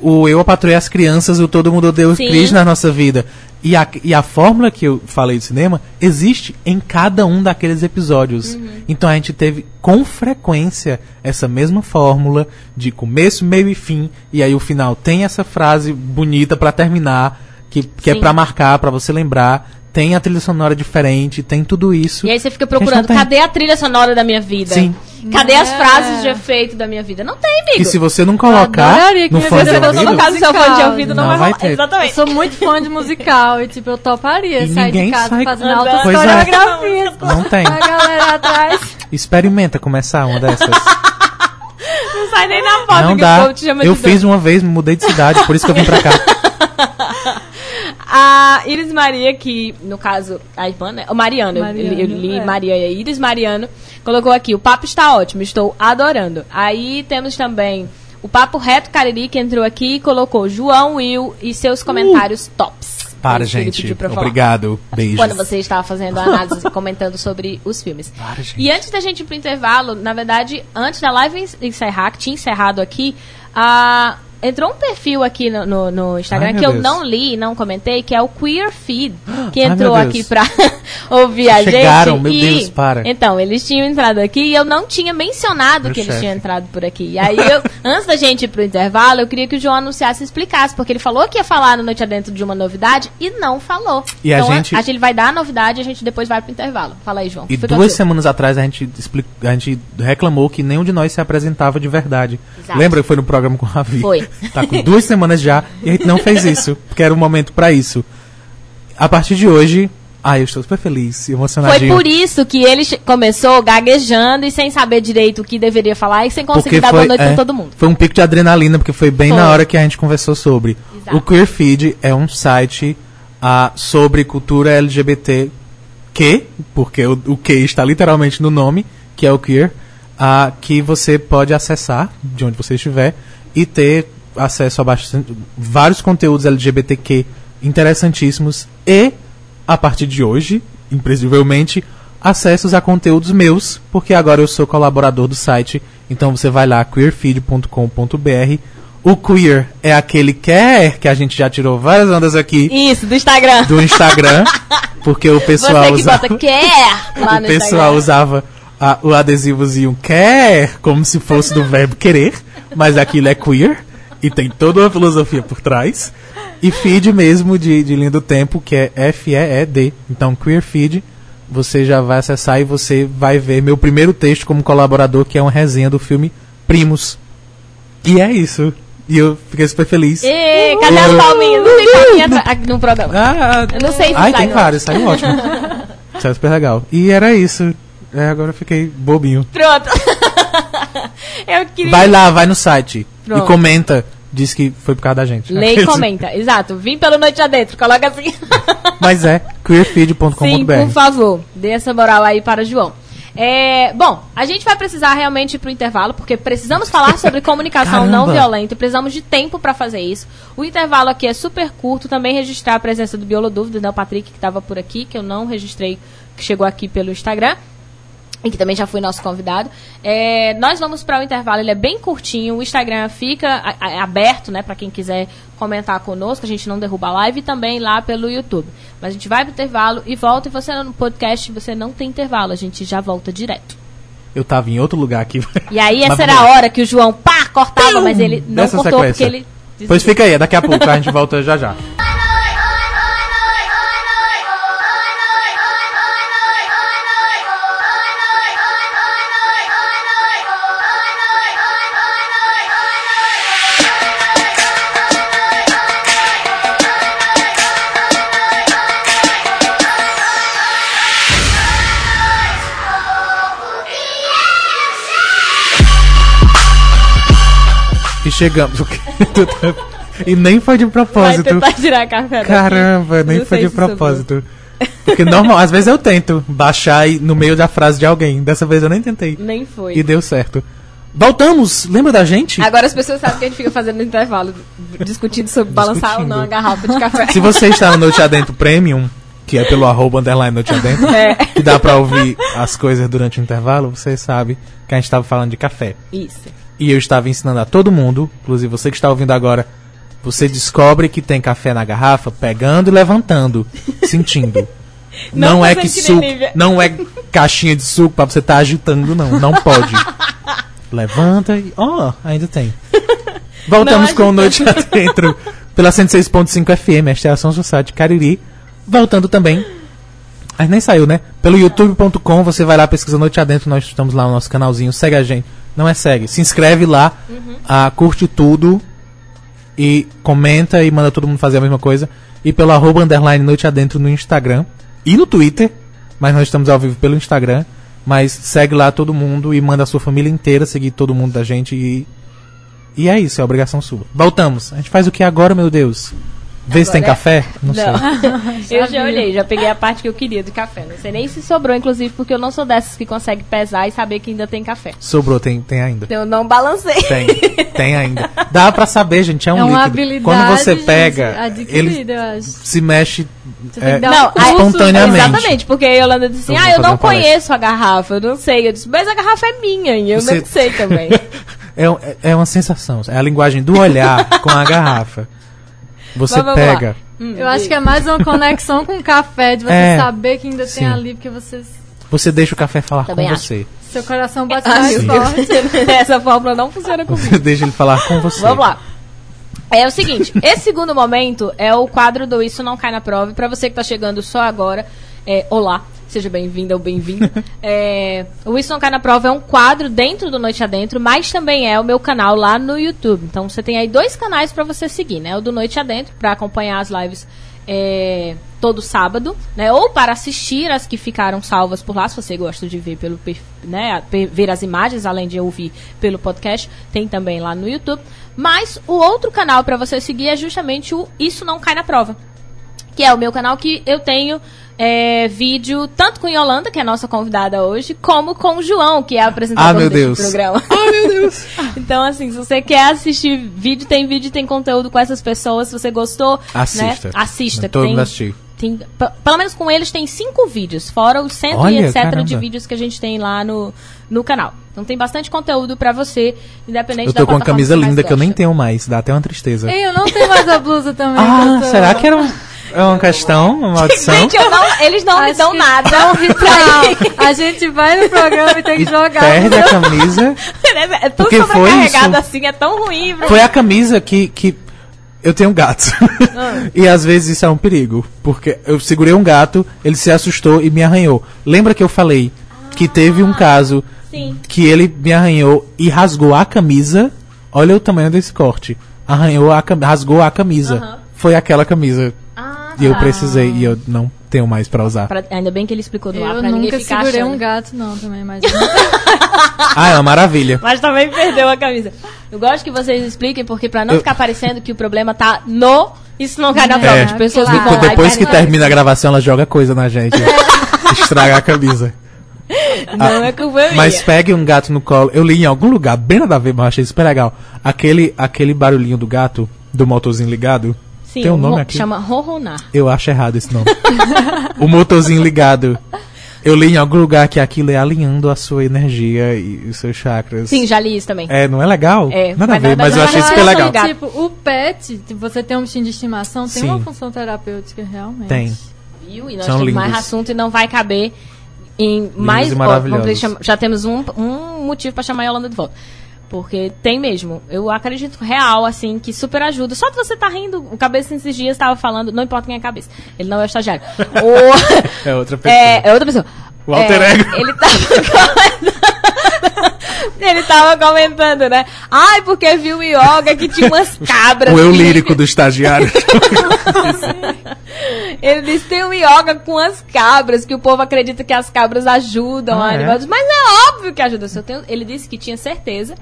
[SPEAKER 1] o Eu, a Patrulha e as Crianças, o Todo Mundo Odeia o
[SPEAKER 2] Sim.
[SPEAKER 1] Chris na nossa vida. E a, e a fórmula que eu falei de cinema existe em cada um daqueles episódios.
[SPEAKER 2] Uhum.
[SPEAKER 1] Então a gente teve com frequência essa mesma fórmula de começo, meio e fim. E aí o final tem essa frase bonita pra terminar, que, que é pra marcar, pra você lembrar. Tem a trilha sonora diferente, tem tudo isso.
[SPEAKER 2] E aí você fica
[SPEAKER 1] A
[SPEAKER 2] procurando, cadê a trilha sonora da minha vida?
[SPEAKER 1] Sim.
[SPEAKER 2] Cadê as
[SPEAKER 3] É.
[SPEAKER 2] frases de efeito da minha vida? Não tem, amigo.
[SPEAKER 1] E se você não colocar no
[SPEAKER 3] vida
[SPEAKER 1] de
[SPEAKER 2] Se você não
[SPEAKER 1] ouvido,
[SPEAKER 2] colocar no seu fone de ouvido, não,
[SPEAKER 1] Não
[SPEAKER 2] vai
[SPEAKER 1] vai
[SPEAKER 2] rolar.
[SPEAKER 1] ter.
[SPEAKER 3] Eu
[SPEAKER 2] Exatamente.
[SPEAKER 3] sou muito fã de musical e, tipo, eu toparia
[SPEAKER 1] E
[SPEAKER 3] sair
[SPEAKER 1] ninguém
[SPEAKER 3] de casa
[SPEAKER 1] sai-
[SPEAKER 3] fazendo altas
[SPEAKER 1] é.
[SPEAKER 3] coreografias.
[SPEAKER 1] Não tem.
[SPEAKER 3] A galera atrás.
[SPEAKER 1] Experimenta começar uma dessas.
[SPEAKER 2] Não sai nem na foto
[SPEAKER 1] não
[SPEAKER 2] que o
[SPEAKER 1] dá.
[SPEAKER 2] povo te chama
[SPEAKER 1] Eu
[SPEAKER 2] de
[SPEAKER 1] fiz uma vez, me mudei de cidade, por isso que eu vim pra cá.
[SPEAKER 2] A Iris Maria, que no caso, a irmã, né? O Mariano, eu-
[SPEAKER 3] Mariano,
[SPEAKER 2] eu, li
[SPEAKER 3] é.
[SPEAKER 2] Maria e Iris Mariano, colocou aqui: o papo está ótimo, estou adorando. Aí temos também o Papo Reto Cariri, que entrou aqui e colocou João Will e seus comentários tops.
[SPEAKER 1] Uh! Para,
[SPEAKER 2] isso que ele
[SPEAKER 1] gente. Obrigado. Beijos.
[SPEAKER 2] Quando você estava fazendo a análise e comentando sobre os filmes.
[SPEAKER 1] Para, gente.
[SPEAKER 2] E antes da gente ir pro intervalo, na verdade, antes da live en- encerrar, que tinha encerrado aqui, a entrou um perfil aqui no, no- no Instagram
[SPEAKER 1] Ai,
[SPEAKER 2] que eu
[SPEAKER 1] Deus.
[SPEAKER 2] não li, não comentei, que é o Queer Feed, que
[SPEAKER 1] Ai,
[SPEAKER 2] entrou
[SPEAKER 1] Deus.
[SPEAKER 2] aqui pra ouvir a
[SPEAKER 1] Chegaram,
[SPEAKER 2] gente.
[SPEAKER 1] meu
[SPEAKER 2] e,
[SPEAKER 1] Deus, para.
[SPEAKER 2] Então, eles tinham entrado aqui e eu não tinha mencionado
[SPEAKER 1] Meu
[SPEAKER 2] que eles
[SPEAKER 1] chefe.
[SPEAKER 2] tinham entrado por aqui. E aí, eu, antes da gente ir pro intervalo, eu queria que o João anunciasse e explicasse, porque ele falou que ia falar no Noite Adentro de uma novidade e não falou.
[SPEAKER 1] E a
[SPEAKER 2] então,
[SPEAKER 1] gente-
[SPEAKER 2] a gente vai dar a novidade e a gente depois vai pro intervalo. Fala aí, João.
[SPEAKER 1] E
[SPEAKER 2] Fica
[SPEAKER 1] duas
[SPEAKER 2] contigo.
[SPEAKER 1] semanas atrás a gente, expli- a gente reclamou que nenhum de nós se apresentava de verdade.
[SPEAKER 2] Exato.
[SPEAKER 1] Lembra que foi no programa com o Ravi?
[SPEAKER 2] Foi.
[SPEAKER 1] Tá com duas semanas já e a gente não fez isso, porque era o momento pra isso. A partir de hoje, ai, eu estou super feliz e
[SPEAKER 2] Foi
[SPEAKER 1] emocionadinho.
[SPEAKER 2] por isso que ele começou gaguejando e sem saber direito o que deveria falar e sem conseguir dar boa noite
[SPEAKER 1] é,
[SPEAKER 2] pra todo mundo.
[SPEAKER 1] Foi um pico de adrenalina, porque foi bem
[SPEAKER 2] Foi.
[SPEAKER 1] na hora que a gente conversou sobre.
[SPEAKER 2] Exato.
[SPEAKER 1] O Queer Feed é um site ah, sobre cultura LGBT que, porque o, o que está literalmente no nome, que é o queer, ah, que você pode acessar de onde você estiver e ter acesso a bastante, vários conteúdos LGBTQ interessantíssimos e, a partir de hoje, imprevisivelmente, acessos a conteúdos meus, porque agora eu sou colaborador do site, então você vai lá, queerfeed.com.br. O queer é aquele quer, que a gente já tirou várias ondas aqui
[SPEAKER 2] Isso, do Instagram.
[SPEAKER 1] do Instagram, porque o pessoal
[SPEAKER 2] Você que
[SPEAKER 1] usava,
[SPEAKER 2] bota quer lá
[SPEAKER 1] o
[SPEAKER 2] no
[SPEAKER 1] pessoal
[SPEAKER 2] Instagram.
[SPEAKER 1] usava a- o adesivozinho quer como se fosse do verbo querer, mas aquilo é queer e tem toda uma filosofia por trás. E feed mesmo de, de linha do tempo, que é F-E-E-D. Então, queer feed, você já vai acessar e você vai ver meu primeiro texto como colaborador, que é uma resenha do filme Primos. E é isso. E eu fiquei super feliz.
[SPEAKER 2] Ê, cadê as palminhas? Não tem palminha no programa.
[SPEAKER 1] Ah,
[SPEAKER 2] Eu não sei se
[SPEAKER 1] Ai,
[SPEAKER 2] sai,
[SPEAKER 1] tem vários, saiu ótimo. saiu super legal. E era isso. É, agora eu fiquei bobinho.
[SPEAKER 2] Pronto. Eu queria...
[SPEAKER 1] Vai lá, vai no site
[SPEAKER 2] Pronto.
[SPEAKER 1] e comenta. Diz que foi por causa da gente.
[SPEAKER 2] Lê e comenta, exato. Vim pelo Noite Adentro, coloca assim.
[SPEAKER 1] Mas é
[SPEAKER 2] Sim, por
[SPEAKER 1] queerfeed.com.br.
[SPEAKER 2] favor. Dê essa moral aí para o João. É, bom, a gente vai precisar realmente ir pro intervalo, porque precisamos falar sobre comunicação
[SPEAKER 1] Caramba.
[SPEAKER 2] não violenta precisamos de tempo para fazer isso. O intervalo aqui é super curto, também registrar a presença do Biolo Dúvidas, né, o Patrick que estava por aqui, que eu não registrei, que chegou aqui pelo Instagram e que também já foi nosso convidado. É, nós vamos para o intervalo, ele é bem curtinho, o Instagram fica a- a- aberto, né, para quem quiser comentar conosco, a gente não derruba a live e também lá pelo YouTube. Mas a gente vai pro intervalo e volta, e você no podcast, você não tem intervalo, a gente já volta direto.
[SPEAKER 1] Eu tava em outro lugar aqui.
[SPEAKER 2] E aí essa era a hora que o João, pá, cortava,
[SPEAKER 1] Pium!
[SPEAKER 2] mas ele não
[SPEAKER 1] Nessa
[SPEAKER 2] cortou
[SPEAKER 1] sequência.
[SPEAKER 2] porque ele...
[SPEAKER 1] Pois fica aí, daqui a pouco a gente volta já já. chegamos. e nem foi de
[SPEAKER 2] Vai
[SPEAKER 1] propósito.
[SPEAKER 2] tentar tirar café daqui.
[SPEAKER 1] Caramba, nem foi de propósito. Porque normal, às vezes eu tento baixar no meio da frase de alguém. Dessa vez eu nem tentei.
[SPEAKER 2] Nem foi.
[SPEAKER 1] E deu certo. Voltamos! Lembra da gente?
[SPEAKER 2] Agora as pessoas sabem que a gente fica fazendo no intervalo, discutindo sobre balançar ou não a garrafa de café.
[SPEAKER 1] Se você está no Noite Adentro Premium, que é pelo arroba underline Noite Adentro,
[SPEAKER 2] É.
[SPEAKER 1] que dá pra ouvir as coisas durante o intervalo, você sabe que a gente estava falando de café.
[SPEAKER 2] Isso.
[SPEAKER 1] E eu estava ensinando a todo mundo, inclusive você que está ouvindo agora, você descobre que tem café na garrafa pegando e levantando, sentindo.
[SPEAKER 2] Não
[SPEAKER 1] Não, é
[SPEAKER 2] tô
[SPEAKER 1] que suco, não é caixinha de suco pra você estar agitando, não. Não pode. Levanta e. Ó, ainda tem. Voltamos com Noite Adentro pela 106.5 FM, esta é a Ação Social de Cariri. Voltando também. Mas nem saiu, né? Pelo youtube.com, você vai lá, pesquisa Noite Adentro, nós estamos lá no nosso canalzinho, segue a gente. Não é segue, se inscreve lá, ah, curte tudo e comenta e manda todo mundo fazer a mesma coisa. E pelo arroba underline Noite Adentro no Instagram e no Twitter, mas nós estamos ao vivo pelo Instagram. Mas segue lá todo mundo e manda a sua família inteira seguir todo mundo da gente e. E é isso, é obrigação sua. Voltamos. A gente faz o que agora, meu Deus? Vê se tem
[SPEAKER 2] é-
[SPEAKER 1] café? Não, sei.
[SPEAKER 2] eu já olhei, já peguei a parte que eu queria do café. Não sei nem se sobrou, inclusive, porque eu não sou dessas que consegue pesar e saber que ainda tem café.
[SPEAKER 1] Sobrou, tem, tem ainda.
[SPEAKER 2] Eu não balancei.
[SPEAKER 1] Tem, tem ainda. Dá pra saber, gente, é um
[SPEAKER 3] É uma
[SPEAKER 1] líquido.
[SPEAKER 3] habilidade
[SPEAKER 1] Quando você
[SPEAKER 3] gente,
[SPEAKER 1] pega,
[SPEAKER 3] adquirida,
[SPEAKER 1] ele
[SPEAKER 3] eu acho.
[SPEAKER 1] se mexe
[SPEAKER 3] Você tem
[SPEAKER 1] é,
[SPEAKER 3] que dar
[SPEAKER 2] Não,
[SPEAKER 3] curso,
[SPEAKER 1] espontaneamente.
[SPEAKER 2] Exatamente, porque a Yolanda disse assim: Ah, eu não
[SPEAKER 1] uma palestra."
[SPEAKER 2] conheço a garrafa, eu não sei. Eu disse, mas a garrafa é minha e eu
[SPEAKER 1] Você-
[SPEAKER 2] não sei também.
[SPEAKER 1] é, é uma sensação. É a linguagem do olhar com a garrafa. Você
[SPEAKER 2] Mas
[SPEAKER 1] pega.
[SPEAKER 3] Eu acho que é mais uma conexão com o café, de você
[SPEAKER 1] É,
[SPEAKER 3] saber que ainda
[SPEAKER 1] sim.
[SPEAKER 3] tem ali, porque você,
[SPEAKER 1] Você deixa o café falar
[SPEAKER 2] Também
[SPEAKER 1] com
[SPEAKER 2] acho.
[SPEAKER 1] você.
[SPEAKER 3] seu coração bate
[SPEAKER 2] Ai,
[SPEAKER 3] mais forte.
[SPEAKER 2] Essa fórmula não funciona comigo.
[SPEAKER 1] Você deixa ele falar com você.
[SPEAKER 2] Vamos lá. É o seguinte, esse segundo momento é o quadro do Isso Não Cai na Prova. E pra você que tá chegando só agora, é, olá, seja bem-vinda ou bem-vindo. É, o Isso Não Cai na Prova é um quadro dentro do Noite Adentro, mas também é o meu canal lá no YouTube. Então você tem aí dois canais pra você seguir, né? O do Noite Adentro, pra acompanhar as lives é, todo sábado, né? Ou para assistir as que ficaram salvas por lá, se você gosta de ver pelo né, ver as imagens, além de ouvir pelo podcast, tem também lá no YouTube. Mas o outro canal para você seguir é justamente o Isso Não Cai na Prova. Que é o meu canal que eu tenho é, vídeo tanto com Yolanda, que é a nossa convidada hoje, como com o João, que é a apresentadora
[SPEAKER 1] Ah, Deus.
[SPEAKER 2] programa.
[SPEAKER 1] Ah, meu Deus.
[SPEAKER 2] Então, assim, se você quer assistir vídeo, tem vídeo, tem conteúdo com essas pessoas. Se você gostou,
[SPEAKER 1] Assista.
[SPEAKER 2] né? Assista.
[SPEAKER 1] Todo mundo
[SPEAKER 2] tem,
[SPEAKER 1] assistir.
[SPEAKER 2] tem, pelo menos com eles tem cinco vídeos, fora os cento
[SPEAKER 1] Olha,
[SPEAKER 2] e etc
[SPEAKER 1] caramba.
[SPEAKER 2] de vídeos que a gente tem lá no, no canal. Então tem bastante conteúdo pra você, independente
[SPEAKER 1] Eu
[SPEAKER 2] da
[SPEAKER 1] tô com uma camisa linda que eu nem tenho mais. Dá até uma tristeza.
[SPEAKER 3] Ei, eu não tenho mais a blusa também.
[SPEAKER 1] Ah,
[SPEAKER 3] eu
[SPEAKER 1] será que era um- é uma questão, uma maldição?
[SPEAKER 2] Gente, eu não- eles não me
[SPEAKER 3] Acho
[SPEAKER 2] dão
[SPEAKER 3] que
[SPEAKER 2] nada.
[SPEAKER 3] É um ritual. A gente vai no programa e tem que jogar.
[SPEAKER 1] Perde a camisa.
[SPEAKER 2] é tão
[SPEAKER 1] Porque foi
[SPEAKER 2] sobrecarregado
[SPEAKER 1] isso.
[SPEAKER 2] assim, é tão ruim.
[SPEAKER 1] Foi a camisa que, que eu tenho um gato.
[SPEAKER 2] Ah.
[SPEAKER 1] e às vezes isso é um perigo. Porque eu segurei um gato, ele se assustou e me arranhou. Lembra que eu falei que teve um caso
[SPEAKER 2] Sim.
[SPEAKER 1] que ele me arranhou e rasgou a camisa? Olha o tamanho desse corte. Arranhou a cam- rasgou a camisa.
[SPEAKER 2] Aham.
[SPEAKER 1] Foi aquela camisa.
[SPEAKER 2] Ah,
[SPEAKER 1] E eu
[SPEAKER 2] tá.
[SPEAKER 1] precisei e eu não tenho mais pra usar.
[SPEAKER 2] Pra- ainda bem que ele explicou no ar
[SPEAKER 3] Eu
[SPEAKER 2] pra ninguém
[SPEAKER 3] nunca
[SPEAKER 2] ficar
[SPEAKER 3] segurei
[SPEAKER 2] achando.
[SPEAKER 3] um gato, não, também, mas.
[SPEAKER 1] Ah, é uma maravilha.
[SPEAKER 2] Mas também perdeu a camisa. Eu gosto que vocês expliquem, porque pra não
[SPEAKER 1] Eu-
[SPEAKER 2] ficar parecendo que o problema tá no. Isso não cai na
[SPEAKER 3] É,
[SPEAKER 2] prova de pessoas que vão lá e
[SPEAKER 1] Depois que termina a gravação, ela joga coisa na gente. Estraga a camisa.
[SPEAKER 2] Não é culpa minha.
[SPEAKER 1] Mas pegue um gato no colo. Eu li em algum lugar, bem nada a ver, mas achei super legal. Aquele, aquele barulhinho do gato, do motorzinho ligado.
[SPEAKER 2] Sim,
[SPEAKER 1] tem um nome aqui?
[SPEAKER 2] Chama ronronar.
[SPEAKER 1] Eu acho errado esse nome. o motorzinho ligado. Eu li em algum lugar que aquilo é alinhando a sua energia e os seus chakras.
[SPEAKER 2] Sim, já li isso também.
[SPEAKER 1] É, não é legal?
[SPEAKER 2] É,
[SPEAKER 1] Nada a ver, mas eu achei super
[SPEAKER 2] é
[SPEAKER 1] legal.
[SPEAKER 2] legal.
[SPEAKER 3] Tipo, o pet, você tem um bichinho de estimação, tem
[SPEAKER 1] Sim.
[SPEAKER 3] uma função terapêutica realmente.
[SPEAKER 1] Tem.
[SPEAKER 2] Viu? E nós
[SPEAKER 1] São
[SPEAKER 2] temos mais
[SPEAKER 1] lindos.
[SPEAKER 2] assunto e não vai caber em mais.
[SPEAKER 1] e
[SPEAKER 2] ó, já temos um, um motivo pra chamar a Yolanda de volta. Porque tem mesmo. Eu acredito real, assim, que super ajuda. Só de você tá rindo, o cabeça esses dias estava falando, não importa quem é a cabeça. Ele não é o estagiário.
[SPEAKER 1] É outra pessoa.
[SPEAKER 2] É, é outra pessoa.
[SPEAKER 1] O alter
[SPEAKER 2] É,
[SPEAKER 1] ego.
[SPEAKER 2] Ele tava comentando. ele tava comentando, né? Ai, porque viu o yoga que tinha umas cabras.
[SPEAKER 1] O eu
[SPEAKER 2] que-
[SPEAKER 1] lírico do estagiário.
[SPEAKER 2] Ele disse tem um yoga com as cabras, que o povo acredita que as cabras ajudam
[SPEAKER 1] Ah, é?
[SPEAKER 2] animais. Mas é óbvio que ajuda. Ele disse que tinha certeza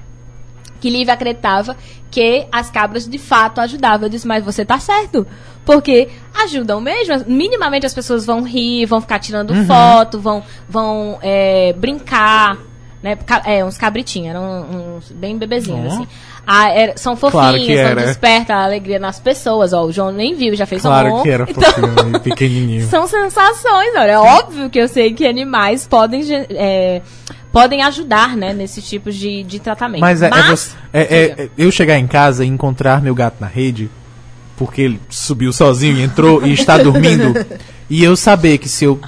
[SPEAKER 2] que Lívia acreditava que as cabras de fato ajudavam. Eu disse, mas você tá certo. Porque ajudam mesmo. Minimamente as pessoas vão rir, vão ficar tirando
[SPEAKER 1] Uhum.
[SPEAKER 2] foto, vão, vão é, brincar. Né? É, uns cabritinhos, eram uns bem bebezinhos,
[SPEAKER 1] Oh.
[SPEAKER 2] assim. Ah, era- são
[SPEAKER 1] Claro
[SPEAKER 2] fofinhos,
[SPEAKER 1] que
[SPEAKER 2] são desperta a alegria nas pessoas. Ó, o João nem viu, já fez
[SPEAKER 1] claro
[SPEAKER 2] som.
[SPEAKER 1] que era
[SPEAKER 2] Então,
[SPEAKER 1] fofinho pequenininho.
[SPEAKER 2] são sensações, olha. É óbvio que eu sei que animais podem, é, podem ajudar, né, nesses tipos de, de tratamento.
[SPEAKER 1] Mas, é, é você- é- é- é eu chegar em casa e encontrar meu gato na rede, porque ele subiu sozinho e entrou e está dormindo, e eu saber que se eu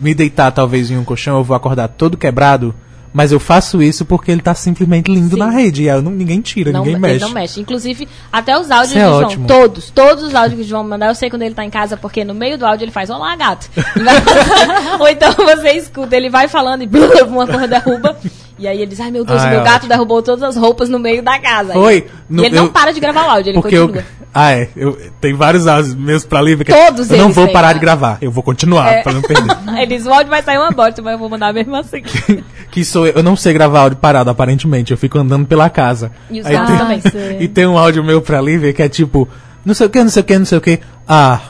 [SPEAKER 1] me deitar talvez em um colchão eu vou acordar todo quebrado, mas eu faço isso porque ele tá simplesmente lindo
[SPEAKER 2] Sim.
[SPEAKER 1] na rede, e eu não- ninguém tira,
[SPEAKER 2] não,
[SPEAKER 1] ninguém mexe.
[SPEAKER 2] não mexe. Inclusive, até os áudios
[SPEAKER 1] Isso é
[SPEAKER 2] João,
[SPEAKER 1] ótimo.
[SPEAKER 2] todos, todos os áudios que o João mandar, eu sei quando ele tá em casa, porque no meio do áudio ele faz, olá, gato. Ou então você escuta, ele vai falando e blá, uma coisa derruba. E aí ele diz, ai meu Deus,
[SPEAKER 1] Ah,
[SPEAKER 2] meu
[SPEAKER 1] é
[SPEAKER 2] gato
[SPEAKER 1] ótimo.
[SPEAKER 2] derrubou todas as roupas no meio da casa.
[SPEAKER 1] Foi.
[SPEAKER 2] E
[SPEAKER 1] No-
[SPEAKER 2] ele não
[SPEAKER 1] eu-
[SPEAKER 2] para de gravar o áudio, ele
[SPEAKER 1] Porque eu.
[SPEAKER 2] continua.
[SPEAKER 1] Ah, é. Eu, tem vários áudios meus pra livre que
[SPEAKER 2] Todos
[SPEAKER 1] eu não vou parar
[SPEAKER 2] cara.
[SPEAKER 1] de gravar. Eu vou continuar
[SPEAKER 2] É.
[SPEAKER 1] pra não perder.
[SPEAKER 2] Ele diz, o áudio vai sair uma bosta, mas eu vou mandar mesmo assim.
[SPEAKER 1] que sou eu. Eu não sei gravar áudio parado, aparentemente. Eu fico andando pela casa.
[SPEAKER 2] E os
[SPEAKER 1] Aí
[SPEAKER 2] gatos
[SPEAKER 1] tem-
[SPEAKER 2] também.
[SPEAKER 1] E tem um áudio meu pra Lívia que é tipo, não sei o que, não sei o que, não sei o que. Ah,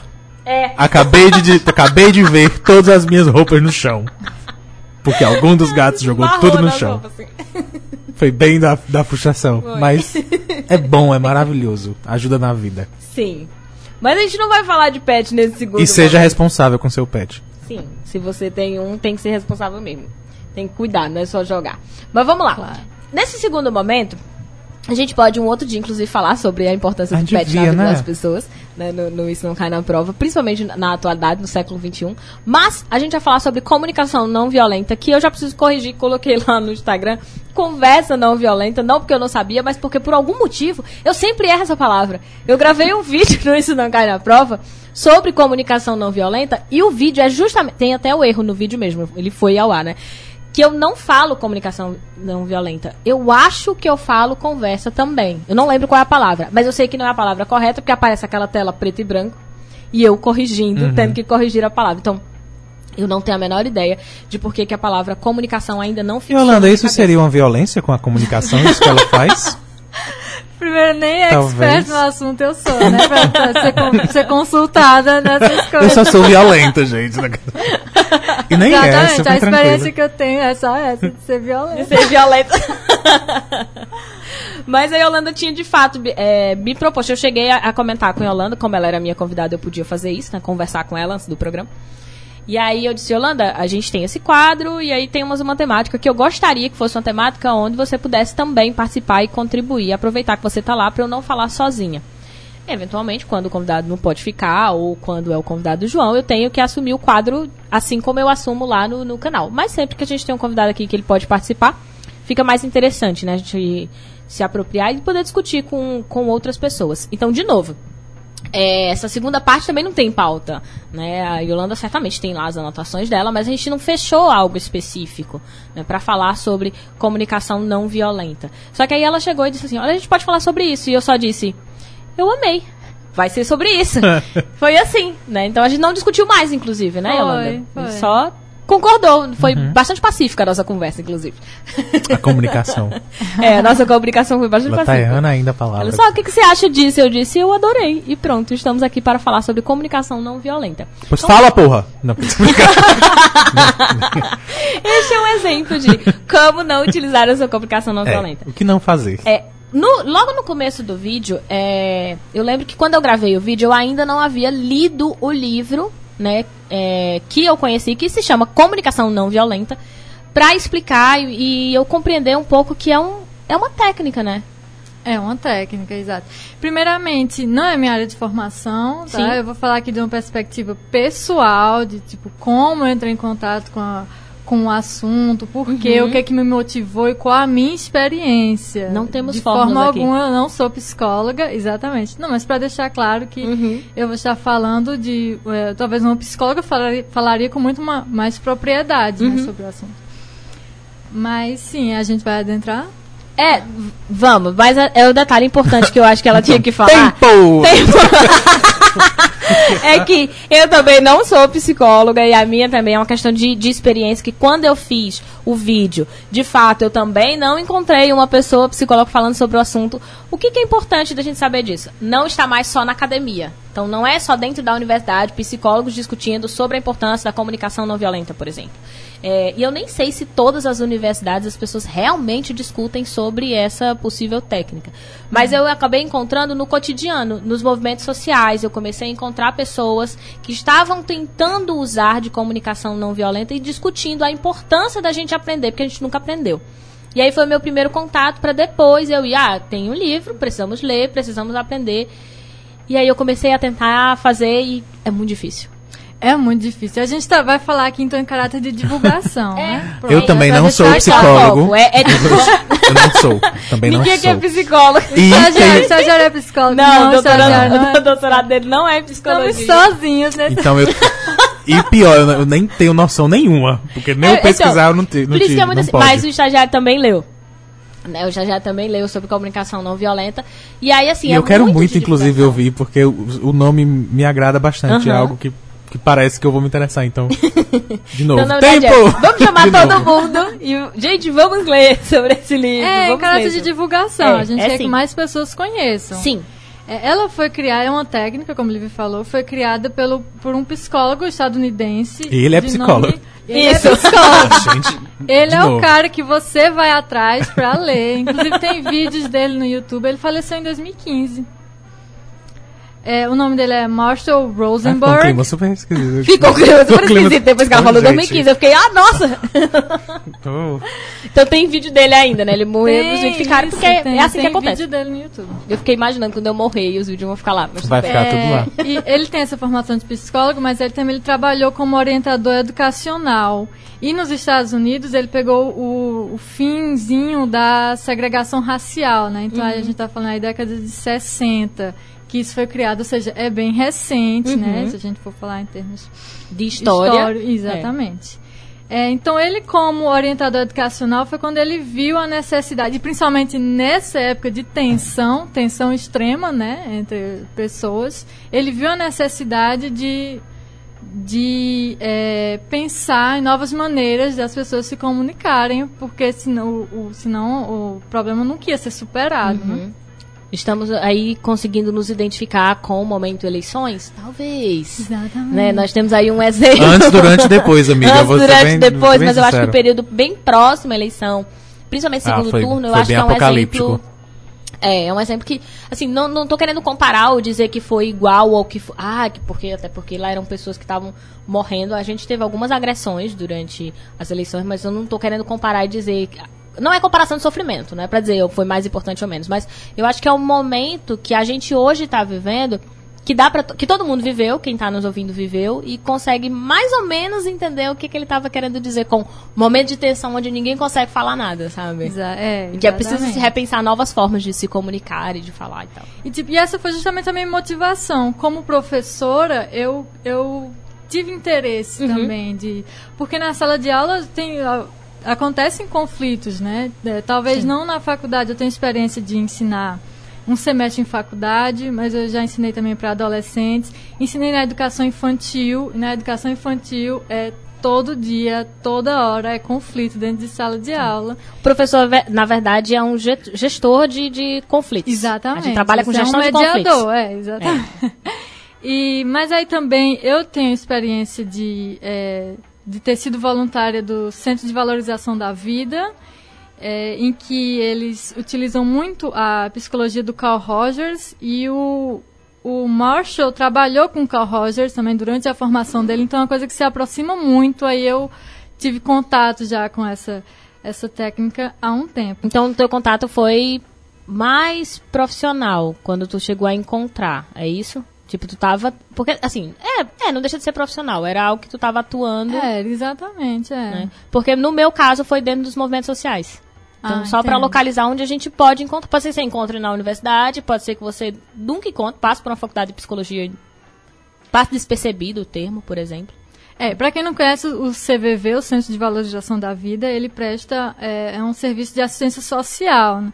[SPEAKER 2] É.
[SPEAKER 1] acabei de, de- acabei de ver todas as minhas roupas no chão. Porque algum dos gatos jogou
[SPEAKER 2] Esbarrou
[SPEAKER 1] tudo no chão.
[SPEAKER 2] roupas, assim.
[SPEAKER 1] Foi bem da, da frustração.
[SPEAKER 2] Foi.
[SPEAKER 1] Mas é bom, é maravilhoso. Ajuda na vida.
[SPEAKER 2] Sim. Mas a gente não vai falar de pet nesse segundo
[SPEAKER 1] E seja
[SPEAKER 2] momento.
[SPEAKER 1] responsável com seu pet.
[SPEAKER 2] Sim, se você tem um, tem que ser responsável mesmo. Tem que cuidar, não é só jogar. Mas vamos lá.
[SPEAKER 3] Claro.
[SPEAKER 2] Nesse segundo momento, a gente pode um outro dia, inclusive, falar sobre a importância
[SPEAKER 1] Ah,
[SPEAKER 2] do pet
[SPEAKER 1] devia,
[SPEAKER 2] na vida
[SPEAKER 1] né?
[SPEAKER 2] das pessoas, né, no, no Isso Não Cai na Prova, principalmente na- na atualidade, no século XXI. Mas a gente vai falar sobre comunicação não violenta, que eu já preciso corrigir, coloquei lá no Instagram, conversa não violenta, não porque eu não sabia, mas porque por algum motivo eu sempre erro essa palavra. Eu gravei um vídeo no Isso Não Cai na Prova sobre comunicação não violenta, e o vídeo é justamente, tem até o erro no vídeo mesmo, ele foi ao ar, né? Que eu não falo comunicação não violenta. Eu acho que eu falo conversa também. Eu não lembro qual é a palavra, mas eu sei que não é a palavra correta porque aparece aquela tela preto e branco e eu corrigindo, tendo que corrigir a palavra. Então, eu não tenho a menor ideia de por que, que a palavra comunicação ainda não
[SPEAKER 1] Holanda,
[SPEAKER 2] minha
[SPEAKER 1] isso seria uma violência com a comunicação, isso que ela faz?
[SPEAKER 3] Primeiro, nem
[SPEAKER 1] Talvez.
[SPEAKER 3] expert no assunto eu sou, né? Pra, pra ser, ser consultada nessas
[SPEAKER 1] Eu
[SPEAKER 3] coisas.
[SPEAKER 1] só sou violenta, gente. E nem é,
[SPEAKER 3] Exatamente,
[SPEAKER 1] super
[SPEAKER 3] a experiência
[SPEAKER 1] tranquilo.
[SPEAKER 3] que eu tenho é só essa, de ser violenta.
[SPEAKER 2] ser violenta. Mas a Yolanda tinha de fato é, me proposto. Eu cheguei a, a comentar com a Yolanda, como ela era minha convidada, eu podia fazer isso, né? Conversar com ela antes do programa. E aí eu disse, Yolanda, a gente tem esse quadro e aí temos uma temática que eu gostaria que fosse uma temática onde você pudesse também participar e contribuir, aproveitar que você está lá para eu não falar sozinha. Eventualmente, quando o convidado não pode ficar, ou quando é o convidado do João, eu tenho que assumir o quadro assim como eu assumo lá no, no canal. Mas sempre que a gente tem um convidado aqui que ele pode participar, fica mais interessante, né? A gente se apropriar e poder discutir com, com outras pessoas. Então, de novo, é, essa segunda parte também não tem pauta, né? A Yolanda certamente tem lá as anotações dela, mas a gente não fechou algo específico né, para falar sobre comunicação não violenta. Só que aí ela chegou e disse assim: Olha, a gente pode falar sobre isso. E eu só disse: Eu amei. Vai ser sobre isso. foi assim, né? Então a gente não discutiu mais, inclusive, né,
[SPEAKER 3] Foi,
[SPEAKER 2] Yolanda?
[SPEAKER 3] foi.
[SPEAKER 2] Só concordou. Foi bastante pacífica a nossa conversa, inclusive.
[SPEAKER 1] A comunicação.
[SPEAKER 2] é, a nossa comunicação foi bastante
[SPEAKER 1] Ela tá
[SPEAKER 2] pacífica.
[SPEAKER 1] errando ainda a palavra.
[SPEAKER 2] Ela só, o que, que você acha disso? Eu disse, eu adorei. E pronto, estamos aqui para falar sobre comunicação não violenta.
[SPEAKER 1] Pois fala, porra! Não,
[SPEAKER 2] Este é um exemplo de como não utilizar a sua comunicação não
[SPEAKER 1] é,
[SPEAKER 2] violenta.
[SPEAKER 1] o que não fazer?
[SPEAKER 2] É, no- logo no começo do vídeo, é, eu lembro que quando eu gravei o vídeo, eu ainda não havia lido o livro, né, é, que eu conheci, que se chama Comunicação Não Violenta, pra explicar e, e eu compreender um pouco que é, um, é uma técnica, né?
[SPEAKER 3] É uma técnica, exato. Primeiramente, não é minha área de formação, tá?
[SPEAKER 2] Sim.
[SPEAKER 3] Eu vou falar aqui de uma perspectiva pessoal, de tipo, como eu entrei em contato com, a- com o assunto, por quê,
[SPEAKER 2] Uhum.
[SPEAKER 3] o que, que me motivou e qual a minha experiência.
[SPEAKER 2] Não temos
[SPEAKER 3] De forma
[SPEAKER 2] aqui.
[SPEAKER 3] alguma, eu não sou psicóloga, exatamente. Não, mas para deixar claro que
[SPEAKER 2] Uhum.
[SPEAKER 3] eu vou estar falando de. eh, talvez uma psicóloga falaria, falaria com muito ma- mais propriedade né,
[SPEAKER 2] Uhum.
[SPEAKER 3] sobre o assunto. Mas sim, a gente vai adentrar.
[SPEAKER 2] É, vamos, mas é, é o detalhe importante que eu acho que ela tinha que falar.
[SPEAKER 1] Tempo!
[SPEAKER 2] é que eu também não sou psicóloga e a minha também é uma questão de, de experiência que quando eu fiz o vídeo, de fato, eu também não encontrei uma pessoa psicóloga falando sobre o assunto. O que, que é importante da gente saber disso? Não está mais só na academia. Então não é só dentro da universidade psicólogos discutindo sobre a importância da comunicação não violenta, por exemplo. É, e eu nem sei se todas as universidades as pessoas realmente discutem sobre essa possível técnica. Mas eu acabei encontrando no cotidiano, nos movimentos sociais. Eu comecei a encontrar pessoas que estavam tentando usar de comunicação não violenta e discutindo a importância da gente aprender, porque a gente nunca aprendeu. E aí foi meu primeiro contato para depois eu ir, ah, tem um livro, precisamos ler, precisamos aprender. E aí eu comecei a tentar fazer e é muito difícil.
[SPEAKER 3] É muito difícil. A gente tá- vai falar aqui então em caráter de divulgação,
[SPEAKER 2] É.
[SPEAKER 3] né?
[SPEAKER 1] Eu também não sou
[SPEAKER 3] claro.
[SPEAKER 1] psicólogo.
[SPEAKER 2] É, é
[SPEAKER 1] Eu não sou. Também não
[SPEAKER 2] ninguém aqui é
[SPEAKER 1] sou.
[SPEAKER 2] psicólogo.
[SPEAKER 1] E
[SPEAKER 3] Estagiário, estagiário é psicólogo.
[SPEAKER 2] Não, o
[SPEAKER 3] estagiário
[SPEAKER 2] doutorado,
[SPEAKER 3] não é.
[SPEAKER 2] o doutorado dele não é
[SPEAKER 3] Estamos
[SPEAKER 2] psicologia.
[SPEAKER 3] sozinhos nesse
[SPEAKER 1] Então eu. E pior, eu, não- eu nem tenho noção nenhuma. Porque nem
[SPEAKER 2] É,
[SPEAKER 1] eu pesquisar
[SPEAKER 2] então,
[SPEAKER 1] eu não, te, não
[SPEAKER 2] Por isso
[SPEAKER 1] tive,
[SPEAKER 2] que é muito
[SPEAKER 1] não
[SPEAKER 2] assim.
[SPEAKER 1] pode.
[SPEAKER 2] Mas o estagiário também leu. Né, o estagiário também leu sobre comunicação não violenta. E aí, assim.
[SPEAKER 1] E
[SPEAKER 2] é
[SPEAKER 1] eu quero muito,
[SPEAKER 2] de
[SPEAKER 1] inclusive, ouvir, porque o, o nome me agrada bastante. É
[SPEAKER 2] Aham.
[SPEAKER 1] algo que, que parece que eu vou me interessar. Então, de novo.
[SPEAKER 2] Então,
[SPEAKER 1] Tempo!
[SPEAKER 2] é, vamos chamar
[SPEAKER 1] De
[SPEAKER 2] todo
[SPEAKER 1] novo.
[SPEAKER 2] mundo e, gente, vamos ler sobre esse livro.
[SPEAKER 3] É, em
[SPEAKER 2] vamos
[SPEAKER 3] caráter
[SPEAKER 2] ler
[SPEAKER 3] de
[SPEAKER 2] sobre-
[SPEAKER 3] divulgação.
[SPEAKER 2] É,
[SPEAKER 3] a gente
[SPEAKER 2] é
[SPEAKER 3] quer
[SPEAKER 2] sim.
[SPEAKER 3] que mais pessoas conheçam.
[SPEAKER 2] Sim.
[SPEAKER 3] É, ela foi criada, é uma técnica, como o Livre falou, foi criada pelo, por um psicólogo estadunidense.
[SPEAKER 1] Ele é psicólogo.
[SPEAKER 3] nome- Ele
[SPEAKER 2] Isso.
[SPEAKER 3] é psicólogo.
[SPEAKER 1] Ah, gente,
[SPEAKER 3] Ele é o
[SPEAKER 1] novo.
[SPEAKER 3] cara que você vai atrás pra ler. Inclusive tem vídeos dele no YouTube. Ele faleceu em 2015. É, o nome dele é Marshall
[SPEAKER 1] Ah, ficou um
[SPEAKER 3] Rosenberg.
[SPEAKER 1] clima super esquisito.
[SPEAKER 2] Ficou super
[SPEAKER 1] um clima-
[SPEAKER 2] esquisito depois que ela falou
[SPEAKER 1] gente,
[SPEAKER 2] 2015. Eu fiquei, ah, nossa!
[SPEAKER 1] tô-
[SPEAKER 2] Então tem vídeo dele ainda, né? Ele morreu
[SPEAKER 3] Tem
[SPEAKER 2] nos vídeos ficaram,
[SPEAKER 3] isso,
[SPEAKER 2] porque
[SPEAKER 3] tem-
[SPEAKER 2] é assim
[SPEAKER 3] tem
[SPEAKER 2] que acontece.
[SPEAKER 3] vídeo dele no YouTube.
[SPEAKER 2] Eu fiquei imaginando quando eu morrer e os vídeos vão ficar lá. Mas
[SPEAKER 1] Vai ficar tudo lá.
[SPEAKER 3] É, E ele tem essa formação de psicólogo, mas ele também ele trabalhou como orientador educacional. E nos Estados Unidos ele pegou o, o finzinho da segregação racial, né? Então
[SPEAKER 2] Uhum.
[SPEAKER 3] aí a gente tá falando aí década de 60, que isso foi criado, ou seja, é bem recente, né?
[SPEAKER 2] Uhum.
[SPEAKER 3] Se a gente for falar em termos
[SPEAKER 2] De história.
[SPEAKER 3] História, exatamente. É, então ele, como orientador educacional, foi quando ele viu a necessidade, principalmente nessa época de tensão, tensão extrema, né, entre pessoas, ele viu a necessidade de, de é, pensar em novas maneiras das pessoas se comunicarem, porque senão o, o- senão o problema nunca ia ser superado, né?
[SPEAKER 2] Estamos aí conseguindo nos identificar com o momento eleições? Talvez.
[SPEAKER 3] Exatamente.
[SPEAKER 2] Né? Nós temos aí um exemplo.
[SPEAKER 1] Antes, durante e depois, amiga.
[SPEAKER 2] Antes, durante
[SPEAKER 1] bem-
[SPEAKER 2] e depois, mas eu acho que
[SPEAKER 1] sincero.
[SPEAKER 2] o período bem próximo à eleição, principalmente
[SPEAKER 1] Ah,
[SPEAKER 2] segundo
[SPEAKER 1] foi-
[SPEAKER 2] turno, eu acho que é um exemplo. É, é um exemplo que, assim, não, não tô querendo comparar ou dizer que foi igual ou que foi. Ah, que porque, até porque lá eram pessoas que estavam morrendo. A gente teve algumas agressões durante as eleições, mas eu não tô querendo comparar e dizer. Não é comparação de sofrimento, não é pra dizer foi mais importante ou menos, mas eu acho que é um momento que a gente hoje tá vivendo que dá para que todo mundo viveu, quem tá nos ouvindo viveu e consegue mais ou menos entender o que, que ele tava querendo dizer com momento de tensão onde ninguém consegue falar nada, sabe?
[SPEAKER 3] Exa- é,
[SPEAKER 2] que é preciso se repensar novas formas de se comunicar e de falar e tal.
[SPEAKER 3] E, tipo, e essa foi justamente a minha motivação. Como professora, eu, eu tive interesse
[SPEAKER 2] Uhum.
[SPEAKER 3] também de. Porque na sala de aula tem. Acontecem conflitos, né? É, talvez não na faculdade, eu tenho experiência de ensinar um semestre em faculdade, mas eu já ensinei também para adolescentes. Ensinei na educação infantil. E na educação infantil é todo dia, toda hora, é conflito dentro de sala de aula.
[SPEAKER 2] O professor, na verdade, é um ge- gestor de, de conflitos.
[SPEAKER 3] Exatamente.
[SPEAKER 2] A gente trabalha com
[SPEAKER 3] Você
[SPEAKER 2] gestão
[SPEAKER 3] é um
[SPEAKER 2] de conflitos.
[SPEAKER 3] mediador, é, exatamente. E, mas aí também eu tenho experiência de, é, de ter sido voluntária do Centro de Valorização da Vida, é, em que eles utilizam muito a psicologia do Carl Rogers e o, o Marshall trabalhou com o Carl Rogers também durante a formação dele, então é uma coisa que se aproxima muito, aí eu tive contato já com essa, essa técnica há um tempo.
[SPEAKER 2] Então, o teu contato foi mais profissional quando tu chegou a encontrar, é isso? Tipo, tu tava. Porque, assim, é, é não deixa de ser profissional, era algo que tu tava atuando.
[SPEAKER 3] É, exatamente, é.
[SPEAKER 2] né? Porque no meu caso foi dentro dos movimentos sociais. Então,
[SPEAKER 3] Ah,
[SPEAKER 2] só para localizar onde a gente pode encontrar. Pode ser que você encontre na universidade, pode ser que você nunca encontre, passe por uma faculdade de psicologia passe despercebido o termo, por exemplo.
[SPEAKER 3] É, para quem não conhece o CVV, o Centro de Valorização da Vida, ele presta é, é um serviço de assistência social, né?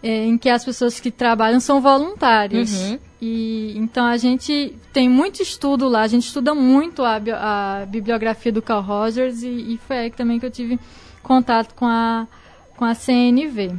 [SPEAKER 3] É, em que as pessoas que trabalham são voluntários.
[SPEAKER 2] Uhum.
[SPEAKER 3] E então a gente tem muito estudo lá, a gente estuda muito a, a bibliografia do Carl Rogers e, e foi aí também que eu tive contato com a com a CNV.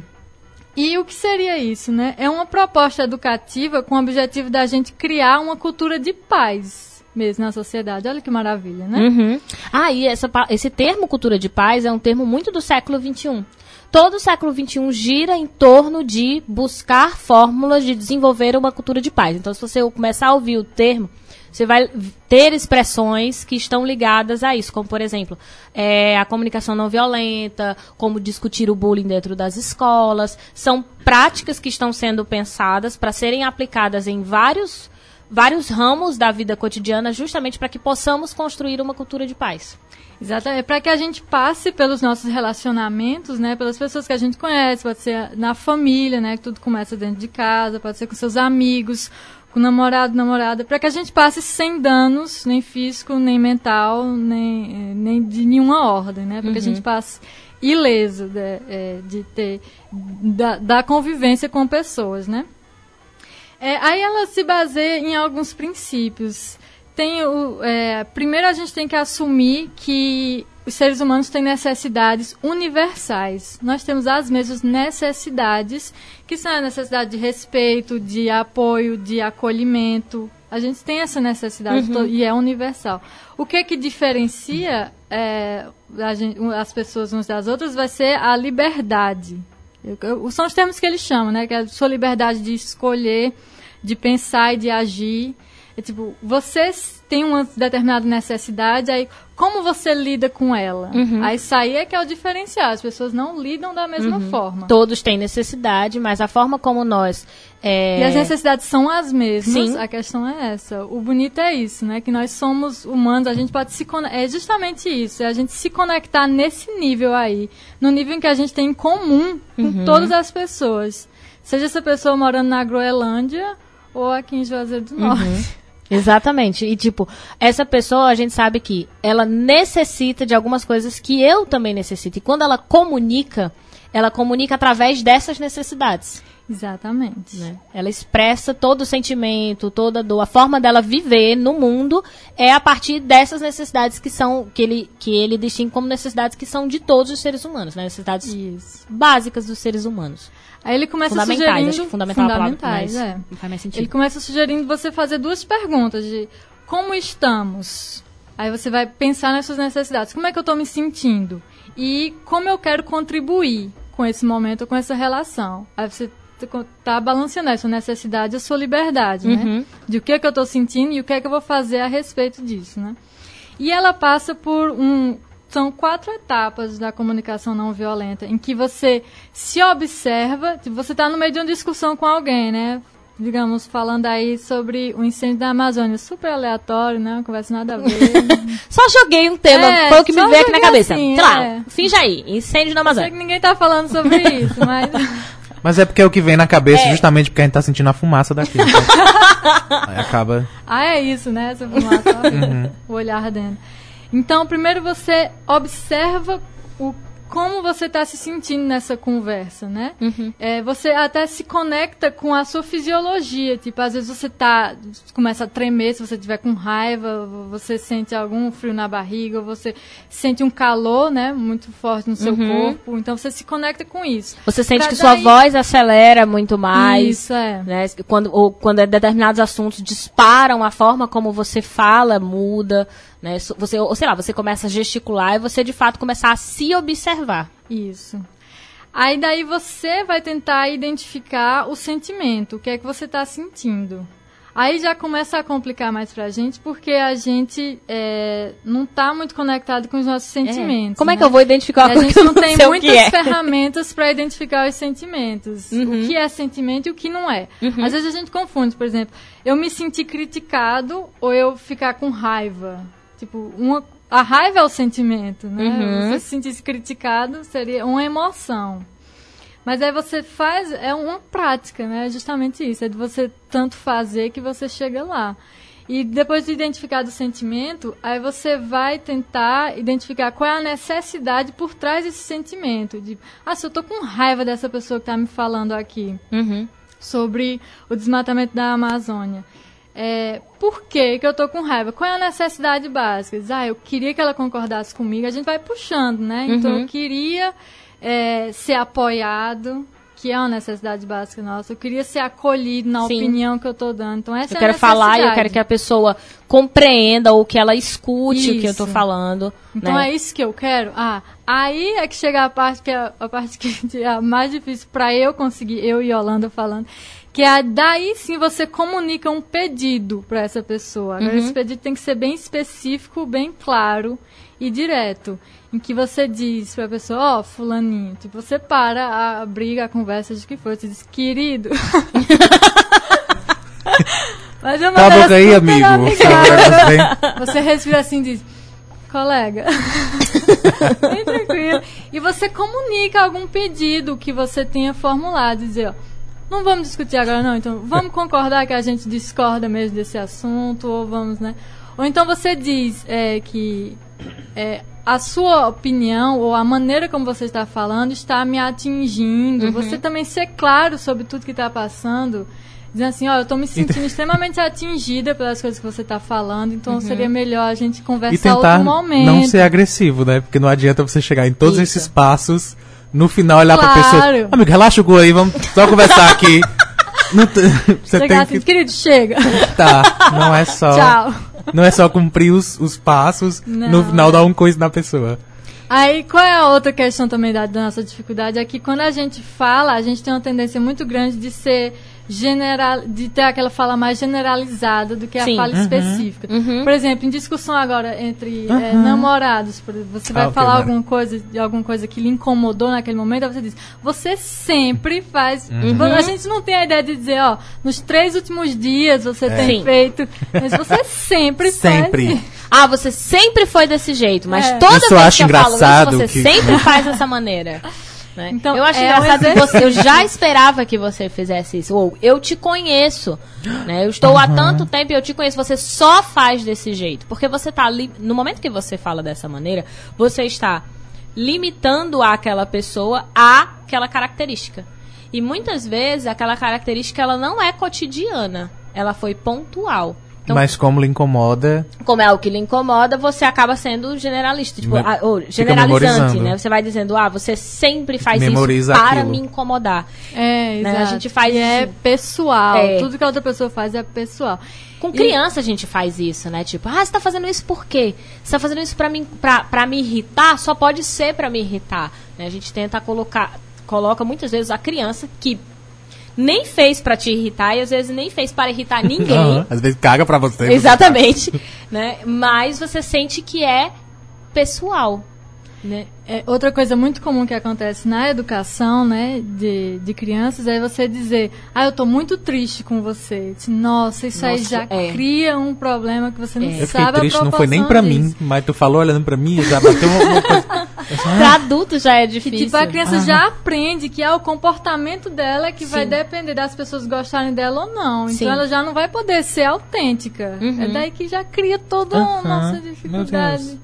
[SPEAKER 3] E o que seria isso, né? É uma proposta educativa com o objetivo da gente criar uma cultura de paz mesmo na sociedade. Olha que maravilha, né?
[SPEAKER 2] Uhum. Ah, e essa, esse termo cultura de paz é um termo muito do século XXI. Todo o século XXI gira em torno de buscar fórmulas de desenvolver uma cultura de paz. Então, se você começar a ouvir o termo, você vai ter expressões que estão ligadas a isso, como, por exemplo, é, a comunicação não violenta, como discutir o bullying dentro das escolas. São práticas que estão sendo pensadas para serem aplicadas em vários vários ramos da vida cotidiana, justamente para que possamos construir uma cultura de paz.
[SPEAKER 3] Exatamente. Para que a gente passe pelos nossos relacionamentos, né? Pelas pessoas que a gente conhece, pode ser na família, né? Que tudo começa dentro de casa, pode ser com seus amigos, com namorado, namorada, para que a gente passe sem danos, nem físico, nem mental, nem, eh, nem de nenhuma ordem, né? Para que a gente passe ileso de, eh, de ter da, da convivência com pessoas, né? É, aí ela se baseia em alguns princípios. Tem o, é, primeiro a gente tem que assumir que os seres humanos têm necessidades universais. Nós temos as mesmas necessidades, que são a necessidade de respeito, de apoio, de acolhimento. A gente tem essa necessidade to- e é universal. O que que diferencia é, gente- as pessoas umas das outras vai ser a liberdade. Eu- eu- são os termos que eles chamam, né? Que é a sua liberdade de escolher, de pensar e de agir. É tipo, você tem uma determinada necessidade, aí como você lida com ela? Aí isso aí é que é o diferencial. As pessoas não lidam da mesma forma.
[SPEAKER 2] Todos têm necessidade, mas a forma como nós. é,
[SPEAKER 3] E as necessidades são as mesmas.
[SPEAKER 2] Sim.
[SPEAKER 3] A questão é essa. O bonito é isso, né? Que nós somos humanos, a gente pode se conectar. É justamente isso, é a gente se conectar nesse nível aí. No nível em que a gente tem em comum com
[SPEAKER 2] Uhum.
[SPEAKER 3] todas as pessoas. Seja essa pessoa morando na Groenlândia ou aqui em Juazeiro do Norte.
[SPEAKER 2] Exatamente. E, tipo, essa pessoa, a gente sabe que ela necessita de algumas coisas que eu também necessito. E quando ela comunica, ela comunica através dessas necessidades.
[SPEAKER 3] Exatamente.
[SPEAKER 2] né? Ela expressa todo o sentimento, toda a dor, a forma dela viver no mundo é a partir dessas necessidades que são que ele que ele distingue como necessidades que são de todos os seres humanos, né? necessidades
[SPEAKER 3] Isso.
[SPEAKER 2] básicas dos seres humanos.
[SPEAKER 3] Aí ele começa
[SPEAKER 2] Fundamentais,
[SPEAKER 3] sugerindo...
[SPEAKER 2] acho que fundamental é a palavra,
[SPEAKER 3] fundamentais,
[SPEAKER 2] mas
[SPEAKER 3] é.
[SPEAKER 2] não faz mais
[SPEAKER 3] Ele
[SPEAKER 2] sentido.
[SPEAKER 3] começa sugerindo você fazer duas perguntas de como estamos? Aí você vai pensar nas suas necessidades. Como é que eu estou me sentindo? E como eu quero contribuir com esse momento, com essa relação? Aí você tá balanceando a sua necessidade e a sua liberdade, né?
[SPEAKER 2] Uhum.
[SPEAKER 3] De o que, é que eu estou sentindo e o que é que eu vou fazer a respeito disso, né? E ela passa por um. São quatro etapas da comunicação não violenta, em que você se observa, você está no meio de uma discussão com alguém, né? Digamos, falando aí sobre o incêndio da Amazônia. Super aleatório, né? Uma conversa nada a ver.
[SPEAKER 2] Só joguei um tema,
[SPEAKER 3] É,
[SPEAKER 2] foi o que me veio aqui na cabeça.
[SPEAKER 3] assim,
[SPEAKER 2] Sei lá,
[SPEAKER 3] é.
[SPEAKER 2] finja aí, incêndio na
[SPEAKER 3] Sei
[SPEAKER 2] Amazônia.
[SPEAKER 3] que ninguém tá falando sobre isso, mas.
[SPEAKER 1] Mas é porque é o que vem na cabeça, justamente porque a gente tá sentindo a fumaça daquilo. Aí acaba.
[SPEAKER 3] Ah, é isso, né? Essa fumaça, ó, o olhar ardendo. Então, primeiro você observa o como você está se sentindo nessa conversa, né?
[SPEAKER 2] Uhum.
[SPEAKER 3] É, você até se conecta com a sua fisiologia. Tipo, às vezes você tá. começa a tremer se você tiver com raiva, você sente algum frio na barriga, você sente um calor, né? Muito forte no seu
[SPEAKER 2] Uhum.
[SPEAKER 3] corpo. Então você se conecta com isso.
[SPEAKER 2] Você sente
[SPEAKER 3] Pra
[SPEAKER 2] que sua
[SPEAKER 3] daí-
[SPEAKER 2] voz acelera muito mais.
[SPEAKER 3] Isso, é.
[SPEAKER 2] Né? Quando, ou quando determinados assuntos disparam, a forma como você fala muda. Né? Você, ou sei lá, você começa a gesticular e você de fato começar a se observar.
[SPEAKER 3] Isso. Aí daí você vai tentar identificar o sentimento, o que é que você está sentindo. Aí já começa a complicar mais pra gente, porque a gente é, não tá muito conectado com os nossos sentimentos.
[SPEAKER 2] Como é
[SPEAKER 3] né?
[SPEAKER 2] que eu vou identificar uma
[SPEAKER 3] a
[SPEAKER 2] coisa
[SPEAKER 3] gente
[SPEAKER 2] que eu
[SPEAKER 3] não
[SPEAKER 2] não
[SPEAKER 3] tem muitas
[SPEAKER 2] é?
[SPEAKER 3] ferramentas para identificar os sentimentos.
[SPEAKER 2] Uhum.
[SPEAKER 3] O que é sentimento e o que não é.
[SPEAKER 2] Uhum.
[SPEAKER 3] Às vezes a gente confunde, por exemplo, eu me sentir criticado ou eu ficar com raiva. Tipo, uma, a raiva é o sentimento, né?
[SPEAKER 2] Uhum.
[SPEAKER 3] Você se sentisse criticado seria uma emoção. Mas aí você faz, é uma prática, né? É justamente isso, é de você tanto fazer que você chega lá. E depois de identificar o sentimento, aí você vai tentar identificar qual é a necessidade por trás desse sentimento. De, ah, se eu tô com raiva dessa pessoa que tá me falando aqui
[SPEAKER 2] Uhum.
[SPEAKER 3] sobre o desmatamento da Amazônia. É, por que, que eu tô com raiva? Qual é a necessidade básica? Diz, ah, eu queria que ela concordasse comigo. A gente vai puxando, né? Então
[SPEAKER 2] Uhum.
[SPEAKER 3] eu queria é, ser apoiado, que é uma necessidade básica nossa. Eu queria ser acolhido na
[SPEAKER 2] Sim.
[SPEAKER 3] opinião que eu tô dando. Então essa
[SPEAKER 2] Eu
[SPEAKER 3] é a
[SPEAKER 2] quero falar e eu quero que a pessoa compreenda ou que ela escute o que eu tô
[SPEAKER 3] Isso.
[SPEAKER 2] falando.
[SPEAKER 3] Então
[SPEAKER 2] né?
[SPEAKER 3] é isso que eu quero? Ah, aí é que chega a parte que é a parte que é mais difícil para eu conseguir, eu e Yolanda falando, que é daí sim você comunica um pedido para essa pessoa. Agora
[SPEAKER 2] Uhum.
[SPEAKER 3] esse pedido tem que ser bem específico, bem claro e direto, em que você diz para a pessoa, ó, fulaninho, tipo, você para a briga, a conversa de que for, você diz, querido. Mas é
[SPEAKER 1] Cala a
[SPEAKER 3] maneira
[SPEAKER 1] boca aí, amigo.
[SPEAKER 3] amigável. Você respira assim e diz, colega. Bem tranquilo. E você comunica algum pedido que você tenha formulado. Dizer, ó, não vamos discutir agora não, então vamos concordar que a gente discorda mesmo desse assunto, ou vamos, né? Ou então você diz é, que é, a sua opinião ou a maneira como você está falando está me atingindo. Você também ser claro sobre tudo que está passando. Dizendo assim, ó, eu estou me sentindo extremamente atingida pelas coisas que você está falando, então seria melhor a gente
[SPEAKER 1] E
[SPEAKER 3] conversar
[SPEAKER 1] tentar
[SPEAKER 3] outro momento.
[SPEAKER 1] não ser agressivo, né? Porque não adianta você chegar em todos
[SPEAKER 2] Isso.
[SPEAKER 1] esses passos, no final olhar pra
[SPEAKER 3] Claro.
[SPEAKER 1] pessoa. Amigo, relaxa o cu aí, vamos só conversar aqui. Você
[SPEAKER 3] Chegar
[SPEAKER 1] tem
[SPEAKER 3] assim,
[SPEAKER 1] que.
[SPEAKER 3] querido, chega.
[SPEAKER 1] Tá, não é só.
[SPEAKER 3] Tchau.
[SPEAKER 1] Não é só cumprir os, os passos,
[SPEAKER 3] Não.
[SPEAKER 1] no final dar um coisa na pessoa.
[SPEAKER 3] Aí, qual é a outra questão também da, da nossa dificuldade? É que quando a gente fala, a gente tem uma tendência muito grande de ser general, de ter aquela fala mais generalizada do que a
[SPEAKER 2] Sim.
[SPEAKER 3] fala
[SPEAKER 1] Uhum.
[SPEAKER 3] específica.
[SPEAKER 2] Uhum.
[SPEAKER 3] Por exemplo, em discussão agora entre é,
[SPEAKER 1] Uhum.
[SPEAKER 3] namorados, por exemplo, você vai
[SPEAKER 1] Ah,
[SPEAKER 3] falar
[SPEAKER 1] né?
[SPEAKER 3] alguma coisa de alguma coisa que lhe incomodou naquele momento, aí você diz: "Você sempre faz".
[SPEAKER 1] Uhum.
[SPEAKER 3] A gente não tem a ideia de dizer, ó, nos três últimos dias você
[SPEAKER 1] É.
[SPEAKER 3] tem
[SPEAKER 2] Sim.
[SPEAKER 3] feito, mas você sempre,
[SPEAKER 1] Sempre.
[SPEAKER 3] faz.
[SPEAKER 2] Ah, você sempre foi desse jeito, mas
[SPEAKER 3] É.
[SPEAKER 2] toda
[SPEAKER 1] Isso eu
[SPEAKER 2] vez
[SPEAKER 1] acho
[SPEAKER 2] que eu falo isso, você
[SPEAKER 1] que-
[SPEAKER 2] sempre faz dessa maneira. Né?
[SPEAKER 3] Então,
[SPEAKER 2] eu acho
[SPEAKER 3] é
[SPEAKER 2] engraçado que você, eu já esperava que você fizesse isso. Ou eu te conheço, né? Eu estou há tanto tempo e eu te conheço. Você só faz desse jeito, porque você tá ali. No momento que você fala dessa maneira, você está limitando aquela pessoa àquela característica. E muitas vezes aquela característica ela não é cotidiana, ela foi pontual. Então,
[SPEAKER 1] Mas como lhe incomoda,
[SPEAKER 2] como é algo que lhe incomoda, você acaba sendo generalista, tipo,
[SPEAKER 1] Me-
[SPEAKER 2] ah, ou generalizante, né? Você vai dizendo, ah, você sempre faz
[SPEAKER 1] Memoriza
[SPEAKER 2] isso para
[SPEAKER 1] aquilo.
[SPEAKER 2] me incomodar.
[SPEAKER 3] É,
[SPEAKER 2] Né?
[SPEAKER 3] exato.
[SPEAKER 2] A gente faz
[SPEAKER 3] E é
[SPEAKER 2] isso.
[SPEAKER 3] pessoal.
[SPEAKER 2] É.
[SPEAKER 3] Tudo que a outra pessoa faz é pessoal.
[SPEAKER 2] Com
[SPEAKER 3] E-
[SPEAKER 2] criança a gente faz isso, né? Tipo, ah, você tá fazendo isso por quê? Você tá fazendo isso pra, mim, pra, pra me irritar? Só pode ser pra me irritar. né? A gente tenta colocar, coloca muitas vezes a criança que nem fez pra te irritar e às vezes nem fez para irritar ninguém.
[SPEAKER 1] aham, às vezes caga pra você.
[SPEAKER 2] Exatamente. né? Mas você sente que é pessoal. Né?
[SPEAKER 3] É, outra coisa muito comum que acontece na educação, né, de, de crianças, é você dizer, ah, eu tô muito triste com você. Nossa, isso aí
[SPEAKER 2] Nossa,
[SPEAKER 3] já
[SPEAKER 2] é.
[SPEAKER 3] cria um problema que você não
[SPEAKER 2] É.
[SPEAKER 1] Eu
[SPEAKER 3] sabe a
[SPEAKER 1] triste, não foi nem pra mim, mas tu falou olhando pra mim, já bateu uma coisa.
[SPEAKER 2] Pra adulto já é
[SPEAKER 3] Que
[SPEAKER 2] difícil.
[SPEAKER 3] tipo, a criança já aprende que é o comportamento dela que vai
[SPEAKER 2] Sim.
[SPEAKER 3] depender das pessoas gostarem dela ou não. Então
[SPEAKER 2] Sim.
[SPEAKER 3] ela já não vai poder ser autêntica.
[SPEAKER 2] Uhum.
[SPEAKER 3] É daí que já cria toda a
[SPEAKER 1] Aham.
[SPEAKER 3] nossa dificuldade.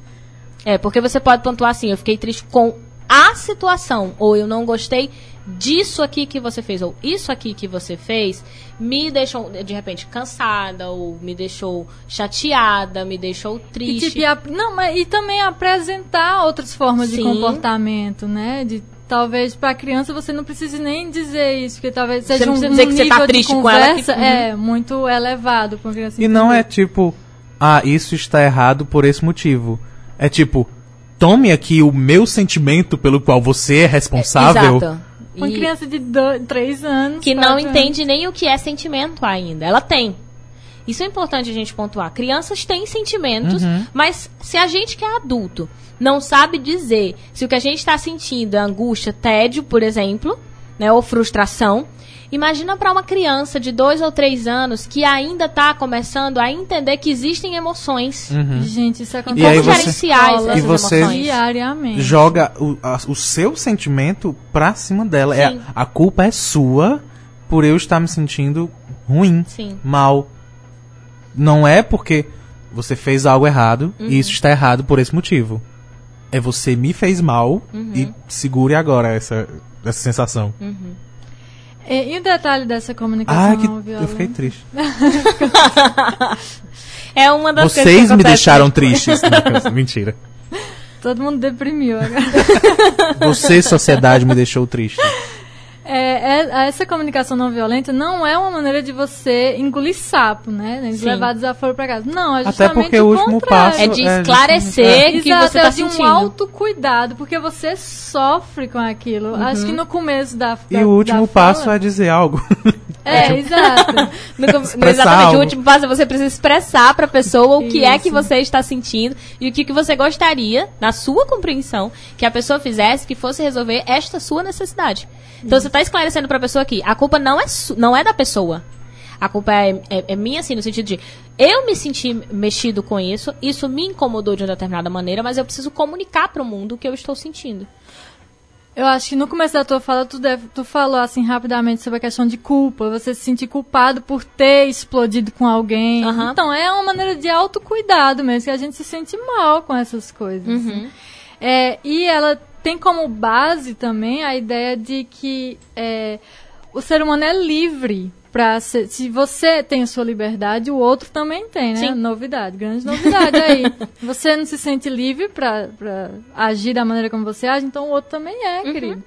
[SPEAKER 2] É, porque você pode pontuar assim, eu fiquei triste com a situação, ou eu não gostei disso aqui que você fez, ou isso aqui que você fez, me deixou, de repente, cansada, ou me deixou chateada, me deixou
[SPEAKER 3] E,
[SPEAKER 2] triste.
[SPEAKER 3] tipo, e a- não, mas, e também apresentar outras formas de
[SPEAKER 2] Sim.
[SPEAKER 3] comportamento, né? De talvez para criança você não precise nem dizer isso, porque talvez seja
[SPEAKER 2] não
[SPEAKER 3] um,
[SPEAKER 2] precisa dizer
[SPEAKER 3] um
[SPEAKER 2] que você
[SPEAKER 3] nível
[SPEAKER 2] tá
[SPEAKER 3] de
[SPEAKER 2] triste com ela que-
[SPEAKER 3] conversa
[SPEAKER 2] Uhum.
[SPEAKER 3] é muito elevado para criança.
[SPEAKER 1] E não é
[SPEAKER 3] entender.
[SPEAKER 1] tipo, ah, isso está errado por esse motivo. É tipo, tome aqui o meu sentimento pelo qual você é responsável.
[SPEAKER 2] Exato.
[SPEAKER 3] uma
[SPEAKER 2] E-
[SPEAKER 3] criança de dois, três anos
[SPEAKER 2] que não
[SPEAKER 3] anos.
[SPEAKER 2] entende nem o que é sentimento ainda. Ela tem. Isso é importante a gente pontuar. Crianças têm sentimentos, mas se a gente que é adulto não sabe dizer se o que a gente está sentindo é angústia, tédio, por exemplo, né, ou frustração, imagina para uma criança de dois ou três anos que ainda está começando a entender que existem emoções.
[SPEAKER 3] Gente, isso acontece
[SPEAKER 1] E
[SPEAKER 2] como
[SPEAKER 1] você-
[SPEAKER 2] gerenciar essas
[SPEAKER 1] E você-
[SPEAKER 2] emoções?
[SPEAKER 3] diariamente.
[SPEAKER 1] Joga o, a- o seu sentimento pra cima dela. É, a culpa é sua por eu estar me sentindo ruim,
[SPEAKER 2] Sim.
[SPEAKER 1] mal. Não é porque você fez algo errado
[SPEAKER 2] Uhum.
[SPEAKER 1] e isso está errado por esse motivo. É você me fez mal
[SPEAKER 2] Uhum.
[SPEAKER 1] e segure agora essa, essa sensação.
[SPEAKER 3] E, e o detalhe dessa comunicação
[SPEAKER 1] Ah, que
[SPEAKER 3] não
[SPEAKER 1] eu fiquei triste.
[SPEAKER 2] É uma das coisas que
[SPEAKER 1] Vocês me deixaram tristes. Não, Mentira.
[SPEAKER 3] Todo mundo deprimiu agora.
[SPEAKER 1] Você, sociedade, me deixou triste.
[SPEAKER 3] É, é- essa comunicação não violenta não é uma maneira de você engolir sapo, né? De
[SPEAKER 2] Sim.
[SPEAKER 3] levar desaforo pra casa. Não, é
[SPEAKER 1] Até
[SPEAKER 3] justamente
[SPEAKER 1] porque o último
[SPEAKER 3] contrário.
[SPEAKER 1] passo
[SPEAKER 2] É de
[SPEAKER 1] É,
[SPEAKER 2] esclarecer o que
[SPEAKER 3] Exato,
[SPEAKER 2] você
[SPEAKER 3] é
[SPEAKER 2] tá
[SPEAKER 3] de um
[SPEAKER 2] sentindo.
[SPEAKER 3] autocuidado, porque você sofre com aquilo.
[SPEAKER 2] Uhum.
[SPEAKER 3] Acho que no começo da,
[SPEAKER 1] E
[SPEAKER 3] da-
[SPEAKER 1] o último passo
[SPEAKER 3] fala-
[SPEAKER 1] é dizer algo.
[SPEAKER 3] É, exato.
[SPEAKER 2] No, com- no
[SPEAKER 1] Expressar
[SPEAKER 2] exatamente,
[SPEAKER 1] algo.
[SPEAKER 2] o último passo é você precisa expressar pra pessoa o que é que
[SPEAKER 3] Isso.
[SPEAKER 2] você está sentindo e o que, que você gostaria, na sua compreensão, que a pessoa fizesse que fosse resolver esta sua necessidade. Então você está esclarecendo pra pessoa aqui, a culpa não é, não é da pessoa. A culpa é, é- é minha, assim, no sentido de eu me senti mexido com isso, isso me incomodou de uma determinada maneira, mas eu preciso comunicar pro mundo o que eu estou sentindo.
[SPEAKER 3] Eu acho que no começo da tua fala, tu, deve- tu falou assim rapidamente sobre a questão de culpa, você se sentir culpado por ter explodido com alguém.
[SPEAKER 2] Aham.
[SPEAKER 3] Então, é uma maneira de autocuidado mesmo, que a gente se sente mal com essas coisas.
[SPEAKER 2] Uhum.
[SPEAKER 3] É, e ela tem como base também a ideia de que é, o ser humano é livre para se você tem a sua liberdade, o outro também tem, né?
[SPEAKER 2] Sim.
[SPEAKER 3] Novidade, grande novidade aí. Você não se sente livre para agir da maneira como você age, então o outro também é,
[SPEAKER 2] Uhum.
[SPEAKER 3] querido.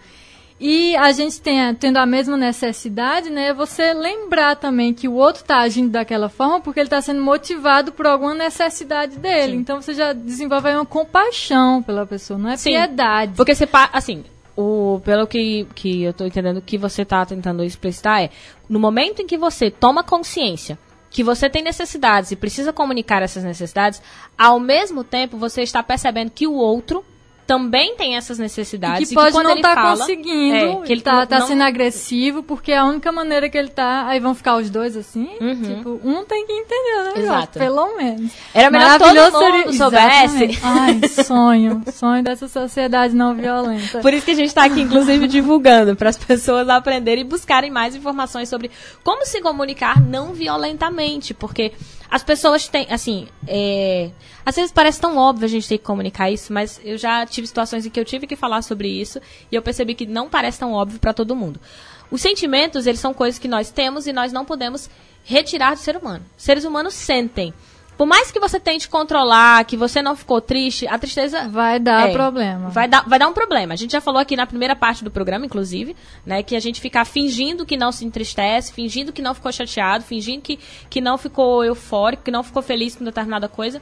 [SPEAKER 3] E a gente tem, tendo a mesma necessidade, né? Você lembrar também que o outro está agindo daquela forma porque ele está sendo motivado por alguma necessidade dele.
[SPEAKER 2] Sim.
[SPEAKER 3] Então você já desenvolve aí uma compaixão pela pessoa, não é
[SPEAKER 2] Sim.
[SPEAKER 3] piedade.
[SPEAKER 2] Porque você, assim, o, pelo que, que eu tô entendendo que você tá tentando explicitar é, no momento em que você toma consciência que você tem necessidades e precisa comunicar essas necessidades, ao mesmo tempo você está percebendo que o outro também tem essas
[SPEAKER 3] E
[SPEAKER 2] necessidades.
[SPEAKER 3] que pode
[SPEAKER 2] quando
[SPEAKER 3] não
[SPEAKER 2] ele
[SPEAKER 3] estar
[SPEAKER 2] fala,
[SPEAKER 3] conseguindo,
[SPEAKER 2] é, que ele
[SPEAKER 3] tá,
[SPEAKER 2] não-
[SPEAKER 3] tá
[SPEAKER 2] não-
[SPEAKER 3] sendo agressivo, porque é a única maneira que ele tá. Aí vão ficar os dois assim.
[SPEAKER 2] Uhum.
[SPEAKER 3] Tipo, um tem que entender, né?
[SPEAKER 2] Exato.
[SPEAKER 3] Pelo menos.
[SPEAKER 2] Era melhor que todo mundo
[SPEAKER 3] seria-
[SPEAKER 2] soubesse.
[SPEAKER 3] Exatamente. Ai, sonho. Sonho dessa sociedade não violenta.
[SPEAKER 2] Por isso que a gente está aqui, inclusive, divulgando para as pessoas aprenderem e buscarem mais informações sobre como se comunicar não violentamente, porque as pessoas têm, assim, é, às vezes parece tão óbvio a gente ter que comunicar isso, mas eu já tive situações em que eu tive que falar sobre isso e eu percebi que não parece tão óbvio para todo mundo. Os sentimentos, eles são coisas que nós temos e nós não podemos retirar do ser humano. Seres humanos sentem. Por mais que você tente controlar, que você não ficou triste, a tristeza
[SPEAKER 3] Vai dar
[SPEAKER 2] é,
[SPEAKER 3] problema.
[SPEAKER 2] Vai dar, vai dar um problema. A gente já falou aqui na primeira parte do programa, inclusive, né? Que a gente ficar fingindo que não se entristece, fingindo que não ficou chateado, fingindo que, que não ficou eufórico, que não ficou feliz com determinada coisa,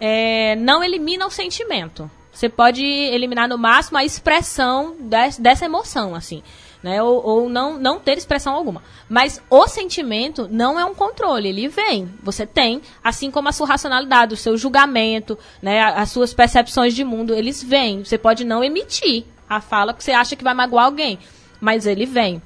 [SPEAKER 2] é, não elimina o sentimento. Você pode eliminar no máximo a expressão des- dessa emoção, assim. Né? Ou, ou não, não ter expressão alguma. Mas o sentimento não é um controle, ele vem. Você tem, assim como a sua racionalidade, o seu julgamento, né? as suas percepções de mundo, eles vêm. Você pode não emitir a fala porque você acha que vai magoar alguém, mas ele vem.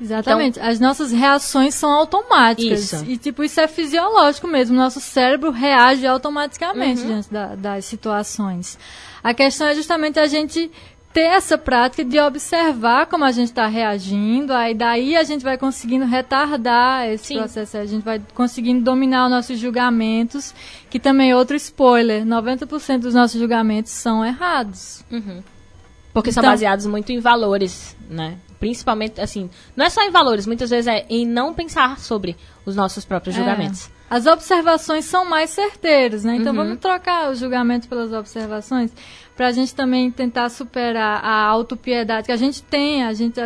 [SPEAKER 3] Exatamente. As nossas reações são automáticas.
[SPEAKER 2] Isso.
[SPEAKER 3] E, tipo, isso é fisiológico mesmo. Nosso cérebro reage automaticamente
[SPEAKER 2] Uhum.
[SPEAKER 3] diante da- das situações. A questão é justamente a gente ter essa prática de observar como a gente está reagindo, aí daí a gente vai conseguindo retardar esse
[SPEAKER 2] Sim.
[SPEAKER 3] processo, a gente vai conseguindo dominar os nossos julgamentos, que também é outro spoiler, 90% dos nossos julgamentos são errados.
[SPEAKER 2] Porque são
[SPEAKER 3] Então-
[SPEAKER 2] baseados muito em valores, né? Principalmente, assim, não é só em valores, muitas vezes é em não pensar sobre os nossos próprios
[SPEAKER 3] É.
[SPEAKER 2] julgamentos.
[SPEAKER 3] As observações são mais certeiras, né? Então
[SPEAKER 2] Uhum.
[SPEAKER 3] vamos trocar o julgamento pelas observações para a gente também tentar superar a autopiedade que a gente tem. A gente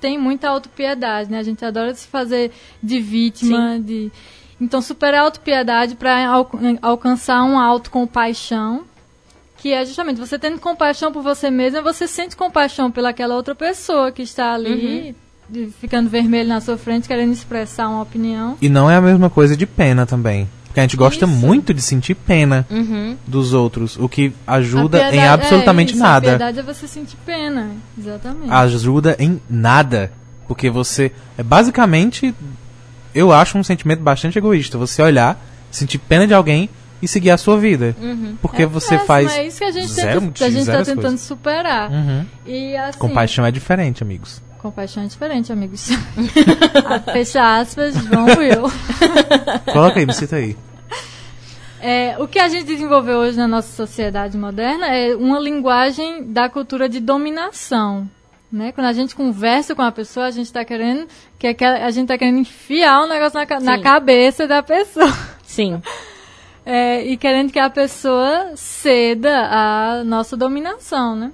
[SPEAKER 3] tem muita autopiedade, né? A gente adora se fazer de vítima, de então superar a autopiedade para alcançar uma autocompaixão, que é justamente você tendo compaixão por você mesma, você sente compaixão pelaquela outra pessoa que está ali, de- ficando vermelho na sua frente, querendo expressar uma opinião.
[SPEAKER 1] E não é a mesma coisa de pena também. Porque a gente gosta
[SPEAKER 3] Isso.
[SPEAKER 1] muito de sentir pena
[SPEAKER 2] Uhum.
[SPEAKER 1] dos outros, o que ajuda
[SPEAKER 3] A
[SPEAKER 1] em
[SPEAKER 3] piedade-
[SPEAKER 1] absolutamente
[SPEAKER 3] é, isso,
[SPEAKER 1] nada.
[SPEAKER 3] A piedade é você sentir pena, exatamente.
[SPEAKER 1] Ajuda em nada. Porque você. É basicamente. Eu acho um sentimento bastante egoísta. Você olhar, sentir pena de alguém e seguir a sua vida.
[SPEAKER 2] Uhum.
[SPEAKER 1] Porque você
[SPEAKER 3] É,
[SPEAKER 1] faz.
[SPEAKER 3] É isso que a gente,
[SPEAKER 1] zero
[SPEAKER 3] tenta, a gente tá tentando
[SPEAKER 1] coisas.
[SPEAKER 3] superar.
[SPEAKER 1] Uhum.
[SPEAKER 3] E assim,
[SPEAKER 1] Compaixão é diferente, amigos.
[SPEAKER 3] Compaixão é diferente, amigos. Fecha aspas, João Will.
[SPEAKER 1] Coloca aí, me cita aí.
[SPEAKER 3] É, o que a gente desenvolveu hoje na nossa sociedade moderna é uma linguagem da cultura de dominação. Né? Quando a gente conversa com a pessoa, a gente está querendo que aquela, a gente tá querendo enfiar um negócio na, na cabeça da pessoa.
[SPEAKER 2] Sim.
[SPEAKER 3] É, e querendo que a pessoa ceda à nossa dominação, né?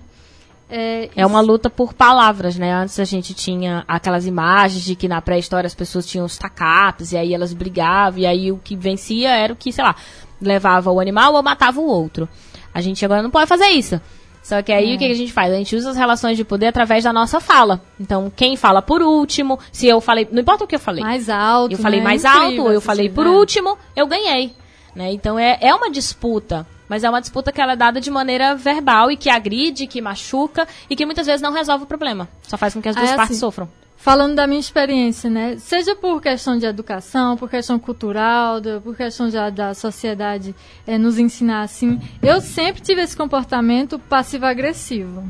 [SPEAKER 3] É,
[SPEAKER 2] É uma luta por palavras, né? Antes a gente tinha aquelas imagens de que na pré-história as pessoas tinham os tacapes, e aí elas brigavam, e aí o que vencia era o que, sei lá, levava o animal ou matava o outro. A gente agora não pode fazer isso. Só que aí o que a gente faz? A gente usa as relações de poder através da nossa fala. Então, quem fala por último, se eu falei. Não importa o que eu falei.
[SPEAKER 3] mais alto.
[SPEAKER 2] Eu falei
[SPEAKER 3] né?
[SPEAKER 2] mais
[SPEAKER 3] Incrível
[SPEAKER 2] alto, eu falei por último, eu ganhei. Né? Então é, é uma disputa. Mas é uma disputa que ela é dada de maneira verbal e que agride, que machuca e que muitas vezes não resolve o problema. Só faz com que as
[SPEAKER 3] Ah,
[SPEAKER 2] duas
[SPEAKER 3] é
[SPEAKER 2] partes
[SPEAKER 3] assim.
[SPEAKER 2] sofram.
[SPEAKER 3] Falando da minha experiência, né? Seja por questão de educação, por questão cultural, por questão já da sociedade eh, nos ensinar assim, eu sempre tive esse comportamento passivo-agressivo.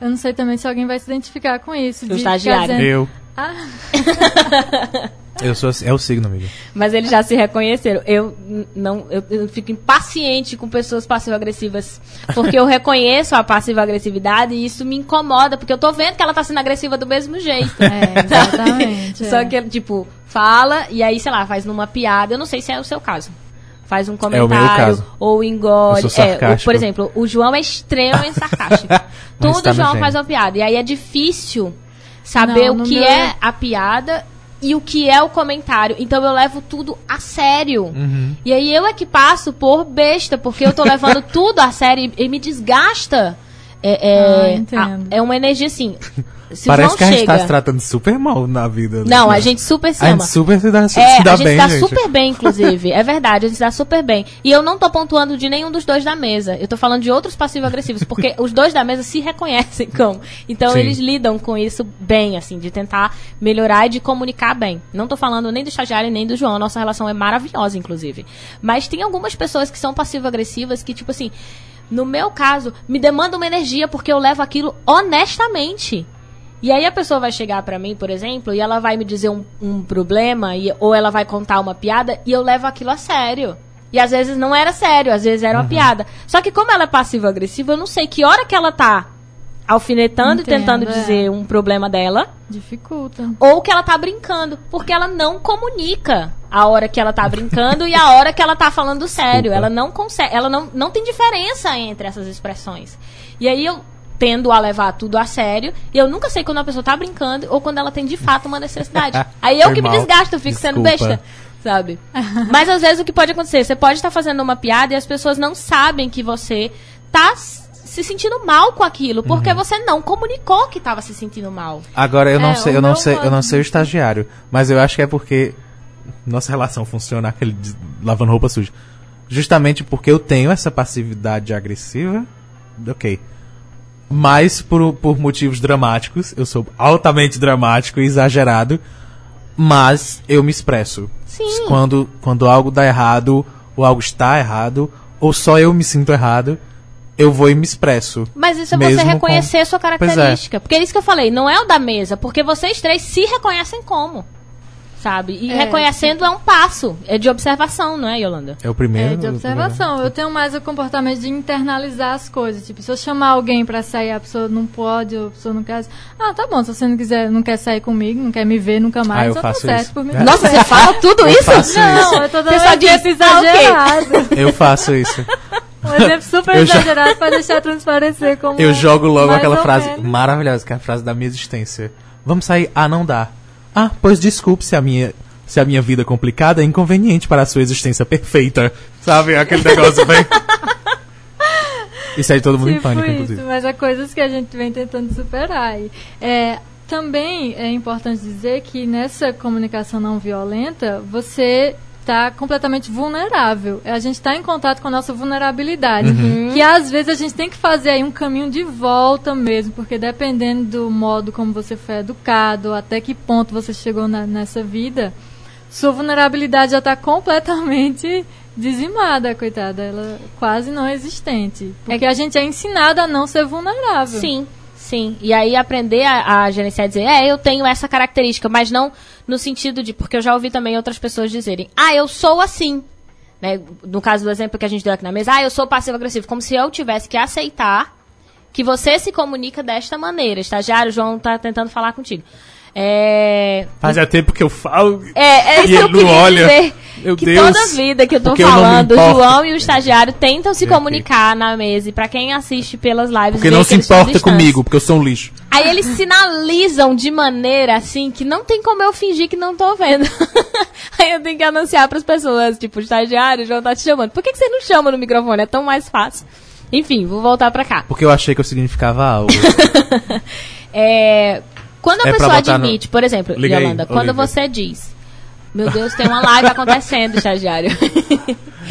[SPEAKER 3] Eu não sei também se alguém vai se identificar com isso. de ficar
[SPEAKER 2] estagiário.
[SPEAKER 3] dizendo,
[SPEAKER 1] Eu.
[SPEAKER 3] Ah.
[SPEAKER 1] Eu sou assim- é o signo, amigo.
[SPEAKER 2] Mas eles já se reconheceram. Eu não, eu, eu fico impaciente com pessoas passivo-agressivas. Porque eu reconheço a passiva-agressividade e isso me incomoda, porque eu tô vendo que ela tá sendo agressiva do mesmo jeito.
[SPEAKER 3] É, exatamente.
[SPEAKER 2] Só
[SPEAKER 3] é.
[SPEAKER 2] que, tipo, fala e aí, sei lá, faz numa piada. Eu não sei se é o seu caso. Faz um
[SPEAKER 1] É
[SPEAKER 2] comentário
[SPEAKER 1] caso.
[SPEAKER 2] ou engole.
[SPEAKER 1] Eu sou
[SPEAKER 2] É, por exemplo, o João é extremamente sarcástico. Tudo
[SPEAKER 1] tá
[SPEAKER 2] o João faz uma piada. E aí é difícil saber
[SPEAKER 3] Não,
[SPEAKER 2] o que
[SPEAKER 3] meu-
[SPEAKER 2] é a piada e o que é o comentário. Então eu levo tudo a sério.
[SPEAKER 1] Uhum.
[SPEAKER 2] E aí eu é que passo por besta, porque eu tô levando tudo a sério e, e me desgasta. É, é,
[SPEAKER 3] Ah,
[SPEAKER 2] a- é uma energia assim. Se
[SPEAKER 1] Parece que a gente
[SPEAKER 2] chega.
[SPEAKER 1] tá se tratando super mal na vida.
[SPEAKER 2] Não,
[SPEAKER 1] né?
[SPEAKER 2] a gente super se
[SPEAKER 1] A
[SPEAKER 2] ama.
[SPEAKER 1] gente super se dá, se
[SPEAKER 2] É,
[SPEAKER 1] dá
[SPEAKER 2] a gente
[SPEAKER 1] bem,
[SPEAKER 2] dá
[SPEAKER 1] gente.
[SPEAKER 2] super bem, inclusive. É verdade, a gente dá super bem. E eu não tô pontuando de nenhum dos dois da mesa. Eu tô falando de outros passivo-agressivos, porque os dois da mesa se reconhecem como. Então
[SPEAKER 1] Sim.
[SPEAKER 2] eles lidam com isso bem, assim, de tentar melhorar e de comunicar bem. Não tô falando nem do estagiário nem do João. Nossa relação é maravilhosa, inclusive. Mas tem algumas pessoas que são passivo-agressivas que, tipo assim, no meu caso, me demandam uma energia porque eu levo aquilo honestamente. E aí a pessoa vai chegar pra mim, por exemplo, e ela vai me dizer um, um problema, e- ou ela vai contar uma piada, e eu levo aquilo a sério. E às vezes não era sério, às vezes era
[SPEAKER 3] Uhum.
[SPEAKER 2] uma piada. Só que como ela é passiva-agressiva, eu não sei que hora que ela tá alfinetando
[SPEAKER 3] Entendo,
[SPEAKER 2] e tentando
[SPEAKER 3] é.
[SPEAKER 2] dizer um problema dela,
[SPEAKER 3] Dificulta.
[SPEAKER 2] ou que ela tá brincando, porque ela não comunica a hora que ela tá brincando e a hora que ela tá falando sério.
[SPEAKER 1] Desculpa.
[SPEAKER 2] Ela não consegue, ela não, não tem diferença entre essas expressões. E aí eu tendo a levar tudo a sério, e eu nunca sei quando a pessoa tá brincando ou quando ela tem de fato uma necessidade. Aí eu
[SPEAKER 1] Foi
[SPEAKER 2] que me desgasto, eu fico sendo
[SPEAKER 1] Desculpa.
[SPEAKER 2] besta. Sabe? Mas às vezes o que pode acontecer? Você pode estar fazendo uma piada e as pessoas não sabem que você tá se sentindo mal com aquilo, porque
[SPEAKER 1] Uhum.
[SPEAKER 2] você não comunicou que tava se sentindo mal.
[SPEAKER 1] Agora eu não
[SPEAKER 3] É,
[SPEAKER 1] sei,
[SPEAKER 3] o
[SPEAKER 1] eu não sei, eu não sei o estagiário, mas eu acho que é porque nossa relação funciona aquele de- lavando roupa suja. Justamente porque eu tenho essa passividade agressiva, ok. Mas por, por motivos dramáticos, eu sou altamente dramático e exagerado, mas eu me expresso.
[SPEAKER 2] Sim.
[SPEAKER 1] Quando, quando algo dá errado, ou algo está errado, ou só eu me sinto errado, eu vou e me expresso.
[SPEAKER 2] Mas isso é você
[SPEAKER 1] com-
[SPEAKER 2] reconhecer sua
[SPEAKER 1] Pois é.
[SPEAKER 2] característica. Porque é isso que eu falei, não é o da mesa, porque vocês três se reconhecem como. Sabe? E
[SPEAKER 3] É,
[SPEAKER 2] reconhecendo é um passo, é de observação, não é, Yolanda?
[SPEAKER 1] É o primeiro.
[SPEAKER 3] É de observação. Eu tenho mais o comportamento de internalizar as coisas. Tipo, se eu chamar alguém pra sair, a pessoa não pode, ou a pessoa não quer. Ah, tá bom, se você não quiser, não quer sair comigo, não quer me ver nunca mais,
[SPEAKER 1] Ah, eu
[SPEAKER 3] tá
[SPEAKER 1] faço
[SPEAKER 3] certo
[SPEAKER 1] isso.
[SPEAKER 3] por mim.
[SPEAKER 1] É.
[SPEAKER 2] Nossa, você fala tudo
[SPEAKER 1] Eu
[SPEAKER 2] isso?
[SPEAKER 1] faço
[SPEAKER 3] Não,
[SPEAKER 1] isso.
[SPEAKER 3] eu tô dando
[SPEAKER 2] só
[SPEAKER 3] um exemplo
[SPEAKER 2] ah, ok.
[SPEAKER 3] exagerado.
[SPEAKER 1] Eu faço isso.
[SPEAKER 3] Um exemplo super
[SPEAKER 1] Eu já-
[SPEAKER 3] exagerado pra deixar transparecer como.
[SPEAKER 1] Eu jogo logo aquela frase
[SPEAKER 3] menos.
[SPEAKER 1] maravilhosa, que é a frase da minha existência. Vamos sair? Ah, não dá. Ah, pois desculpe se a minha, se a minha vida complicada é inconveniente para a sua existência perfeita. Sabe? Aquele negócio bem. Isso aí todo mundo em
[SPEAKER 3] tipo
[SPEAKER 1] pânico,
[SPEAKER 3] isso,
[SPEAKER 1] inclusive.
[SPEAKER 3] mas é coisas que a gente vem tentando superar. E, é, também é importante dizer que nessa comunicação não violenta, você está completamente vulnerável. A gente está em contato com a nossa vulnerabilidade.
[SPEAKER 1] Uhum.
[SPEAKER 3] Que às vezes a gente tem que fazer aí um caminho de volta mesmo, porque dependendo do modo como você foi educado, até que ponto você chegou na- nessa vida, sua vulnerabilidade já está completamente dizimada, coitada. Ela quase não existente. Porque a gente é ensinado a não ser vulnerável.
[SPEAKER 2] Sim, sim. E aí aprender a, a gerenciar e dizer, é, eu tenho essa característica, mas não no sentido de, porque eu já ouvi também outras pessoas dizerem, ah, eu sou assim. Né? No caso do exemplo que a gente deu aqui na mesa, ah, eu sou passivo-agressivo. Como se eu tivesse que aceitar que você se comunica desta maneira. Estagiário, o João tá tentando falar contigo. É,
[SPEAKER 1] Fazia tempo que eu falo.
[SPEAKER 2] é, é
[SPEAKER 1] E
[SPEAKER 2] isso que eu queria
[SPEAKER 1] olha.
[SPEAKER 2] dizer.
[SPEAKER 1] Meu
[SPEAKER 2] que
[SPEAKER 1] Deus.
[SPEAKER 2] toda vida que eu tô falando, o. João e o estagiário tentam se comunicar na mesa. E pra quem assiste pelas lives,
[SPEAKER 1] Porque não se importa comigo, porque eu sou um lixo.
[SPEAKER 2] Aí eles sinalizam de maneira assim que não tem como eu fingir que não tô vendo. Aí eu tenho que anunciar pras pessoas, tipo, estagiário, o João tá te chamando. Por que, que você não chama no microfone? É tão mais fácil. Enfim, vou voltar pra cá.
[SPEAKER 1] Porque eu achei que eu significava algo.
[SPEAKER 2] É, quando a
[SPEAKER 1] É
[SPEAKER 2] pessoa
[SPEAKER 1] botar no-
[SPEAKER 2] admite, por exemplo,
[SPEAKER 1] Liga aí,
[SPEAKER 2] Yolanda, quando
[SPEAKER 1] Olivia.
[SPEAKER 2] você diz, meu Deus, tem uma live acontecendo, estagiário.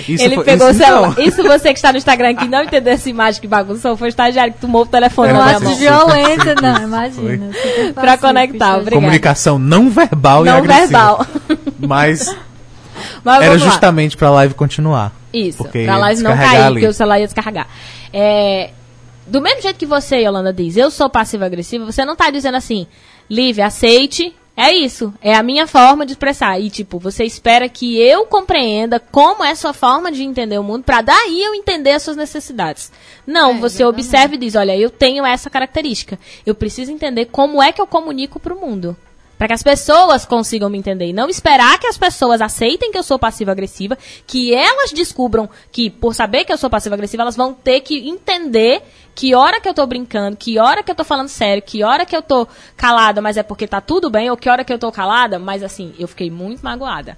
[SPEAKER 1] Isso
[SPEAKER 2] Ele
[SPEAKER 1] foi-
[SPEAKER 2] pegou
[SPEAKER 1] isso
[SPEAKER 2] o celular.
[SPEAKER 1] não.
[SPEAKER 2] Isso você que está no Instagram que não entendeu essa imagem que bagunçou, foi o estagiário que tomou o telefone
[SPEAKER 3] Eu
[SPEAKER 2] na minha
[SPEAKER 3] acho
[SPEAKER 2] mão.
[SPEAKER 3] violenta, não, imagina. pacífico,
[SPEAKER 2] conectar, obrigada.
[SPEAKER 1] Comunicação não verbal e
[SPEAKER 2] Não
[SPEAKER 1] agressiva.
[SPEAKER 2] verbal.
[SPEAKER 1] Mas
[SPEAKER 2] Mas
[SPEAKER 1] era justamente pra live continuar.
[SPEAKER 2] Isso,
[SPEAKER 1] Porque
[SPEAKER 2] pra live não cair,
[SPEAKER 1] ali.
[SPEAKER 2] porque o celular ia descarregar. É, do mesmo jeito que você, Yolanda, diz, eu sou passiva-agressiva, você não tá dizendo assim, Lívia, aceite, é isso, é a minha forma de expressar. E, tipo, você espera que eu compreenda como é a sua forma de entender o mundo, pra daí eu entender as suas necessidades. Não,
[SPEAKER 3] É,
[SPEAKER 2] você observa e diz, olha, eu tenho essa característica. Eu preciso entender como é que eu comunico pro mundo. Pra que as pessoas consigam me entender. E não esperar que as pessoas aceitem que eu sou passiva-agressiva, que elas descubram que, por saber que eu sou passiva-agressiva, elas vão ter que entender que hora que eu tô brincando, que hora que eu tô falando sério, que hora que eu tô calada, mas é porque tá tudo bem, ou que hora que eu tô calada, mas assim, eu fiquei muito magoada.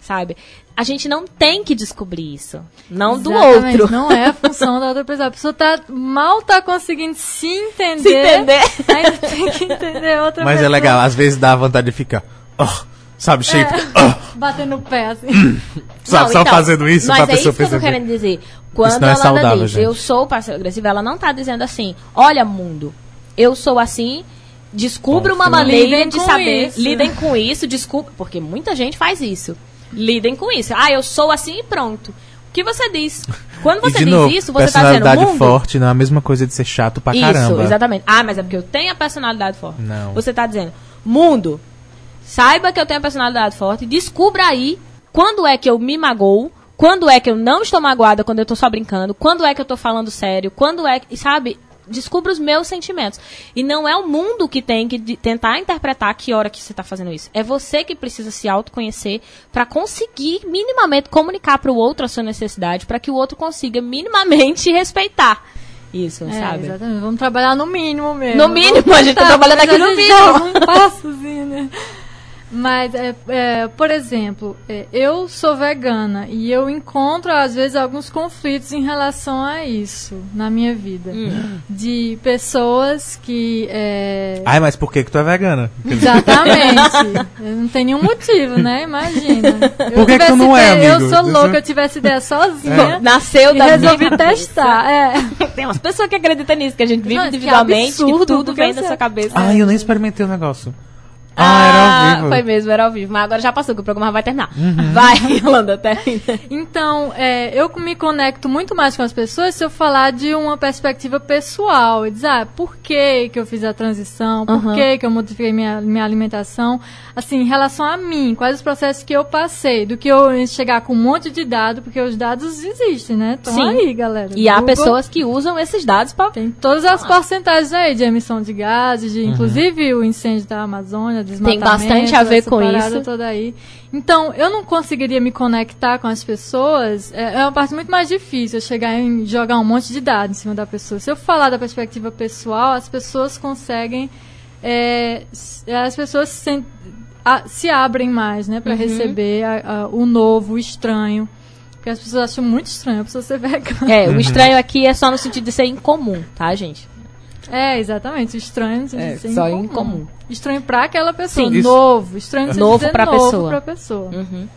[SPEAKER 2] Sabe? A gente não tem que descobrir isso. Não do
[SPEAKER 3] Exatamente,
[SPEAKER 2] outro.
[SPEAKER 3] Não é a função da outra pessoa. A pessoa tá, mal tá conseguindo se entender.
[SPEAKER 2] Se entender.
[SPEAKER 3] Ainda tem que entender a outra
[SPEAKER 1] Mas
[SPEAKER 3] pessoa.
[SPEAKER 1] é legal, às vezes dá vontade de ficar. "Oh", sabe, cheio. "Oh",
[SPEAKER 3] Batendo o pé, assim.
[SPEAKER 1] só
[SPEAKER 2] Não,
[SPEAKER 1] só
[SPEAKER 2] então,
[SPEAKER 1] fazendo isso
[SPEAKER 2] mas
[SPEAKER 1] pra
[SPEAKER 2] é
[SPEAKER 1] pessoa
[SPEAKER 2] isso que eu tô
[SPEAKER 1] perceber.
[SPEAKER 2] querendo dizer. Quando
[SPEAKER 1] não é
[SPEAKER 2] a Yolanda
[SPEAKER 1] saudável,
[SPEAKER 2] diz,
[SPEAKER 1] gente.
[SPEAKER 2] eu sou passiva-agressiva, ela não tá dizendo assim, olha mundo, eu sou assim, descubra
[SPEAKER 1] Bom,
[SPEAKER 2] uma maneira
[SPEAKER 3] Lidem
[SPEAKER 2] de saber,
[SPEAKER 3] isso.
[SPEAKER 2] lidem com isso, desculpa, porque muita gente faz isso. Lidem com isso. Ah, eu sou assim e pronto. O que você diz? Quando
[SPEAKER 1] E
[SPEAKER 2] você
[SPEAKER 1] de
[SPEAKER 2] diz
[SPEAKER 1] novo,
[SPEAKER 2] isso, você tá dizendo
[SPEAKER 1] personalidade
[SPEAKER 2] mundo.
[SPEAKER 1] forte não é a mesma coisa de ser chato pra
[SPEAKER 2] Isso,
[SPEAKER 1] caramba.
[SPEAKER 2] exatamente. Ah, mas é porque eu tenho a personalidade forte.
[SPEAKER 1] Não.
[SPEAKER 2] Você tá dizendo, mundo, saiba que eu tenho a personalidade forte, descubra aí quando é que eu me magoo, quando é que eu não estou magoada quando eu tô só brincando, quando é que eu tô falando sério, quando é que, sabe? Descubra os meus sentimentos. E não é o mundo que tem que tentar interpretar que hora que você tá fazendo isso. É você que precisa se autoconhecer para conseguir minimamente comunicar para o outro a sua necessidade, para que o outro consiga minimamente respeitar. Isso,
[SPEAKER 3] É,
[SPEAKER 2] sabe?
[SPEAKER 3] exatamente. Vamos trabalhar no mínimo mesmo.
[SPEAKER 2] No mínimo,
[SPEAKER 3] Vamos
[SPEAKER 2] a gente tá trabalhando aqui no mínimo.
[SPEAKER 3] passozinho, né? Mas, é, é, por exemplo, é, eu sou vegana e eu encontro, às vezes, alguns conflitos em relação a isso na minha vida.
[SPEAKER 2] Hum.
[SPEAKER 3] De pessoas que. é,
[SPEAKER 1] Ai, mas por que que tu é vegana?
[SPEAKER 3] Exatamente. Eu não tem nenhum motivo, né? Imagina. Eu
[SPEAKER 1] Por que que tu não é,
[SPEAKER 3] ideia-
[SPEAKER 1] amigo?
[SPEAKER 3] Eu sou louca, eu tivesse ideia sozinha.
[SPEAKER 2] Nasceu
[SPEAKER 3] E
[SPEAKER 2] da
[SPEAKER 3] resolvi testar. É.
[SPEAKER 2] Tem umas pessoas que acreditam nisso, que a gente vive
[SPEAKER 3] Não, que
[SPEAKER 2] individualmente, que,
[SPEAKER 3] absurdo,
[SPEAKER 2] tudo
[SPEAKER 3] porque
[SPEAKER 2] vem
[SPEAKER 3] você-
[SPEAKER 2] da sua cabeça.
[SPEAKER 1] Ai, eu nem experimentei o negócio. Ah, era ao vivo.
[SPEAKER 2] Foi mesmo, era ao vivo. Mas agora já passou, que o programa vai terminar.
[SPEAKER 1] Uhum.
[SPEAKER 2] Vai, Yolanda, termina.
[SPEAKER 3] Então, é, eu me conecto muito mais com as pessoas se eu falar de uma perspectiva pessoal. E dizer, ah, por que, que eu fiz a transição? Por
[SPEAKER 2] Uhum.
[SPEAKER 3] que, que eu modifiquei minha, minha alimentação? Assim, em relação a mim, quais os processos que eu passei? Do que eu chegar com um monte de dado, porque os dados existem, né? Estão
[SPEAKER 2] Sim.
[SPEAKER 3] aí, galera.
[SPEAKER 2] E há
[SPEAKER 3] Google
[SPEAKER 2] pessoas que usam esses dados pra.
[SPEAKER 3] Tem todas as porcentagens aí de emissão de gases, de, inclusive o incêndio da Amazônia, desmatamento.
[SPEAKER 2] bastante a ver com isso.
[SPEAKER 3] Toda aí. Então, eu não conseguiria me conectar com as pessoas. É, é uma parte muito mais difícil eu chegar e jogar um monte de dados em cima da pessoa. Se eu falar da perspectiva pessoal, as pessoas conseguem. é, s- as pessoas se, a- se abrem mais, né, para
[SPEAKER 2] Uhum.
[SPEAKER 3] receber a- a- o novo, o estranho. Porque as pessoas acham muito estranho a pessoa ser vegana.
[SPEAKER 2] É, o estranho aqui é só no sentido de ser incomum, tá, gente?
[SPEAKER 3] É, exatamente. Estranho no
[SPEAKER 2] É, só
[SPEAKER 3] incomum.
[SPEAKER 2] incomum.
[SPEAKER 3] Estranho pra aquela pessoa.
[SPEAKER 2] Sim.
[SPEAKER 3] Novo. Estranho sentido
[SPEAKER 2] Novo
[SPEAKER 3] novo
[SPEAKER 2] pessoa.
[SPEAKER 3] pra pessoa.
[SPEAKER 2] Uhum.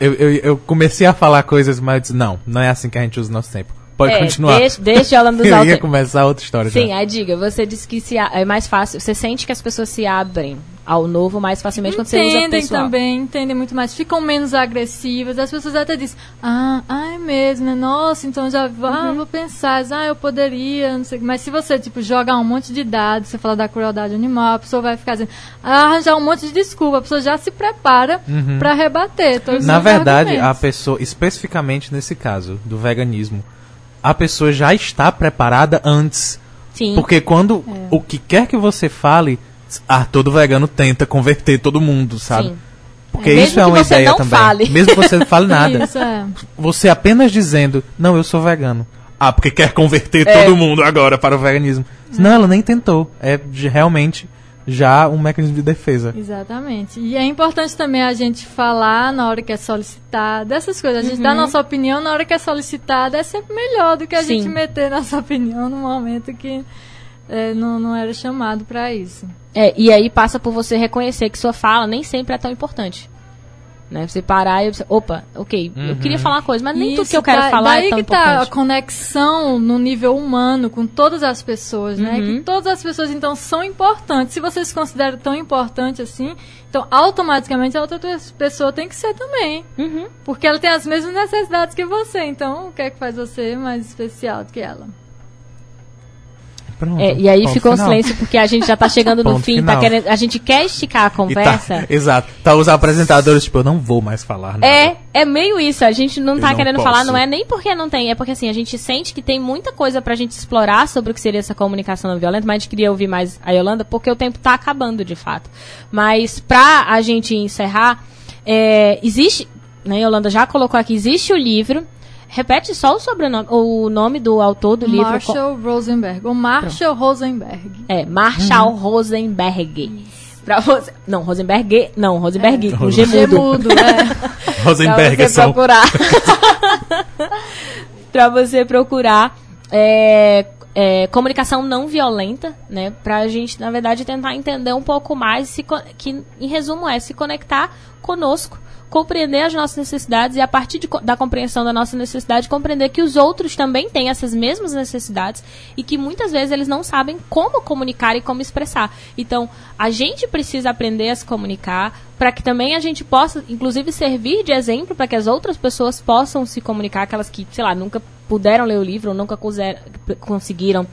[SPEAKER 1] Eu, eu, eu comecei a falar coisas, mas não, não é assim que a gente usa o nosso tempo. Pode
[SPEAKER 2] É,
[SPEAKER 1] continuar.
[SPEAKER 2] Deixa, deixa ela nos
[SPEAKER 1] eu
[SPEAKER 2] alter...
[SPEAKER 1] ia começar outra história
[SPEAKER 2] Sim,
[SPEAKER 1] já.
[SPEAKER 2] aí diga, você disse que se a- é mais fácil, você sente que as pessoas se abrem ao novo mais facilmente quando você usa
[SPEAKER 3] Entendem
[SPEAKER 2] pessoal.
[SPEAKER 3] também, entendem muito mais. Ficam menos agressivas. As pessoas até dizem, ah, ah, é mesmo, né? Nossa, então já vou,
[SPEAKER 2] Uhum.
[SPEAKER 3] ah, vou pensar, ah, eu poderia, não sei. Mas se você, tipo, jogar um monte de dados, você falar da crueldade animal, a pessoa vai ficar dizendo, ah, arranjar um monte de desculpa. A pessoa já se prepara pra rebater. todos
[SPEAKER 1] Uhum. Na verdade, a
[SPEAKER 3] argumentos.
[SPEAKER 1] pessoa, especificamente nesse caso do veganismo, a pessoa já está preparada antes.
[SPEAKER 2] Sim.
[SPEAKER 1] Porque quando
[SPEAKER 3] É.
[SPEAKER 1] o que quer que você fale, ah, todo vegano tenta converter todo mundo, sabe?
[SPEAKER 2] Sim.
[SPEAKER 1] Porque
[SPEAKER 2] Mesmo
[SPEAKER 1] isso é uma
[SPEAKER 2] você
[SPEAKER 1] ideia
[SPEAKER 2] não
[SPEAKER 1] também.
[SPEAKER 2] fale.
[SPEAKER 1] Mesmo que você não fale nada.
[SPEAKER 3] Isso, é.
[SPEAKER 1] Você apenas dizendo, não, eu sou vegano. Ah, porque quer converter
[SPEAKER 2] É.
[SPEAKER 1] todo mundo agora para o veganismo. Não, ela nem tentou. É de- realmente já um mecanismo de defesa.
[SPEAKER 3] Exatamente. E é importante também a gente falar na hora que é solicitada, essas coisas. A gente
[SPEAKER 2] Uhum.
[SPEAKER 3] dá nossa opinião na hora que é solicitada, é sempre melhor do que a
[SPEAKER 2] Sim.
[SPEAKER 3] gente meter nossa opinião no momento que é, não, não era chamado para isso.
[SPEAKER 2] É, e aí passa por você reconhecer que sua fala nem sempre é tão importante. Né? Você parar e você, opa, ok, eu queria falar uma coisa, mas nem tudo
[SPEAKER 3] Isso,
[SPEAKER 2] que eu quero
[SPEAKER 3] da-
[SPEAKER 2] falar
[SPEAKER 3] daí
[SPEAKER 2] é tão
[SPEAKER 3] que tá a
[SPEAKER 2] importante.
[SPEAKER 3] conexão no nível humano com todas as pessoas, né?
[SPEAKER 2] Uhum.
[SPEAKER 3] Que todas as pessoas, então, são importantes. Se você se considera tão importante assim, então, automaticamente, a outra pessoa tem que ser também.
[SPEAKER 2] Uhum.
[SPEAKER 3] Porque ela tem as mesmas necessidades que você. Então, o que é que faz você mais especial do que ela?
[SPEAKER 1] Pronto,
[SPEAKER 2] É, e aí ficou um silêncio porque a gente já tá chegando no fim, tá querendo, a gente quer esticar a
[SPEAKER 1] tá-
[SPEAKER 2] conversa.
[SPEAKER 1] exato. Tá os apresentadores, tipo, eu não vou mais falar nada.
[SPEAKER 2] É, é meio isso. A gente não
[SPEAKER 1] Eu
[SPEAKER 2] tá
[SPEAKER 1] não
[SPEAKER 2] querendo
[SPEAKER 1] posso.
[SPEAKER 2] falar, não é nem porque não tem, é porque assim, a gente sente que tem muita coisa pra gente explorar sobre o que seria essa comunicação não violenta, mas a gente queria ouvir mais a Yolanda, porque o tempo tá acabando de fato. Mas pra a gente encerrar, é, existe, né, Yolanda já colocou aqui, existe o livro. Repete só o sobrenome, o nome do autor do livro.
[SPEAKER 3] Marshall Rosenberg. Ou Marshall Rosenberg.
[SPEAKER 2] É, Marshall
[SPEAKER 1] Uhum.
[SPEAKER 2] Rosenberg. Pra você. Não, Rosenberg. Não, Rosenberg.
[SPEAKER 1] É.
[SPEAKER 2] com G mudo.
[SPEAKER 3] Gemudo, é.
[SPEAKER 1] Rosenberg
[SPEAKER 2] pra
[SPEAKER 1] é
[SPEAKER 2] você
[SPEAKER 1] só.
[SPEAKER 2] procurar. pra você procurar é, é, comunicação não violenta, né? Pra gente, na verdade, tentar entender um pouco mais, se, que em resumo é se conectar conosco, compreender as nossas necessidades e a partir de da compreensão da nossa necessidade, compreender que os outros também têm essas mesmas necessidades e que muitas vezes eles não sabem como comunicar e como expressar. Então, a gente precisa aprender a se comunicar para que também a gente possa, inclusive, servir de exemplo para que as outras pessoas possam se comunicar, aquelas que, sei lá, nunca puderam ler o livro ou nunca conseguiram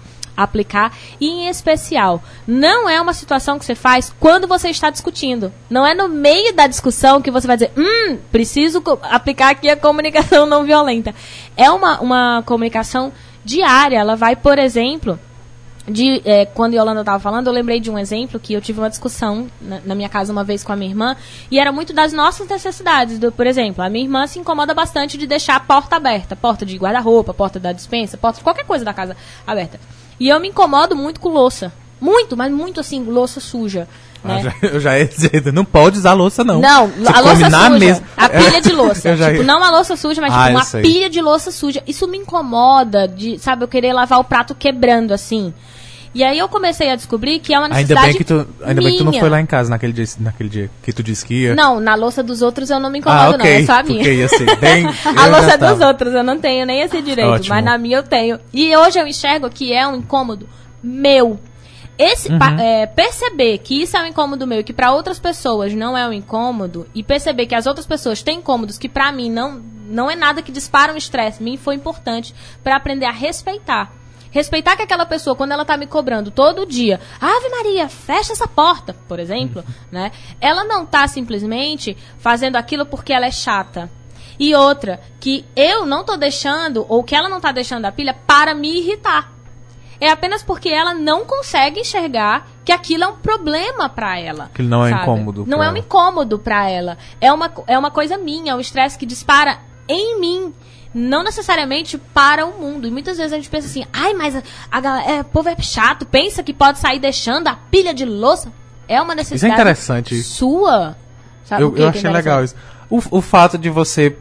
[SPEAKER 2] aplicar e em especial não é uma situação que você faz quando você está discutindo não é no meio da discussão que você vai dizer hum preciso aplicar aqui a comunicação não violenta é uma, uma comunicação diária ela vai por exemplo de é, quando Yolanda estava falando, eu lembrei de um exemplo que eu tive uma discussão na, na minha casa uma vez com a minha irmã e era muito das nossas necessidades. Do, por exemplo, a minha irmã se incomoda bastante de deixar a porta aberta, porta de guarda-roupa, porta da dispensa, porta de qualquer coisa da casa aberta. E eu me incomodo muito com louça, muito, mas muito assim, louça suja.
[SPEAKER 1] Ah,
[SPEAKER 2] Né?
[SPEAKER 1] já- eu já ia dizer, não pode usar louça, não.
[SPEAKER 2] Não,
[SPEAKER 1] Você
[SPEAKER 2] a louça suja.
[SPEAKER 1] mesa.
[SPEAKER 2] A pilha de louça.
[SPEAKER 1] Já
[SPEAKER 2] tipo, não a louça suja, mas
[SPEAKER 1] Ah,
[SPEAKER 2] tipo, uma
[SPEAKER 1] sei.
[SPEAKER 2] pilha de louça suja. Isso me incomoda, de, sabe, eu querer lavar o prato quebrando, assim. E aí eu comecei a descobrir que é uma
[SPEAKER 1] Ainda
[SPEAKER 2] necessidade
[SPEAKER 1] bem que tu, ainda bem que tu não
[SPEAKER 2] minha.
[SPEAKER 1] foi lá em casa naquele dia, naquele dia que tu disse que ia.
[SPEAKER 2] Não, na louça dos outros eu não me
[SPEAKER 1] ah,
[SPEAKER 2] incomodo,
[SPEAKER 1] ok.
[SPEAKER 2] não. É só a minha.
[SPEAKER 1] Ia ser bem.
[SPEAKER 2] A louça é dos
[SPEAKER 1] tava.
[SPEAKER 2] outros, eu não tenho nem esse direito,
[SPEAKER 1] Ótimo.
[SPEAKER 2] mas na minha eu tenho. E hoje eu enxergo que é um incômodo meu. esse pa- é, perceber que isso é um incômodo meu e que para outras pessoas não é um incômodo e perceber que as outras pessoas têm incômodos que para mim não não é nada que dispara um estresse, mim foi importante para aprender a respeitar. Respeitar que aquela pessoa, quando ela tá me cobrando todo dia, Ave Maria, fecha essa porta, por exemplo, né? Ela não tá simplesmente fazendo aquilo porque ela é chata. E outra, que eu não tô deixando, ou que ela não tá deixando a pilha para me irritar. É apenas porque ela não consegue enxergar que aquilo é um problema pra ela.
[SPEAKER 1] Aquilo não é
[SPEAKER 2] sabe?
[SPEAKER 1] incômodo
[SPEAKER 2] Não é um
[SPEAKER 1] ela.
[SPEAKER 2] incômodo pra ela. É uma, é uma coisa minha, é um estresse que dispara em mim. Não necessariamente para o mundo. E muitas vezes a gente pensa assim, ai, mas a, a é, o povo é chato, pensa que pode sair deixando a pilha de louça. É uma necessidade
[SPEAKER 1] interessante isso.
[SPEAKER 2] sua. Sabe
[SPEAKER 1] Eu, eu
[SPEAKER 2] é
[SPEAKER 1] achei legal
[SPEAKER 2] interessante?
[SPEAKER 1] isso. O, o fato de você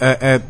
[SPEAKER 1] é, é,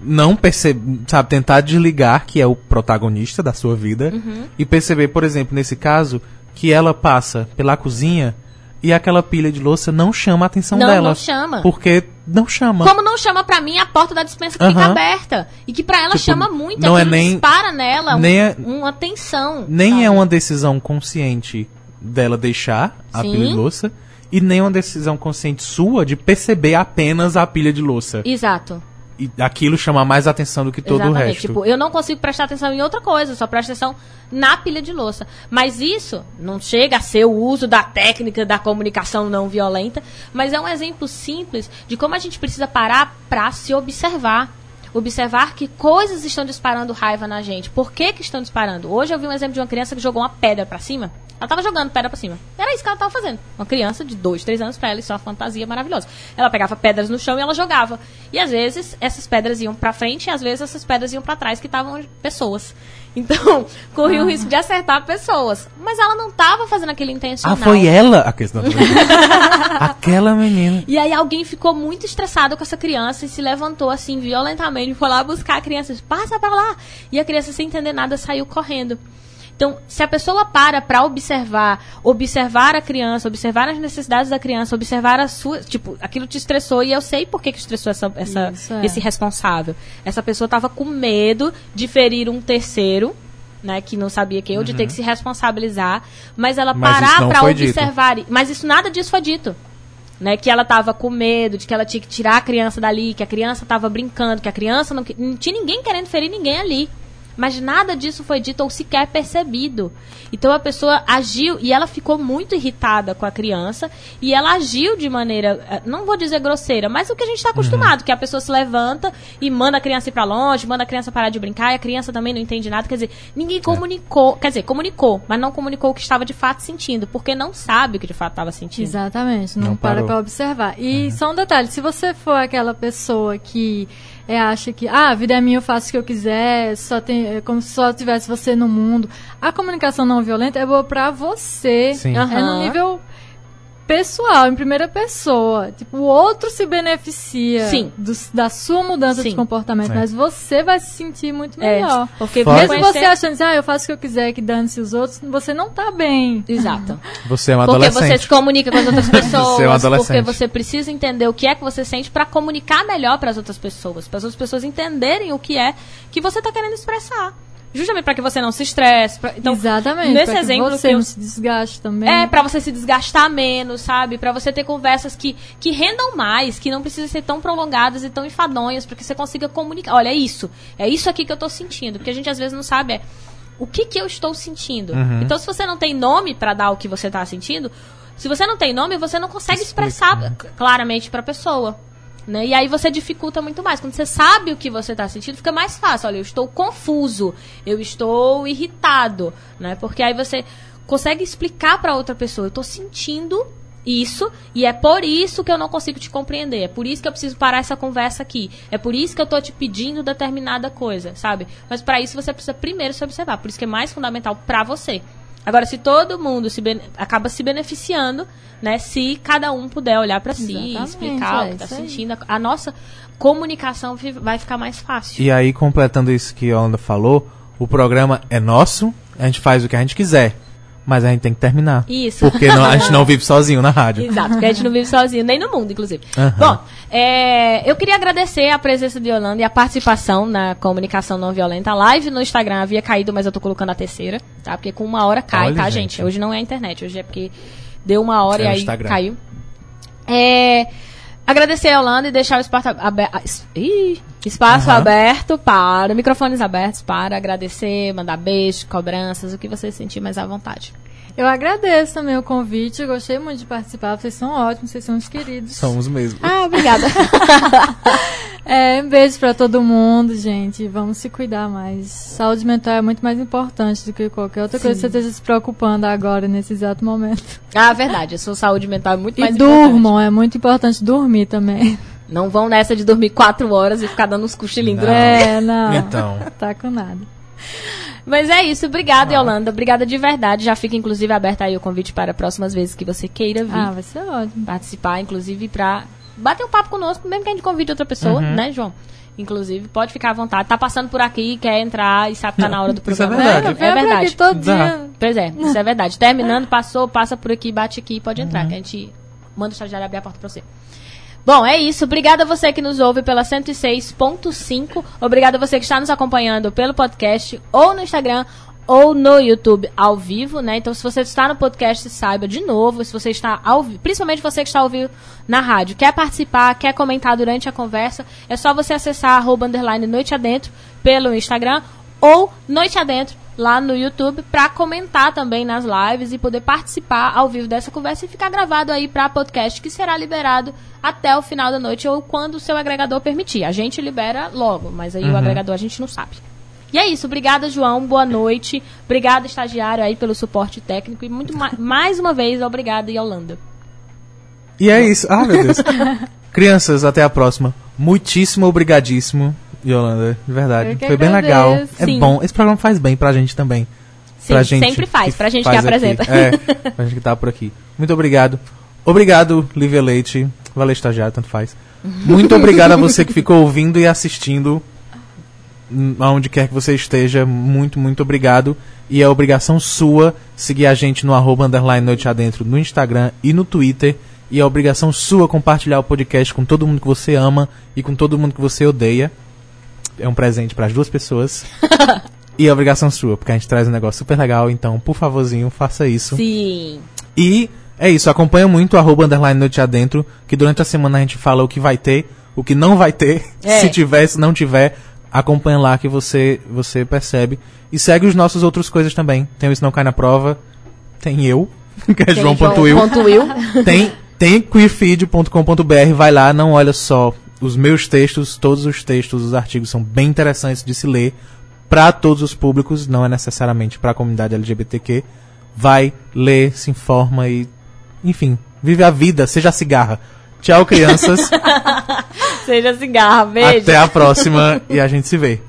[SPEAKER 1] não perceber, sabe, tentar desligar que é o protagonista da sua vida
[SPEAKER 2] Uhum.
[SPEAKER 1] e perceber, por exemplo, nesse caso, que ela passa pela cozinha e aquela pilha de louça não chama a atenção
[SPEAKER 2] Não,
[SPEAKER 1] dela.
[SPEAKER 2] não chama.
[SPEAKER 1] Porque não chama.
[SPEAKER 2] Como não chama pra mim a porta da dispensa que fica aberta. E que pra ela
[SPEAKER 1] Tipo,
[SPEAKER 2] chama muito.
[SPEAKER 1] não é
[SPEAKER 2] aquilo
[SPEAKER 1] nem-
[SPEAKER 2] dispara nela um-
[SPEAKER 1] nem é-
[SPEAKER 2] uma tensão.
[SPEAKER 1] Nem
[SPEAKER 2] sabe?
[SPEAKER 1] é uma decisão consciente dela deixar a
[SPEAKER 2] Sim.
[SPEAKER 1] pilha de louça e nem uma decisão consciente sua de perceber apenas a pilha de louça.
[SPEAKER 2] Exato.
[SPEAKER 1] E aquilo chama mais atenção do que todo
[SPEAKER 2] Exatamente.
[SPEAKER 1] o resto.
[SPEAKER 2] Tipo, eu não consigo prestar atenção em outra coisa, só presto atenção na pilha de louça. Mas isso não chega a ser o uso da técnica da comunicação não violenta, mas é um exemplo simples de como a gente precisa parar pra se observar. Observar que coisas estão disparando raiva na gente. Por que, que estão disparando? Hoje eu vi um exemplo de uma criança que jogou uma pedra pra cima. Ela tava jogando pedra pra cima. Era isso que ela tava fazendo. Uma criança de 2, 3 anos pra ela, isso é uma fantasia maravilhosa. Ela pegava pedras no chão e ela jogava. E às vezes essas pedras iam pra frente e às vezes essas pedras iam pra trás, que estavam pessoas. Então, corria o risco de acertar pessoas. Mas ela não tava fazendo aquilo intencional.
[SPEAKER 1] Ah, foi ela a questão. Aquela menina.
[SPEAKER 2] E aí alguém ficou muito estressado com essa criança e se levantou assim violentamente, foi lá buscar a criança, passa pra lá. E a criança sem entender nada saiu correndo. Então, se a pessoa para pra observar, observar a criança, observar as necessidades da criança, observar a sua, tipo, aquilo te estressou e eu sei por que que estressou essa, essa
[SPEAKER 3] é.
[SPEAKER 2] esse responsável. Essa pessoa tava com medo de ferir um terceiro, né, que não sabia quem, ou de ter que se responsabilizar, mas ela
[SPEAKER 1] Uhum. Mas
[SPEAKER 2] parar pra
[SPEAKER 1] foi dito.
[SPEAKER 2] observar, mas isso nada disso foi dito né, que ela tava com medo, de que ela tinha que tirar a criança dali, que a criança tava brincando, que a criança não, não tinha ninguém querendo ferir ninguém ali. Mas nada disso foi dito ou sequer percebido. Então a pessoa agiu e ela ficou muito irritada com a criança e ela agiu de maneira, eh, não vou dizer grosseira, mas o que a gente está acostumado, que a pessoa se levanta e manda a criança ir para longe, manda a criança parar de brincar e a criança também não entende nada. Quer dizer, ninguém comunicou, quer dizer, comunicou, mas não comunicou o que estava de fato sentindo, porque não sabe o que de fato estava sentindo.
[SPEAKER 3] Exatamente, não,
[SPEAKER 1] Não
[SPEAKER 3] para
[SPEAKER 1] parou.
[SPEAKER 3] pra observar. E só um detalhe, se você for aquela pessoa que é, acha que ah, a vida é minha, eu faço o que eu quiser, só tem, é como se só tivesse você no mundo. A comunicação não violenta é boa pra você.
[SPEAKER 1] Sim.
[SPEAKER 3] É
[SPEAKER 2] Aham.
[SPEAKER 3] no nível pessoal, em primeira pessoa. Tipo, o outro se beneficia
[SPEAKER 2] Sim.
[SPEAKER 3] dos- da sua mudança
[SPEAKER 2] Sim.
[SPEAKER 3] de comportamento,
[SPEAKER 1] Sim.
[SPEAKER 3] mas você vai se sentir muito
[SPEAKER 2] É,
[SPEAKER 3] melhor.
[SPEAKER 2] porque
[SPEAKER 1] Fora-
[SPEAKER 3] Mesmo você achando assim, ah, eu faço o que eu quiser, que dane-se os outros, você não tá bem.
[SPEAKER 2] Exato.
[SPEAKER 1] Você é uma
[SPEAKER 2] Porque
[SPEAKER 1] adolescente.
[SPEAKER 2] você se comunica com as outras pessoas,
[SPEAKER 1] Você é um adolescente.
[SPEAKER 2] porque você precisa entender o que é que você sente pra comunicar melhor para as outras pessoas, para as outras pessoas entenderem o que é que você tá querendo expressar. Justamente para que você não se estresse. pra- Então,
[SPEAKER 3] Exatamente.
[SPEAKER 2] Nesse
[SPEAKER 3] pra que
[SPEAKER 2] exemplo
[SPEAKER 3] você
[SPEAKER 2] que eu-
[SPEAKER 3] não se desgaste também.
[SPEAKER 2] é pra você se desgastar menos, sabe? Pra você ter conversas que, que rendam mais, que não precisam ser tão prolongadas e tão enfadonhas, para que você consiga comunicar. Olha, é isso. É isso aqui que eu tô sentindo. Porque a gente às vezes não sabe é o que que eu estou sentindo.
[SPEAKER 1] Uhum.
[SPEAKER 2] Então, se você não tem nome pra dar o que você tá sentindo, se você não tem nome, você não consegue
[SPEAKER 1] Explica,
[SPEAKER 2] expressar
[SPEAKER 1] né?
[SPEAKER 2] claramente pra pessoa. Né? E aí você dificulta muito mais. Quando você sabe o que você está sentindo, fica mais fácil. Olha, eu estou confuso, eu estou irritado, né? Porque aí você consegue explicar para outra pessoa, eu estou sentindo isso e é por isso que eu não consigo te compreender. É por isso que eu preciso parar essa conversa aqui. É por isso que eu estou te pedindo determinada coisa, sabe? Mas para isso você precisa primeiro se observar. Por isso que é mais fundamental para você. Agora, se todo mundo se bene- acaba se beneficiando, né? Se cada um puder olhar para si,
[SPEAKER 3] Exatamente,
[SPEAKER 2] explicar
[SPEAKER 3] é
[SPEAKER 2] o que está sentindo, a nossa comunicação vai ficar mais fácil.
[SPEAKER 1] E aí, completando isso que a Onda falou, o programa é nosso, a gente faz o que a gente quiser. Mas a gente tem que terminar.
[SPEAKER 2] Isso.
[SPEAKER 1] Porque não- a gente não vive sozinho na rádio.
[SPEAKER 2] Exato, porque a gente não vive sozinho, nem no mundo, inclusive.
[SPEAKER 1] Aham.
[SPEAKER 2] Bom, é, eu queria agradecer a presença de Yolanda e a participação na comunicação não violenta. A live no Instagram havia caído, mas eu tô colocando a terceira, tá? Porque com uma hora cai,
[SPEAKER 1] Olha,
[SPEAKER 2] tá,
[SPEAKER 1] gente.
[SPEAKER 2] gente? Hoje não é a internet, hoje é porque deu uma hora
[SPEAKER 1] É
[SPEAKER 2] e aí
[SPEAKER 1] Instagram.
[SPEAKER 2] caiu. É, agradecer a Yolanda e deixar o ih, espaço
[SPEAKER 1] Aham.
[SPEAKER 2] aberto para, microfones abertos para agradecer, mandar beijos, cobranças, o que você sentir mais à vontade.
[SPEAKER 3] Eu agradeço também o convite, eu gostei muito de participar, vocês são ótimos, vocês são os queridos.
[SPEAKER 1] Somos mesmo.
[SPEAKER 2] Ah, obrigada.
[SPEAKER 3] É, um beijo pra todo mundo, gente. Vamos se cuidar mais. Saúde mental é muito mais importante do que qualquer outra coisa que você esteja se preocupando agora, nesse exato momento.
[SPEAKER 2] Ah, verdade. A sua saúde mental é muito
[SPEAKER 3] E
[SPEAKER 2] mais
[SPEAKER 3] durmam, é muito importante dormir também.
[SPEAKER 2] importante. Não vão nessa de dormir quatro horas e ficar dando uns cochilinhos.
[SPEAKER 1] Não.
[SPEAKER 3] É, não.
[SPEAKER 1] Então.
[SPEAKER 3] Tá com nada.
[SPEAKER 2] Mas é isso. Obrigada, Yolanda. Obrigada de verdade. Já fica, inclusive, aberto aí o convite para próximas vezes que você queira vir
[SPEAKER 3] Ah, vai ser ótimo.
[SPEAKER 2] participar, inclusive, pra bater um papo conosco, mesmo que a gente convide outra pessoa,
[SPEAKER 1] Uhum.
[SPEAKER 2] né, João? Inclusive, pode ficar à vontade. Tá passando por aqui, quer entrar e sabe que tá na hora do
[SPEAKER 1] Isso é
[SPEAKER 2] programa.
[SPEAKER 1] verdade.
[SPEAKER 3] É,
[SPEAKER 2] É verdade.
[SPEAKER 3] todo dia.
[SPEAKER 2] Pois é, isso é verdade. Terminando, passou, passa por aqui, bate aqui, pode
[SPEAKER 1] Uhum.
[SPEAKER 2] entrar, que a gente manda o estagiário abrir a porta pra você. Bom, é isso. Obrigada a você que nos ouve pela 106.5. Obrigada a você que está nos acompanhando pelo podcast ou no Instagram ou no YouTube ao vivo, né? Então, se você está no podcast, saiba de novo. Se você está ao vivo, principalmente você que está ao vivo na rádio, quer participar, quer comentar durante a conversa, é só você acessar arroba underline noite adentro pelo Instagram ou Noite Adentro lá no YouTube para comentar também nas lives e poder participar ao vivo dessa conversa e ficar gravado aí para podcast que será liberado até o final da noite ou quando o seu agregador permitir. A gente libera logo, mas aí o agregador a gente não sabe. E é isso, obrigada João, boa noite. Obrigada estagiário aí pelo suporte técnico e muito ma mais uma vez obrigada Yolanda.
[SPEAKER 1] E é isso. Ah, meu Deus. Crianças, até a próxima. Muitíssimo obrigadíssimo, Yolanda. De verdade.
[SPEAKER 3] Que
[SPEAKER 1] Foi bem
[SPEAKER 3] agradeço.
[SPEAKER 1] legal. É
[SPEAKER 2] Sim.
[SPEAKER 1] bom. Esse programa faz bem pra gente também.
[SPEAKER 2] Sim,
[SPEAKER 1] pra gente
[SPEAKER 2] sempre faz, pra gente que
[SPEAKER 1] faz
[SPEAKER 2] apresenta.
[SPEAKER 1] aqui. É, pra gente que tá por aqui. Muito obrigado. Obrigado, Lívia Leite. Valeu, estagiário, tanto faz. Muito obrigado a você que ficou ouvindo e assistindo. Aonde quer que você esteja, muito, muito obrigado. E é obrigação sua seguir a gente no arroba underline noite adentro no Instagram e no Twitter. E é obrigação sua compartilhar o podcast com todo mundo que você ama e com todo mundo que você odeia. É um presente para as duas pessoas. E é obrigação sua, porque a gente traz um negócio super legal, então, por favorzinho, faça isso.
[SPEAKER 2] Sim.
[SPEAKER 1] E é isso, acompanha muito o arroba underline noite adentro, que durante a semana a gente fala o que vai ter, o que não vai ter,
[SPEAKER 2] É.
[SPEAKER 1] se tiver, se não tiver, acompanha lá que você, você percebe. E segue os nossos outras coisas também. Tem o Isso Não Cai na Prova, tem eu, que é
[SPEAKER 2] Tem
[SPEAKER 1] João.will,
[SPEAKER 2] João.will.
[SPEAKER 1] tem, tem queerfeed.com.br, vai lá, não olha só os meus textos, todos os textos, os artigos são bem interessantes de se ler para todos os públicos, não é necessariamente para a comunidade LGBTQ. Vai, lê, se informa e, enfim, vive a vida, seja cigarra. Tchau, crianças.
[SPEAKER 2] Seja cigarra, beijo.
[SPEAKER 1] Até a próxima e a gente se vê.